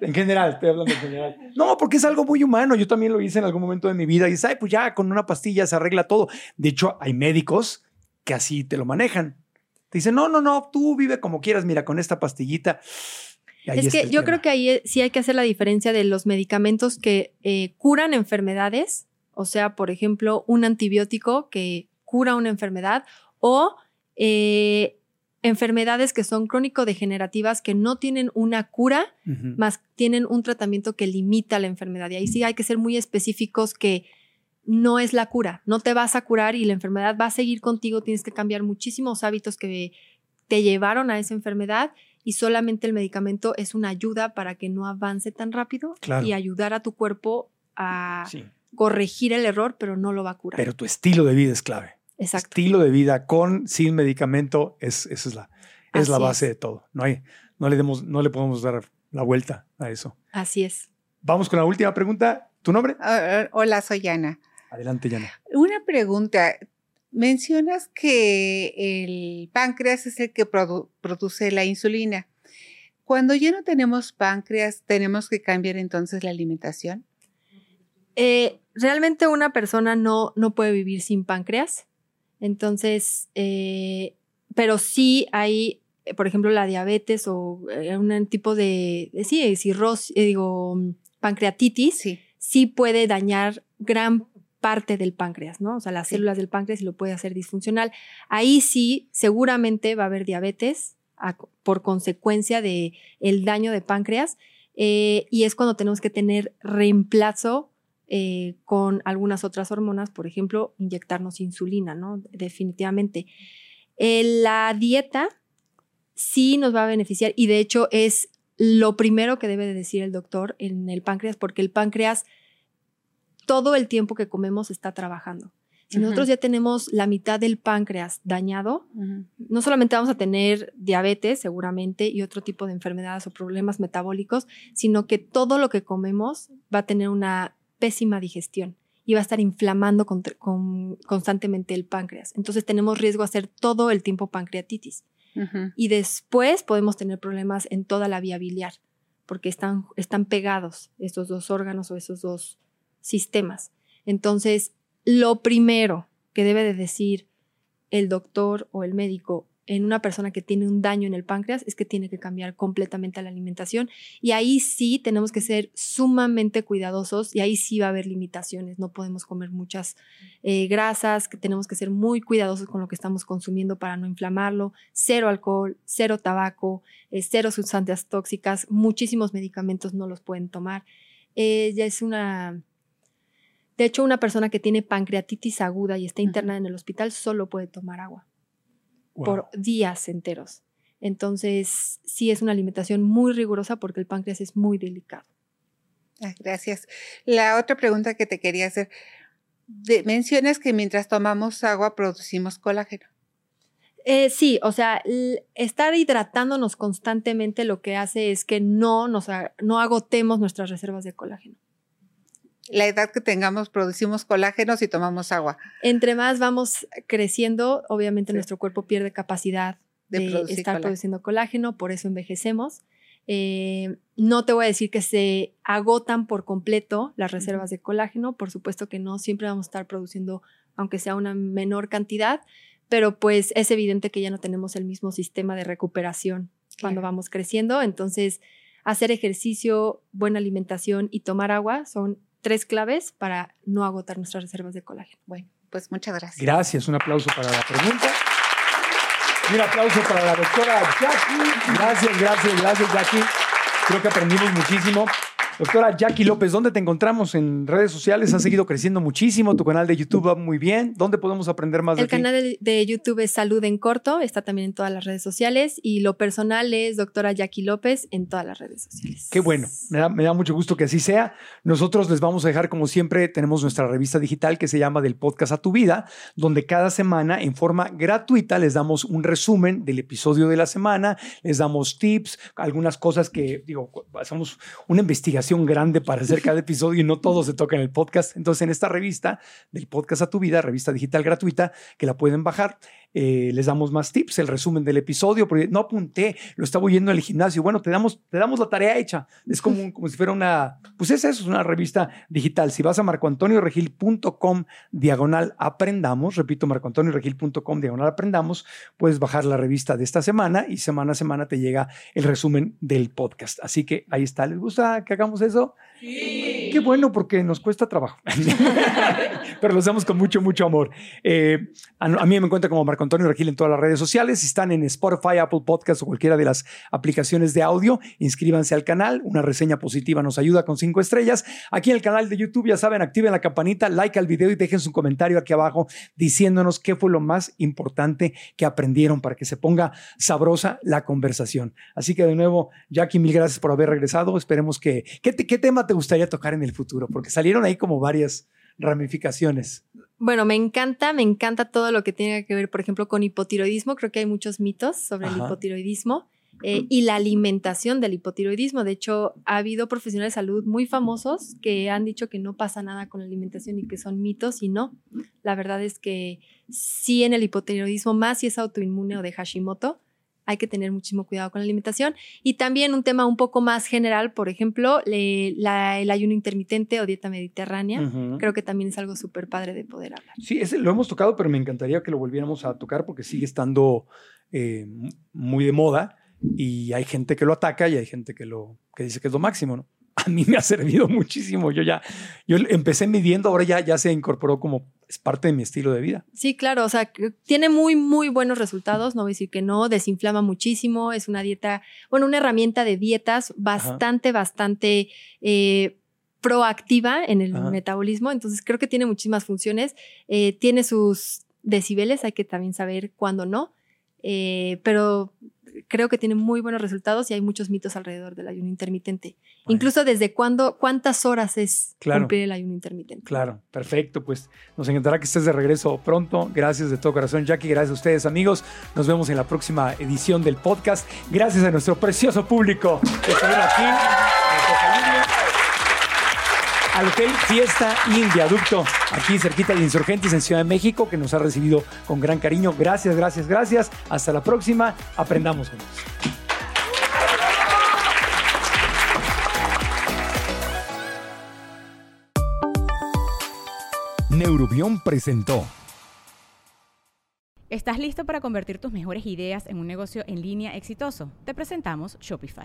en general, estoy hablando en general. No, porque es algo muy humano. Yo también lo hice en algún momento de mi vida y dices, ay, pues ya con una pastilla se arregla todo. De hecho, hay médicos que así te lo manejan. Te dicen, no, no, no, tú vive como quieras, mira, con esta pastillita. Es que yo tema. creo que ahí eh, sí hay que hacer la diferencia de los medicamentos que eh, curan enfermedades, o sea, por ejemplo, un antibiótico que cura una enfermedad o eh, enfermedades que son crónico-degenerativas que no tienen una cura, Ujú. más tienen un tratamiento que limita la enfermedad. Y ahí sí hay que ser muy específicos que no es la cura, no te vas a curar y la enfermedad va a seguir contigo, tienes que cambiar muchísimos hábitos que te llevaron a esa enfermedad y solamente el medicamento es una ayuda para que no avance tan rápido Claro. y ayudar a tu cuerpo a Sí. corregir el error, pero no lo va a curar. Pero tu estilo de vida es clave. Exacto. Estilo de vida con, sin medicamento, es, esa es la, es la base es. de todo. No, hay, no, le demos, no le podemos dar la vuelta a eso. Así es. Vamos con la última pregunta. ¿Tu nombre? Ah, hola, soy Ana. Adelante, Yana. Una pregunta. Mencionas que el páncreas es el que produ- produce la insulina. Cuando ya no tenemos páncreas, ¿tenemos que cambiar entonces la alimentación? Eh, realmente una persona no, no puede vivir sin páncreas. Entonces, eh, pero sí hay, por ejemplo, la diabetes o eh, un tipo de, sí, cirrosis, digo, pancreatitis, sí. puede dañar gran parte del páncreas, ¿no? O sea, las células del páncreas y lo puede hacer disfuncional. Ahí sí, seguramente va a haber diabetes a- por consecuencia de el daño de páncreas eh, y es cuando tenemos que tener reemplazo eh, con algunas otras hormonas, por ejemplo, inyectarnos insulina, ¿no? Definitivamente. Eh, la dieta sí nos va a beneficiar y de hecho es lo primero que debe de decir el doctor en el páncreas, porque el páncreas todo el tiempo que comemos está trabajando. Si nosotros ya tenemos la mitad del páncreas dañado, no solamente vamos a tener diabetes seguramente y otro tipo de enfermedades o problemas metabólicos, sino que todo lo que comemos va a tener una pésima digestión y va a estar inflamando con- constantemente el páncreas. Entonces tenemos riesgo a hacer todo el tiempo pancreatitis. Y después podemos tener problemas en toda la vía biliar, porque están, están pegados estos dos órganos o esos dos sistemas. Entonces, lo primero que debe de decir el doctor o el médico en una persona que tiene un daño en el páncreas es que tiene que cambiar completamente la alimentación y ahí sí tenemos que ser sumamente cuidadosos y ahí sí va a haber limitaciones. No podemos comer muchas eh, grasas, que tenemos que ser muy cuidadosos con lo que estamos consumiendo para no inflamarlo. Cero alcohol, cero tabaco, eh, cero sustancias tóxicas, muchísimos medicamentos no los pueden tomar. Eh, ya es una... De hecho, una persona que tiene pancreatitis aguda y está internada en el hospital solo puede tomar agua por días enteros. Entonces, sí es una alimentación muy rigurosa porque el páncreas es muy delicado. Ah, gracias. La otra pregunta que te quería hacer, de- mencionas que mientras tomamos agua producimos colágeno. Eh, sí, o sea, estar hidratándonos constantemente lo que hace es que no, nos, no agotemos nuestras reservas de colágeno. La edad que tengamos producimos colágeno si tomamos agua. Entre más vamos creciendo, obviamente nuestro cuerpo pierde capacidad De estar colágeno. produciendo colágeno, por eso envejecemos. Eh, no te voy a decir que se agotan por completo las reservas de colágeno, por supuesto que no, siempre vamos a estar produciendo, aunque sea una menor cantidad, pero pues es evidente que ya no tenemos el mismo sistema de recuperación cuando vamos creciendo, entonces hacer ejercicio, buena alimentación y tomar agua son tres claves para no agotar nuestras reservas de colágeno. Bueno, pues muchas gracias. Gracias, un aplauso para la pregunta. Y un aplauso para la doctora Jackie. Gracias, gracias, gracias, Jackie. Creo que aprendimos muchísimo. Doctora Jackie López, ¿dónde te encontramos en redes sociales? Has seguido creciendo muchísimo, tu canal de YouTube va muy bien. ¿Dónde podemos aprender más de El ti? canal de, de YouTube es Salud en Corto, está también en todas las redes sociales y lo personal es doctora Jackie López en todas las redes sociales. Qué bueno, me da, me da mucho gusto que así sea. Nosotros les vamos a dejar, como siempre, tenemos nuestra revista digital que se llama Del Podcast a tu Vida, donde cada semana en forma gratuita les damos un resumen del episodio de la semana, les damos tips, algunas cosas que, digo, hacemos una investigación grande para hacer cada episodio y no todo se toca en el podcast. Entonces, en esta revista Del Podcast a tu Vida, revista digital gratuita, que la pueden bajar, eh, les damos más tips, el resumen del episodio, porque no apunté, lo estaba oyendo en el gimnasio. Bueno, te damos, te damos la tarea hecha. Es como, como si fuera una, pues es eso, es una revista digital. Si vas a marcoantonioregil.com diagonal aprendamos, repito, marcoantonioregil.com diagonal aprendamos, puedes bajar la revista de esta semana y semana a semana te llega el resumen del podcast. Así que ahí está. ¿Les gusta que hagamos eso? Qué bueno, porque nos cuesta trabajo. *laughs* Pero lo hacemos con mucho, mucho amor. Eh, a, a mí me encuentra como Marco Antonio Regil en todas las redes sociales. Si están en Spotify, Apple Podcast o cualquiera de las aplicaciones de audio, inscríbanse al canal. Una reseña positiva nos ayuda con cinco estrellas. Aquí en el canal de YouTube, ya saben, activen la campanita, like al video y dejen su comentario aquí abajo diciéndonos qué fue lo más importante que aprendieron para que se ponga sabrosa la conversación. Así que de nuevo, Jackie, mil gracias por haber regresado. Esperemos que... ¿Qué, te- qué tema te gustaría tocar en el futuro? Porque salieron ahí como varias ramificaciones. Bueno, me encanta, me encanta todo lo que tenga que ver, por ejemplo, con hipotiroidismo. Creo que hay muchos mitos sobre el hipotiroidismo eh, y la alimentación del hipotiroidismo. De hecho, ha habido profesionales de salud muy famosos que han dicho que no pasa nada con la alimentación y que son mitos y no. La verdad es que sí en el hipotiroidismo, más si es autoinmune o de Hashimoto, hay que tener muchísimo cuidado con la alimentación. Y también un tema un poco más general, por ejemplo, le- la- el ayuno intermitente o dieta mediterránea. Creo que también es algo súper padre de poder hablar. Sí, ese lo hemos tocado, pero me encantaría que lo volviéramos a tocar porque sigue estando eh, muy de moda y hay gente que lo ataca y hay gente que lo que dice que es lo máximo, ¿no? *laughs* A mí me ha servido *laughs* muchísimo. Yo ya, yo empecé midiendo, ahora ya, ya se incorporó como es parte de mi estilo de vida. Sí, claro, o sea, tiene muy, muy buenos resultados, no voy a decir que no, desinflama muchísimo, es una dieta, bueno, una herramienta de dietas bastante, bastante eh, proactiva en el Ajá. metabolismo, entonces creo que tiene muchísimas funciones, eh, tiene sus decibeles, hay que también saber cuándo no, eh, pero creo que tiene muy buenos resultados y hay muchos mitos alrededor del ayuno intermitente. Incluso desde cuándo, cuántas horas es Claro. cumplir el ayuno intermitente. Claro, perfecto. Pues nos encantará que estés de regreso pronto. Gracias de todo corazón, Jackie. Gracias a ustedes, amigos. Nos vemos en la próxima edición del podcast. Gracias a nuestro precioso público que estuvieron aquí. Al Hotel Fiesta Inn Viaducto, aquí cerquita de Insurgentes en Ciudad de México, que nos ha recibido con gran cariño. Gracias, gracias, gracias. Hasta la próxima. Aprendamos juntos. Neurobión presentó. ¿Estás listo para convertir tus mejores ideas en un negocio en línea exitoso? Te presentamos Shopify.